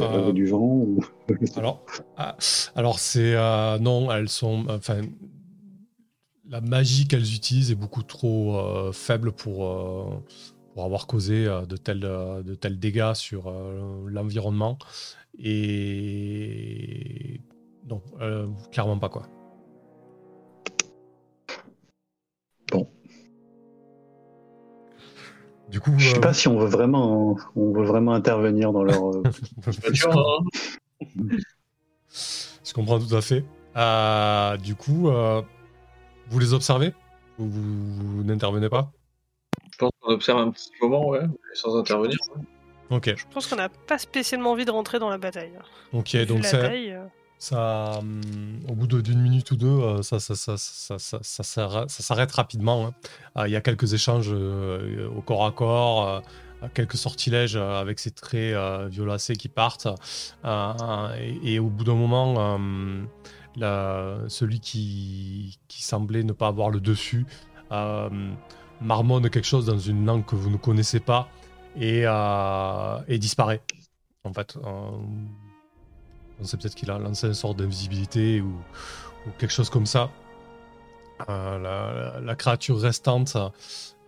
Euh, avait du vent ou... Alors, ah, alors c'est euh, non, elles sont, enfin, la magie qu'elles utilisent est beaucoup trop euh, faible pour pour avoir causé de tels de tels dégâts sur l'environnement et non, clairement pas quoi. Du coup, Je sais euh, pas si on veut vraiment, on veut vraiment intervenir dans leur. euh, hein. Je comprends tout à fait. Euh, du coup, euh, vous les observez? Vous, vous- vous n'intervenez pas? Je pense qu'on observe un petit moment, ouais, sans intervenir. Ok, Je pense qu'on n'a pas spécialement envie de rentrer dans la bataille. ok, Vu donc euh, hum, au bout d'une minute ou deux, euh, ça, ça, s'arrête- rapidement. hein. Euh, Il y a quelques échanges euh, au corps à corps, euh, quelques sortilèges euh, avec ces traits euh, violacés qui partent. Euh, et, au bout d'un moment, euh, celui qui, semblait ne pas avoir le dessus euh, marmonne quelque chose dans une langue que vous ne connaissez pas et, euh, disparaît. En fait, Euh, on sait peut-être qu'il a lancé une sorte d'invisibilité ou, quelque chose comme ça. Euh, la, créature restante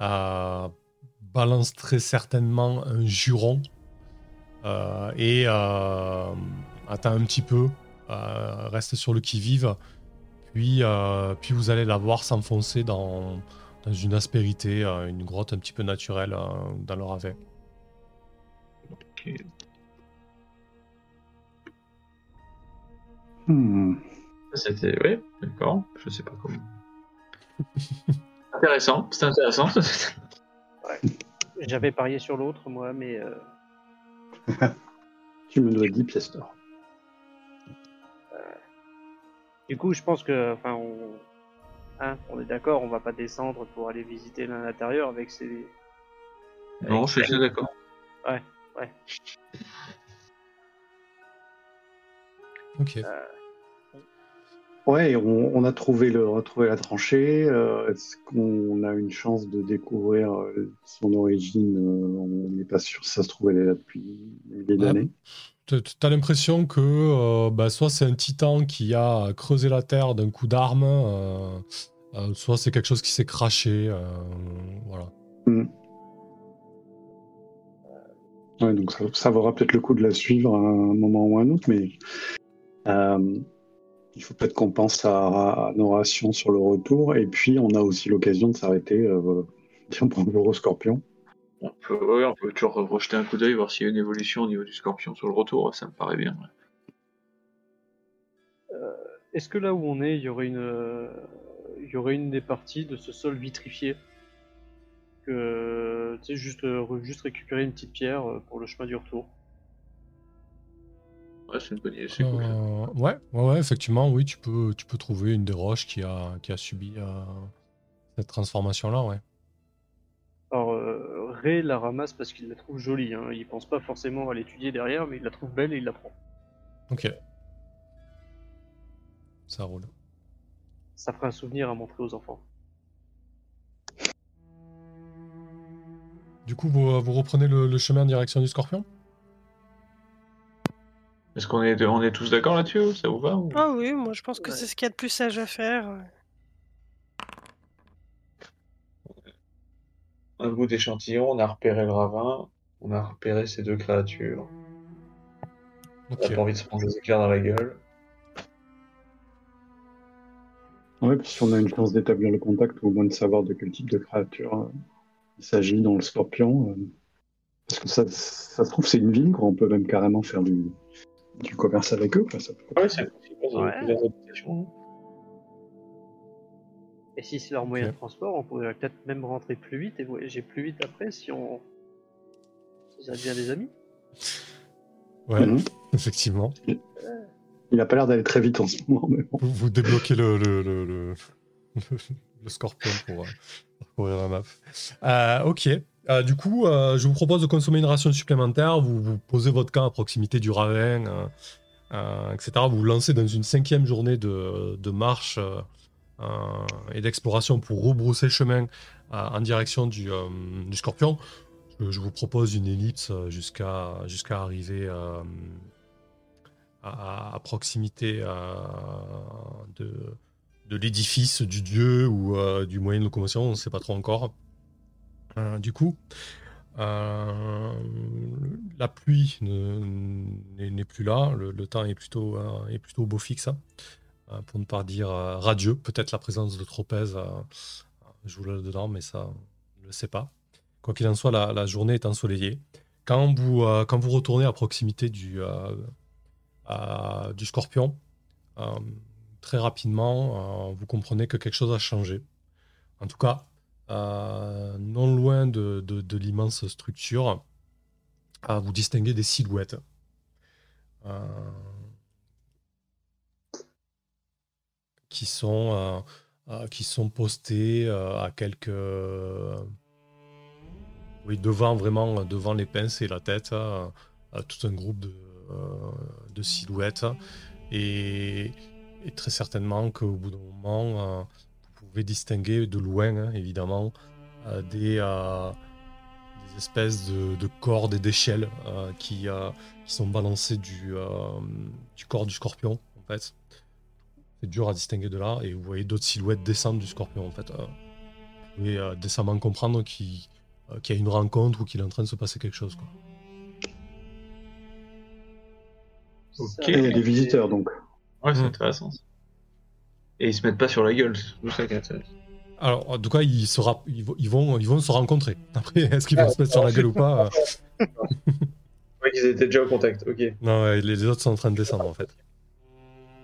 euh, balance très certainement un juron euh, et attend un petit peu, reste sur le qui-vive, puis, puis vous allez la voir s'enfoncer dans, une aspérité, une grotte un petit peu naturelle dans le. Ok. Hmm. C'était, ouais, d'accord, je sais pas comment. intéressant, c'est intéressant. J'avais parié sur l'autre, moi, mais euh, Tu me dois 10 pièces d'or. du coup, je pense que, enfin, on, hein, on est d'accord, on va pas descendre pour aller visiter l'intérieur avec ces. non, je suis d'accord. Ok. Ouais, on, on a trouvé le, retrouvé la tranchée. euh, Est-ce qu'on a une chance de découvrir euh, son origine euh, On n'est pas sûr. Si ça se trouve, elle est là depuis des Ouais. d'années. T- T'as l'impression que euh, bah, soit c'est un titan qui a creusé la terre d'un coup d'arme, euh, euh, soit c'est quelque chose qui s'est craché. voilà. Ouais, donc ça, ça vaudra peut-être le coup de la suivre à un moment ou à un autre, mais il faut peut-être qu'on pense à, à nos rations sur le retour. Et puis, on a aussi l'occasion de s'arrêter euh, bien pour le scorpion. On peut, ouais, on peut toujours rejeter un coup d'œil, voir s'il y a une évolution au niveau du scorpion sur le retour, ça me paraît bien. ouais. Est-ce que là où on est, il y aurait une, euh, il y aurait une des parties de ce sol vitrifié que, tu sais, juste, euh, juste récupérer une petite pierre euh, pour le chemin du retour? Ouais, c'est une bonne idée, c'est cool. ça. Euh, ouais, ouais, ouais, effectivement, oui, tu peux, tu peux trouver une des roches qui a, qui a subi euh, cette transformation-là, ouais. Alors, euh, Ray la ramasse parce qu'il la trouve jolie. Hein. Il pense pas forcément à l'étudier derrière, mais il la trouve belle et il la prend. Ok. Ça roule. Ça fera un souvenir à montrer aux enfants. Du coup, vous, vous reprenez le, le chemin en direction du scorpion? Est-ce qu'on est, on est tous d'accord là-dessus Ça vous va ou- Ah oui, moi je pense que Ouais. c'est ce qu'il y a de plus sage à faire. Un bout d'échantillon, on a repéré le ravin, on a repéré ces deux créatures. On Ok. n'a pas envie de se prendre des éclairs dans la gueule. Ouais, puis si on a une chance d'établir le contact, ou au moins de savoir de quel type de créature euh, il s'agit dans le scorpion. euh, parce que ça, ça se trouve, c'est une ville, quoi. On peut même carrément faire du, du commerce avec eux. quoi. Ça peut- Ouais, c'est possible, ils ont Ouais. plusieurs habitations. Et si c'est leur moyen de transport, on pourrait peut-être même rentrer plus vite et voyager plus vite après si on. Si ça devient des amis. Ouais, Mhm. effectivement. Il a pas l'air d'aller très vite en ce moment, mais bon. Vous, vous débloquez le, le, le, le, le le scorpion pour euh, parcourir la map. Euh, ok. Euh, du coup, je vous propose de consommer une ration supplémentaire. Vous, posez votre camp à proximité du ravin, etc. Vous vous lancez dans une cinquième journée de, marche et d'exploration pour rebrousser chemin en direction du, scorpion. Je, vous propose une ellipse jusqu'à arriver à, proximité de, l'édifice du dieu ou euh, du moyen de locomotion, on ne sait pas trop encore. Euh, du coup, euh, la pluie n'est plus là, le, temps est plutôt, est plutôt beau fixe, hein. pour ne pas dire radieux. Peut-être la présence de Tropez joue là-dedans, mais ça, on ne le sait pas. Quoi qu'il en soit, la, journée est ensoleillée. Quand vous, quand vous retournez à proximité du, du scorpion, très rapidement, euh, vous comprenez que quelque chose a changé. En tout cas, euh, non loin de, l'immense structure, euh, vous distinguez des silhouettes. qui sont, qui sont postées à quelques oui, devant vraiment devant les pinces et la tête, tout un groupe de, silhouettes. Et, et très certainement qu'au bout d'un moment, euh, pouvez distinguer de loin, hein, évidemment, euh, des, euh, des, espèces de, cordes et d'échelles qui, qui sont balancées du, du corps du scorpion, en fait. C'est dur à distinguer de là, et vous voyez d'autres silhouettes descendre du scorpion, en fait. vous pouvez décemment comprendre qu'il y a une rencontre ou qu'il est en train de se passer quelque chose, quoi. Ok. Il y a des visiteurs, donc. Ouais, c'est hmm. intéressant. Et ils se mettent pas sur la gueule, ça. Alors, en tout cas, ils, ils, vont, ils vont se rencontrer. Après, est-ce qu'ils vont se mettre sur la gueule ou pas euh Ouais, qu'ils étaient déjà au contact, ok. Non, ouais, les autres sont en train de descendre en fait.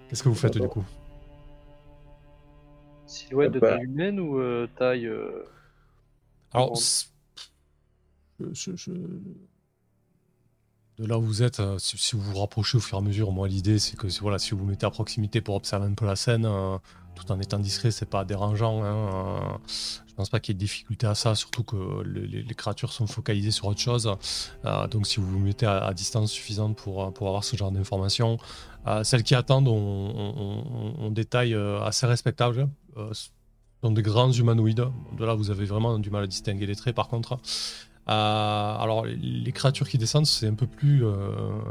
Qu'est-ce que vous faites du coup? Silhouette de bah. taille humaine ou euh, taille. Euh, Alors, je, de là où vous êtes, euh, si, vous vous rapprochez au fur et à mesure, moi l'idée c'est que voilà, si vous vous mettez à proximité pour observer un peu la scène, euh, tout en étant discret, c'est pas dérangeant. Hein, euh, je pense pas qu'il y ait de difficulté à ça, surtout que les, créatures sont focalisées sur autre chose. donc si vous vous mettez à, distance suffisante pour, pour avoir ce genre d'informations, celles qui attendent ont, des tailles assez respectables. Sont des grands humanoïdes. De là, vous avez vraiment du mal à distinguer les traits par contre. Euh, alors, les créatures qui descendent, c'est un peu plus, euh,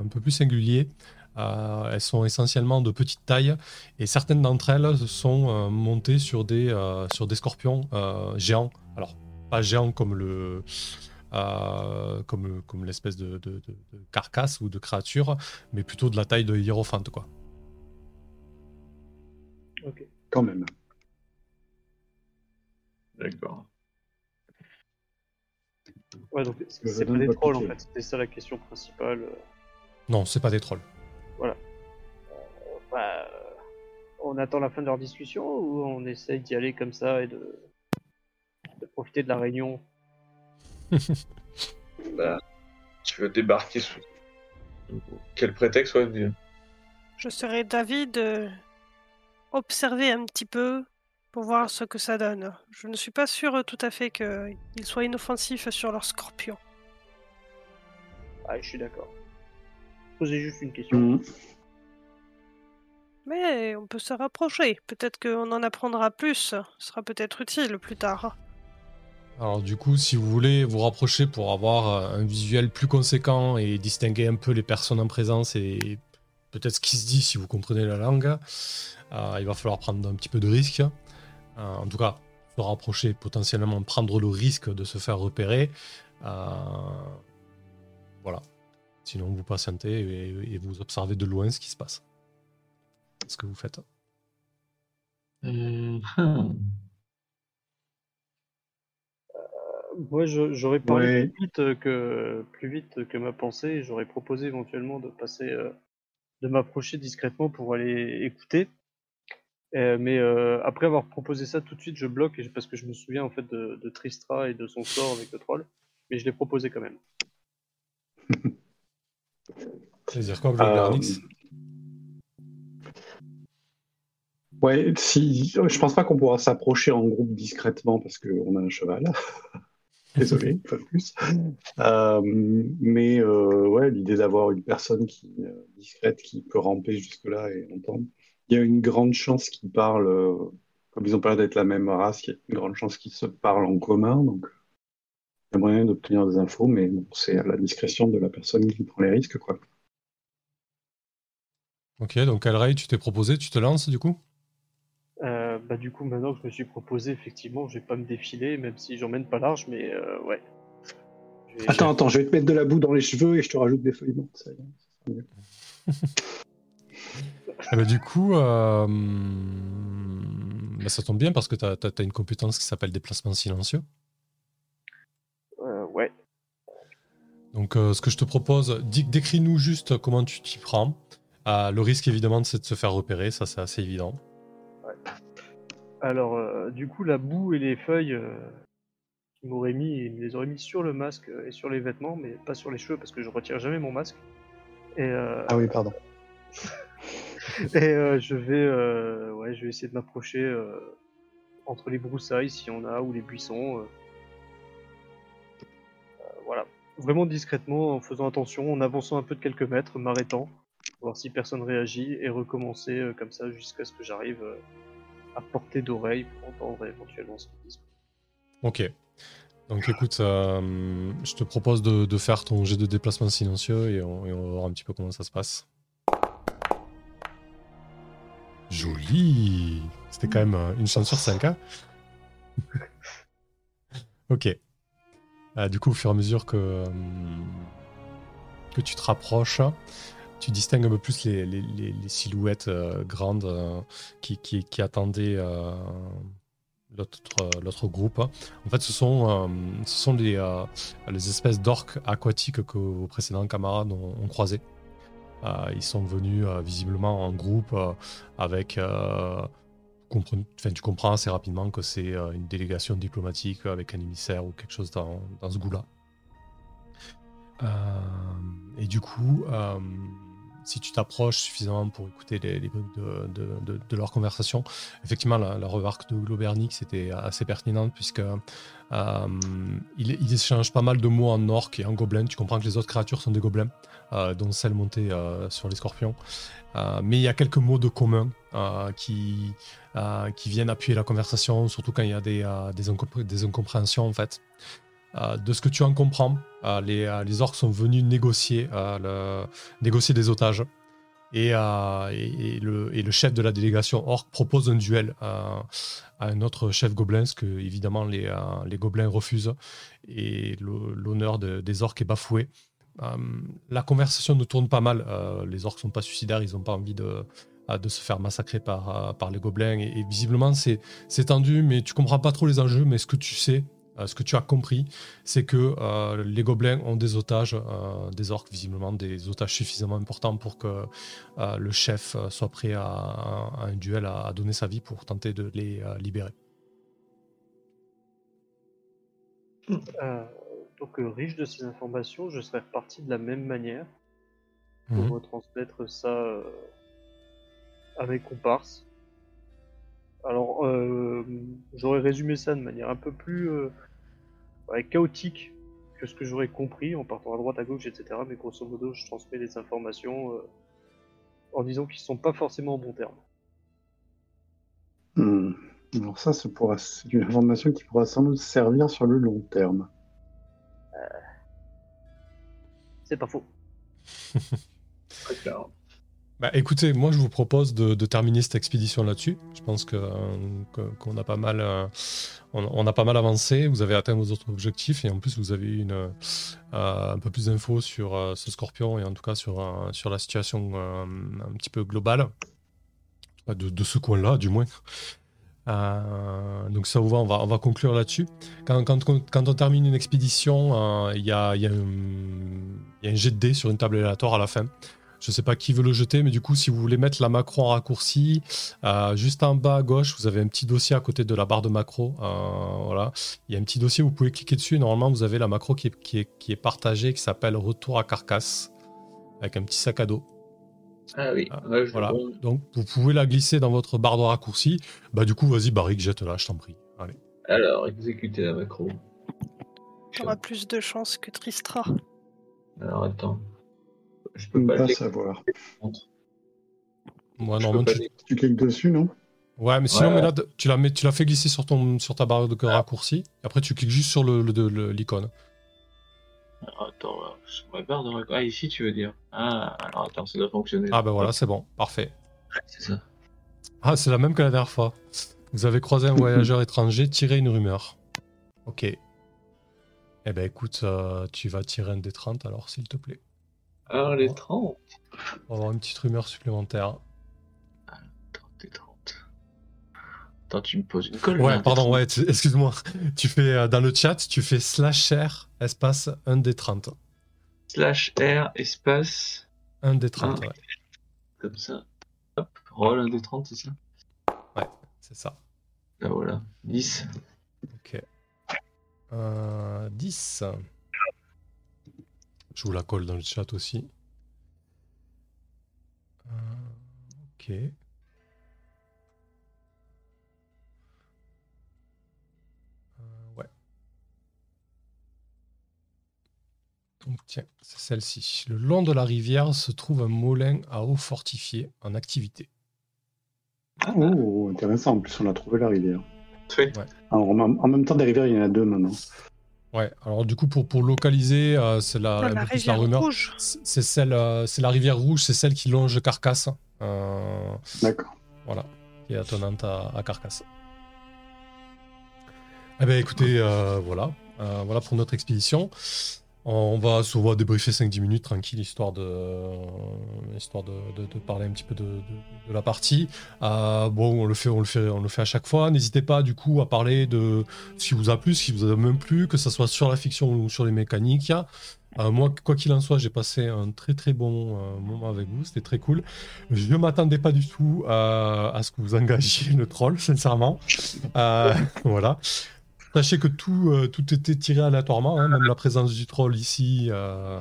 un peu plus singulier. Euh, elles sont essentiellement de petite taille et certaines d'entre elles sont montées sur des, sur des scorpions géants. Alors, pas géants comme le. comme, comme l'espèce de, de, carcasse ou de créature, mais plutôt de la taille de hiérophante, quoi. Ok. Quand même. D'accord. Ouais, donc c'est pas des trolls en fait, c'était ça la question principale. Euh. Non, c'est pas des trolls. Voilà. Euh, bah, on attend la fin de leur discussion ou on essaye d'y aller comme ça et de, de profiter de la réunion? Bah, Tu veux débarquer sous quel prétexte ouais, Je serais d'avis de observer un petit peu pour voir ce que ça donne. Je ne suis pas sûr tout à fait qu'ils soient inoffensifs sur leur scorpion. Ah, je suis d'accord. Posez juste une question. Mhm. Mais on peut se rapprocher. Peut-être qu'on en apprendra plus. Ce sera peut-être utile plus tard. Alors du coup, si vous voulez vous rapprocher pour avoir euh, un visuel plus conséquent et distinguer un peu les personnes en présence et peut-être ce qui se dit si vous comprenez la langue, euh, il va falloir prendre un petit peu de risque. Euh, en tout cas, se rapprocher, potentiellement prendre le risque de se faire repérer. Euh, voilà. Sinon, vous patientez et, vous observez de loin ce qui se passe. Ce que vous faites. Euh, moi, j'aurais parlé plus, vite que, plus vite que ma pensée. J'aurais proposé éventuellement de passer, de m'approcher discrètement pour aller écouter. Euh, mais euh, après avoir proposé ça tout de suite, je bloque parce que je me souviens en fait de, Tristra et de son sort avec le troll, mais je l'ai proposé quand même. C'est-à-dire quoi, euh... Ouais, si, je pense pas qu'on pourra s'approcher en groupe discrètement parce qu'on a un cheval. Désolé, une fois de plus. Euh, mais euh, ouais, l'idée d'avoir une personne qui euh, discrète qui peut ramper jusque-là et entendre. Il y a une grande chance qu'ils parlent, euh, comme ils ont l'air d'être la même race, il y a une grande chance qu'ils se parlent en commun. Donc, il y a moyen d'obtenir des infos, mais bon, c'est à la discrétion de la personne qui prend les risques, quoi. Ok, donc Alray, tu t'es proposé, tu te lances du coup? Euh, bah, du coup, maintenant que je me suis proposé, effectivement, je vais pas me défiler, même si j'emmène pas large, mais euh, ouais. Attends, attends, je vais te mettre de la boue dans les cheveux et je te rajoute des feuilles mortes. Ça y est. Eh ben, Du coup, euh, bah, ça tombe bien parce que tu as, une compétence qui s'appelle déplacement silencieux. Euh, ouais. Donc, euh, ce que je te propose, décris-nous juste comment tu t'y prends. Euh, le risque, évidemment, c'est de se faire repérer, ça c'est assez évident. Alors, euh, du coup, la boue et les feuilles euh, qu'ils m'auraient mis, ils me les auraient mis sur le masque et sur les vêtements, mais pas sur les cheveux parce que je retire jamais mon masque. Et, euh, Ah oui, pardon. et euh, je vais, euh, ouais, je vais essayer de m'approcher euh, entre les broussailles s'il y en a ou les buissons. voilà, vraiment discrètement, en faisant attention, en avançant un peu de quelques mètres, m'arrêtant, voir si personne réagit et recommencer comme ça jusqu'à ce que j'arrive à portée d'oreille pour entendre éventuellement ce qu'ils disent. Ok. Donc écoute, je te propose de, de faire ton jet de déplacement silencieux et on, et on va voir un petit peu comment ça se passe. Joli C'était quand même euh, une chance sur 5, hein Ok. Euh, du coup, au fur et à mesure que, euh, que tu te rapproches, tu distingues un peu plus les, les- silhouettes euh, grandes qui, qui- attendaient l'autre groupe. En fait, ce sont, ce sont les, les espèces d'orques aquatiques que vos précédents camarades ont, ont croisés. Euh, ils sont venus euh, visiblement en groupe euh, avec. enfin, tu comprends assez rapidement que c'est une délégation diplomatique avec un émissaire ou quelque chose dans, dans ce goût-là. Et du coup, si tu t'approches suffisamment pour écouter les, les bribes de, leur conversation, effectivement, la, remarque de Globernix était assez pertinente puisque euh, il, il échange pas mal de mots en orc et en gobelin. Tu comprends que les autres créatures sont des gobelins, euh, dont celle montée euh, sur les scorpions. Mais il y a quelques mots de commun qui, viennent appuyer la conversation, surtout quand il y a des, des incompréhensions en fait. Euh, de ce que tu en comprends, euh, les, euh, les orques sont venus négocier, des otages. Et, le, chef de la délégation orc propose un duel à un autre chef gobelin, ce que évidemment les, gobelins refusent. Et l'honneur de- des orques est bafoué. La conversation nous tourne pas mal. Les orques sont pas suicidaires, ils n'ont pas envie de, se faire massacrer par, les gobelins. Et, visiblement, c'est tendu, mais tu comprends pas trop les enjeux. Mais ce que tu sais, euh, ce que tu as compris, c'est que euh, les gobelins ont des otages, euh, des orques visiblement, des otages suffisamment importants pour que le chef soit prêt à, à un duel, à, à donner sa vie pour tenter de les libérer. Donc, riche de ces informations, je serais reparti de la même manière pour Mhm. retransmettre ça à mes comparses. Alors, euh, j'aurais résumé ça de manière un peu plus euh, ouais, chaotique que ce que j'aurais compris en partant à droite, à gauche, etc. Mais grosso modo, je transmets des informations euh, en disant qu'ils sont pas forcément en bon terme. Hmm. Alors ça, c'est une information qui pourra sans doute servir sur le long terme. C'est pas faux. Très clair. Bah, écoutez, moi je vous propose de, terminer cette expédition là-dessus. Je pense qu'on a pas mal, euh, a pas mal avancé. Vous avez atteint vos autres objectifs et en plus vous avez euh, un peu plus d'infos sur euh, ce scorpion et en tout cas sur, la situation un petit peu globale de, ce coin-là, du moins. Donc ça vous va, on va, on va conclure là-dessus. Quand, on termine une expédition, il y, a, y a un jet de dés sur une table aléatoire à la fin. Je sais pas qui veut le jeter, mais du coup, si vous voulez mettre la macro en raccourci, euh, juste en bas à gauche, vous avez un petit dossier à côté de la barre de macro. Euh, voilà, il y a un petit dossier, vous pouvez cliquer dessus. Et normalement, vous avez la macro qui est, qui est, qui est partagée, qui s'appelle Retour à Carcasse, avec un petit sac à dos. Ah oui, Ah, ouais, je Voilà. Donc, vous pouvez la glisser dans votre barre de raccourci. Bah, du coup, vas-y, Barrick, jette-la, je t'en prie. Allez. Alors, exécuter la macro. T'auras plus de chance que Tristra. Alors, attends. Je Je peux pas pas le savoir. Moi, Je normalement, peux pas tu... le- Tu cliques dessus, non? Ouais, mais sinon, Ouais. mais là, tu la, mets, tu la fais glisser sur, ton, sur ta barre de raccourci. Après, tu cliques juste sur le- le- le- l'icône. Alors, attends, là, sur ma barre de raccourci. Ah, ici, tu veux dire. Ah, alors attends, ça doit fonctionner. Ah, ben voilà, c'est bon. Parfait. C'est ça. Ah, c'est la même que la dernière fois. Vous avez croisé un voyageur étranger, tirez une rumeur. Ok. Eh ben écoute, euh, tu vas tirer un des 30 alors, s'il te plaît. Alors, les 30. On va avoir une petite rumeur supplémentaire. 30 et 30. Attends, tu me poses une colle. Ouais, pardon, ouais, tu- excuse-moi. Tu fais euh, dans le chat, tu fais slash share espace 1 des 30. Slash R, espace, 1 des 30, Ah. ouais, comme ça. Hop, roll un des 30, c'est ça? C'est ça. Là, voilà. 10. Ok. Euh, 10. Je vous la colle dans le chat aussi. Euh, ok. Euh, ouais. Donc tiens, c'est celle-ci. Le long de la rivière se trouve un molin à eau fortifiée en activité. Oh, intéressant. En plus, on a trouvé la rivière. Alors, en, en même temps, des rivières, il y en a deux maintenant. Ouais, alors du coup, pour, pour localiser, euh, c'est la, un la peu plus la rivière rumeur. rouge. C'est celle, euh, c'est la rivière rouge, c'est celle qui longe Carcasse, euh, D'accord. voilà, qui est attenante à, à Carcasse. Eh ben écoutez, euh, voilà, Euh, voilà pour notre expédition. On va va débriefer 5-10 minutes tranquille, histoire de, histoire de, de- de parler un petit peu de, de- de la partie. Euh, bon, on le fait, on le fait, on le fait à chaque fois. N'hésitez pas du coup à parler de ce qui vous a plu, ce qui vous a même plu, que ce soit sur la fiction ou sur les mécaniques. Euh, moi, quoi qu'il en soit, j'ai passé un très très bon euh, moment avec vous. C'était très cool. Je ne m'attendais pas du tout euh, à ce que vous engagiez le troll, sincèrement. Euh, voilà. Sachez que tout, euh, tout était tiré aléatoirement, hein, même la présence du troll ici, euh,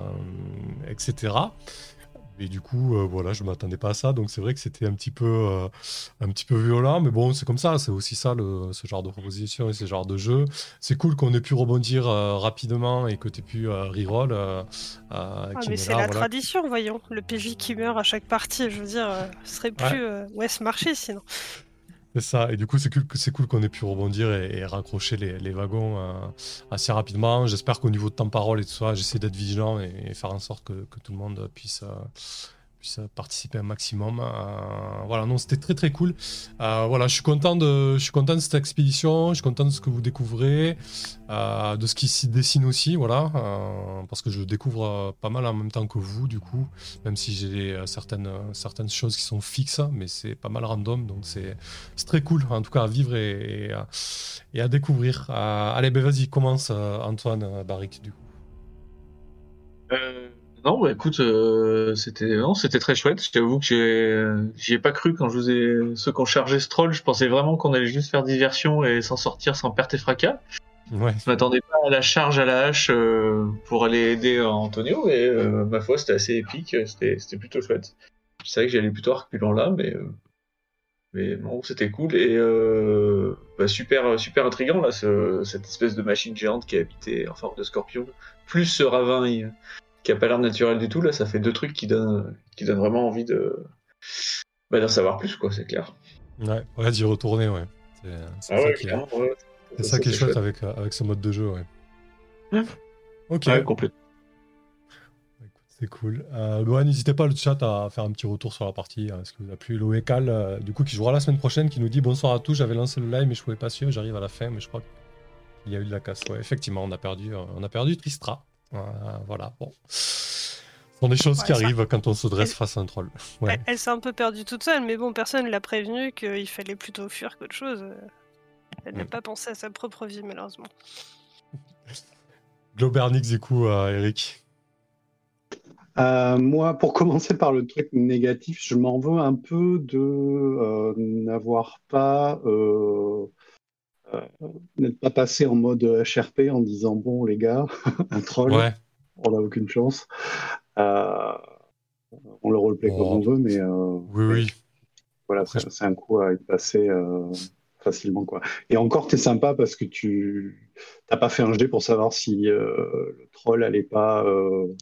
etc. Et du coup, euh, voilà, je m'attendais pas à ça, donc c'est vrai que c'était un petit peu, euh, un petit peu violent, mais bon, c'est comme ça, c'est aussi ça, le, ce genre de proposition et ce genre de jeu. C'est cool qu'on ait pu rebondir rapidement et que tu aies pu reroll. Ah, mais c'est la voilà. tradition, voyons. Le PJ qui meurt à chaque partie, je veux dire, ce serait plus euh, West Marché sinon. C'est ça, et du coup, c'est cool, cool qu'on ait pu rebondir et, raccrocher les, wagons euh, assez rapidement. J'espère qu'au niveau de temps parole et tout ça, j'essaie d'être vigilant et, faire en sorte que, que tout le monde puisse, euh, participer un maximum. Euh, voilà, non, c'était très très cool. Euh, voilà, je suis content de, je suis content cette expédition, je suis content de ce que vous découvrez, euh, de ce qui s'y dessine aussi, voilà, parce que je découvre pas mal en même temps que vous, du coup, même si j'ai certaines, certaines choses qui sont fixes, mais c'est pas mal random, donc c'est très cool, en tout cas à vivre et, à- découvrir. Allez, ben vas-y, commence Antoine Barrick, du coup. Euh, non, bah écoute, euh, c'était non, c'était très chouette. Je t'avoue que j'ai j'y ai pas cru quand je vous ai ceux qui ont chargé ce troll. Je pensais vraiment qu'on allait juste faire diversion et s'en sortir sans perte et fracas. Ouais, Je m'attendais pas à la charge à la hache euh, pour aller aider Antonio et euh, ma foi c'était assez épique. C'était c'était plutôt chouette. Je savais que j'allais plutôt reculant là, mais euh, mais non, c'était cool et euh, bah, super super intriguant là, ce- cette espèce de machine géante qui est habitée en forme de scorpion, plus ce ravin il- qui a pas l'air naturel du tout là, ça fait deux trucs qui donnent qui donnent vraiment envie de bah, d'en savoir plus quoi, c'est clair. ouais, ouais d'y retourner, ouais. C'est Ah ça, ouais, qui est, clairement, ouais. c'est ça qui est c'est chouette avec, euh, avec ce mode de jeu, ouais. Ouais. Ok, Ouais, complètement. Écoute, c'est cool. Euh, ouais, n'hésitez pas le chat à faire un petit retour sur la partie, hein, ce que vous a plu. Loécal, euh, du coup, qui jouera la semaine prochaine, qui nous dit bonsoir à tous, j'avais lancé le live mais je pouvais pas suivre, j'arrive à la fin, mais je crois qu'il y a eu de la casse. Ouais, effectivement, on a perdu, euh, on a perdu Tristra. Euh, voilà, bon. Ce sont des choses Ouais, qui ça- arrivent quand on se dresse Elle- face à un troll. Ouais. Elle, elle s'est un peu perdue toute seule, mais bon, personne l'a prévenue qu'il fallait plutôt fuir qu'autre chose. Elle n'a Mm. pas pensé à sa propre vie, malheureusement. Globernix, du coup, euh, Eric. Euh, moi, pour commencer par le truc négatif, je m'en veux un peu de euh, n'avoir pas n'être pas passé en mode HRP en disant bon les gars, un troll, Ouais, on n'a aucune chance. Euh, on le roleplay comme Oh. on veut, mais euh, Oui, oui. voilà, c'est un coup à passer euh, facilement, quoi. Et encore, t'es sympa parce que tu t'as pas fait un jet pour savoir si euh, le troll allait pas euh,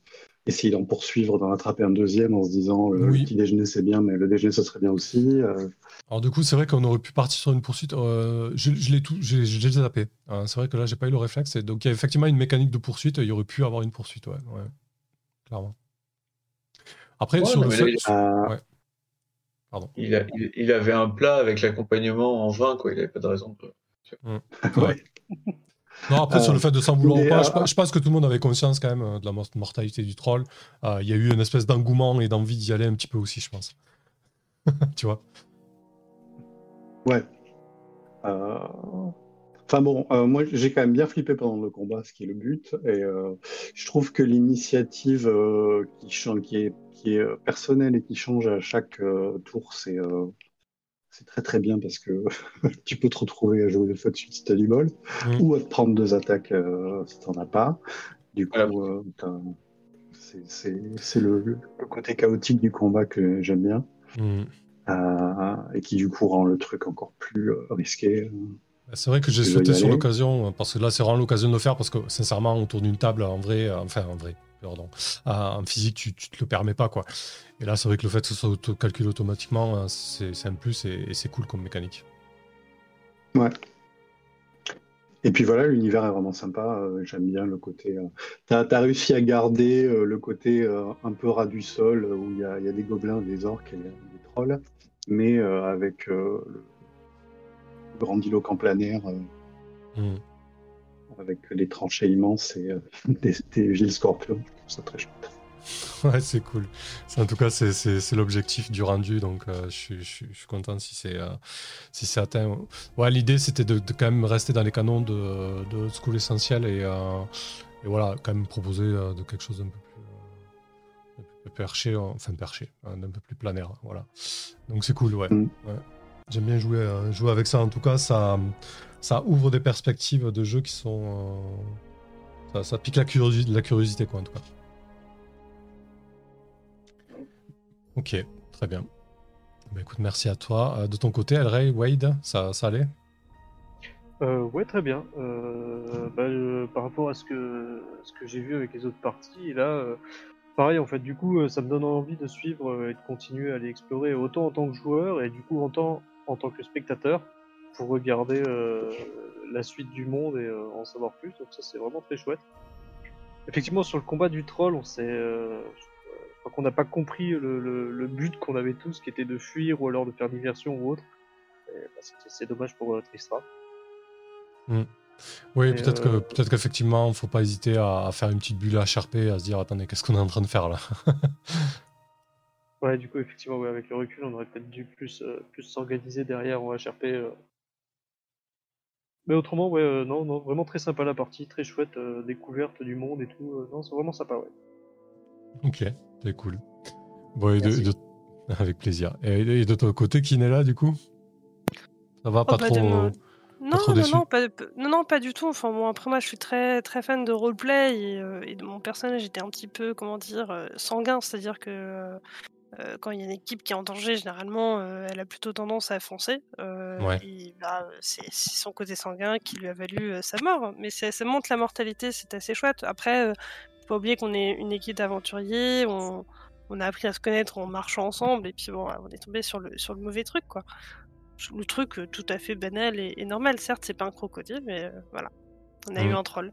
essayer d'en poursuivre, d'en attraper un deuxième en se disant le, Oui. petit déjeuner c'est bien, mais le déjeuner ça serait bien aussi. euh. Alors du coup, c'est vrai qu'on aurait pu partir sur une poursuite. euh, je je l'ai tout, j'ai déjà zappé. hein. c'est vrai que là, j'ai pas eu le réflexe. Et donc, il y a effectivement une mécanique de poursuite. Il y aurait pu avoir une poursuite, ouais, ouais. clairement. Après, Ouais, sur le là, il- sur- Euh, pardon. Il, a- il- il avait un plat avec l'accompagnement en vin, quoi. Il avait pas de raison de. ouais. Non, après, Euh, sur le fait de s'en vouloir ou pas, euh, je, pe- je pense que tout le monde avait conscience quand même euh, de la mor- mortalité du troll. Euh, Il y a eu une espèce d'engouement et d'envie d'y aller un petit peu aussi, je pense. tu vois? Euh, Enfin bon, euh, moi j'ai quand même bien flippé pendant le combat, ce qui est le but, et euh, je trouve que l'initiative euh, qui, qui est, qui est euh, personnelle et qui change à chaque euh, tour, c'est euh, c'est très très bien parce que tu peux te retrouver à jouer deux fois de suite si t'as du bol, Mm. ou à te prendre deux attaques euh, si t'en as pas. Du coup, Voilà. euh, c'est- c'est c'est le, le côté chaotique du combat que j'aime bien. Hmm. euh, et qui du coup rend le truc encore plus euh, risqué. C'est vrai que j'ai sauté sur l'occasion, euh, parce que là, c'est vraiment l'occasion de le faire, parce que sincèrement, autour d'une table, en vrai, enfin, en vrai, pardon, euh, en physique, tu, tu te le permets pas, quoi. Et là, c'est vrai que le fait que ce soit auto calculé automatiquement, euh, c'est un plus et, et c'est cool comme mécanique. Et puis voilà, l'univers est vraiment sympa. euh, J'aime bien le côté. Euh, T'as as réussi à garder euh, le côté un peu ras du sol où il y a, il y a des gobelins, des orques et des trolls, mais avec le grandiloque en plein air, euh, Hmm. Avec des tranchées immenses et euh, des, des villes scorpions. Je trouve ça très chouette. Ouais, c'est cool. En tout cas, c'est- l'objectif du rendu, donc euh, je, suis, je suis- je suis content si c'est euh, si c'est atteint. Ouais, l'idée c'était de, de quand même rester dans les canons de, de School essentiel et, euh, et voilà, quand même proposer de quelque chose d'un peu plus, un peu plus perché, enfin perché, hein, d'un peu plus planaire, voilà. Donc c'est cool, ouais. Mm. Ouais. J'aime bien jouer, euh, jouer avec ça. En tout cas, ça, ça ouvre des perspectives de jeu qui sont. euh, ça, pique la curiosité, quoi. Ok, très bien. Bah, écoute, merci à toi. Euh, de ton côté, Elray, Wade, ça, ça allait? Euh, ouais, très bien. Euh, bah, par rapport à ce que, ce que j'ai vu avec les autres parties, là, pareil, en fait, du coup, ça me donne envie de suivre et de continuer à aller explorer, autant en tant que joueur et du coup, en en tant que spectateur, pour regarder euh, la suite du monde et euh, en savoir plus. Donc, ça, c'est vraiment très chouette. Effectivement, sur le combat du troll, on s'est. euh, qu'on n'a pas compris le, le- le but qu'on avait tous, qui était de fuir ou alors de faire diversion ou autre. Bah, c'est- dommage pour euh, Tristram. Oui, Et, peut-être euh, que peut-être qu'effectivement, il ne faut pas hésiter à, à faire une petite bulle HRP, à se dire attendez, qu'est-ce qu'on est en train de faire là? Ouais, du coup, effectivement, ouais, avec le recul, on aurait peut-être dû plus, euh, plus s'organiser derrière en HRP. Mais autrement, ouais, euh, non, non, vraiment très sympa la partie, très chouette, euh, découverte du monde et tout. euh, non, c'est vraiment sympa, ouais. Ok, c'est cool. Bon, et de- Merci. de- avec plaisir. Et, et de ton côté, qui n'est là du coup? Ça va pas bah, trop de Non, trop non, déçu? non, pas, non, non, pas du tout. Enfin, bon, après, moi, je suis très, très fan de roleplay et, euh, et de mon personnage était un petit peu, comment dire, euh, sanguin. C'est-à-dire que euh, euh, quand il y a une équipe qui est en danger, généralement, euh, elle a plutôt tendance à foncer. euh, Ouais. Et bah, c'est son côté sanguin qui lui a valu sa mort. Mais ça montre la mortalité, c'est assez chouette. Après, faut pas oublier qu'on est une équipe d'aventuriers. On, on a appris à se connaître en marchant ensemble. Et puis, bon, on est tombé sur le, sur le mauvais truc, quoi le truc tout à fait banal et, et normal. Certes, c'est pas un crocodile, mais voilà, on a eu Mhm. un troll.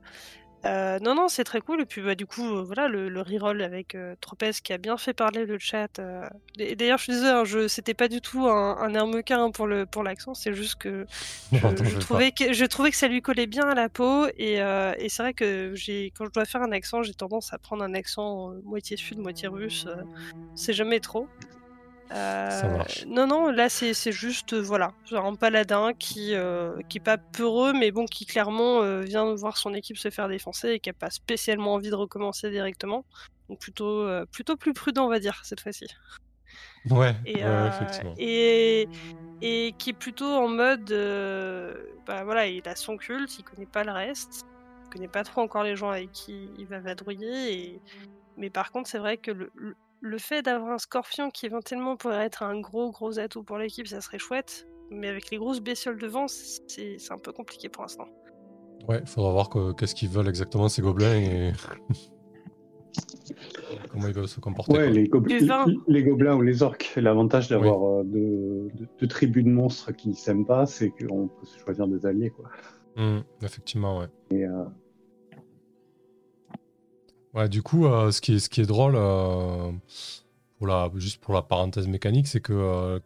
Euh, non, non, c'est très cool. Et puis, bah, du coup, euh, voilà, le, le reroll avec euh, Tropez qui a bien fait parler le chat. euh. Et D'ailleurs, je suis désolée, hein, je... c'était pas du tout un, un air moquin hein, pour le pour l'accent. C'est juste que je, Non, t'en je fais pas. trouvais que je trouvais que ça lui collait bien à la peau. Et, et c'est vrai que j'ai quand je dois faire un accent, j'ai tendance à prendre un accent moitié sud, moitié russe. c'est jamais trop. Euh, Ça marche. Non, non, là c'est juste, euh, voilà, genre un paladin qui, euh, qui est pas peureux, mais bon, qui clairement euh, vient voir son équipe se faire défoncer et qui a pas spécialement envie de recommencer directement. Donc plutôt, euh, plutôt plus prudent, on va dire, cette fois-ci. Ouais, Et, ouais, effectivement. et, et qui est plutôt en mode, bah voilà, il a son culte, il connaît pas le reste, il connaît pas trop encore les gens avec qui il va vadrouiller. Et... Mais par contre, c'est vrai que le, le- le fait d'avoir un scorpion qui éventuellement pourrait être un gros gros atout pour l'équipe, ça serait chouette. Mais avec les grosses bestioles devant, c'est un peu compliqué pour l'instant. Ouais, il faudra voir que- qu'est-ce qu'ils veulent exactement ces gobelins et comment ils veulent se comporter. Ouais, les, les gobelins ou les orques. L'avantage d'avoir euh, deux, deux- deux tribus de monstres qui ne s'aiment pas, c'est qu'on peut se choisir des alliés. Quoi. Hmm, effectivement, ouais. Et, euh, Ouais, du coup, euh, ce, qui est, ce qui est drôle, euh, pour la, juste pour la parenthèse mécanique, c'est que euh,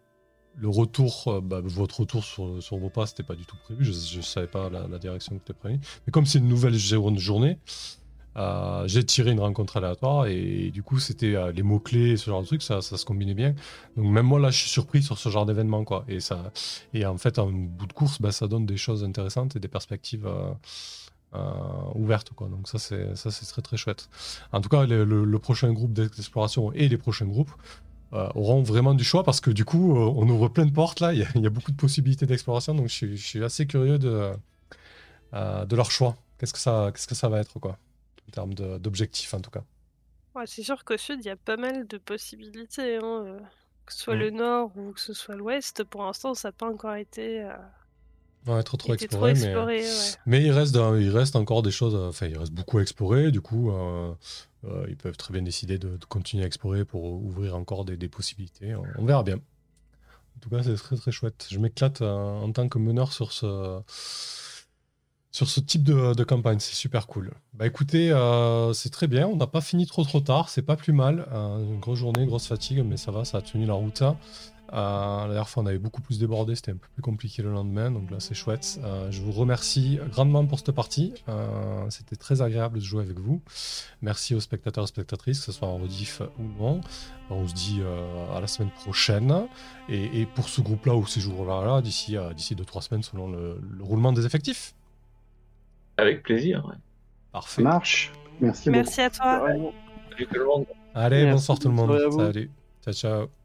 le retour, bah, votre retour sur, vos pas, c'était pas du tout prévu. Je ne savais pas la, direction que tu prévue. Mais comme c'est une nouvelle jour- journée, j'ai tiré une rencontre aléatoire et, du coup, c'était les mots-clés, ce genre de trucs, ça, ça se combinait bien. Donc, même moi, là, je suis surpris sur ce genre d'événement. quoi. Et, ça, et en fait, en bout de course, bah, ça donne des choses intéressantes et des perspectives. Euh, ouvertes quoi donc ça c'est ça c'est très très chouette en tout cas, le, le- le prochain groupe d'exploration et les prochains groupes euh, auront vraiment du choix parce que du coup, euh, on ouvre plein de portes là. Il y, a- il y a beaucoup de possibilités d'exploration, donc je suis, je suis assez curieux de, de leur choix. Qu'est-ce que ça, qu'est-ce que ça va être quoi, en termes d'objectifs en tout cas? Ouais, c'est sûr qu'au sud, il y a pas mal de possibilités. hein, euh, Que ce soit Mm. le nord ou que ce soit l'ouest, pour l'instant, ça n'a pas encore été, euh, Ouais, trop trop exploré, trop mais, exploré. ouais. mais il reste, dans- il reste encore des choses. Enfin, il reste beaucoup à explorer. Du coup, euh, euh, ils peuvent très bien décider de, de continuer à explorer pour ouvrir encore des, des possibilités. On, on verra bien. En tout cas, c'est très très chouette. Je m'éclate euh, en tant que meneur sur ce, sur ce type de, de campagne. C'est super cool. Bah écoutez, c'est très bien. On n'a pas fini trop trop tard. C'est pas plus mal. Une grosse journée, grosse fatigue, mais ça va, ça a tenu la route. Euh, la dernière fois, on avait beaucoup plus débordé. C'était un peu plus compliqué le lendemain. Donc là, c'est chouette. Euh, je vous remercie grandement pour cette partie. Euh, C'était très agréable de jouer avec vous. Merci aux spectateurs et spectatrices, que ce soit en rediff ou non. On se dit euh, à la semaine prochaine. Et, et pour ce groupe-là ou ces jours-là, là, d'ici euh, d'ici 2-3 semaines, selon le, le roulement des effectifs. Avec plaisir. ouais. ça Parfait. marche. Merci, beaucoup. Merci à toi. Vraiment. Salut tout le monde. Allez, Merci, bonsoir tout le monde. Salut. Ciao, ciao.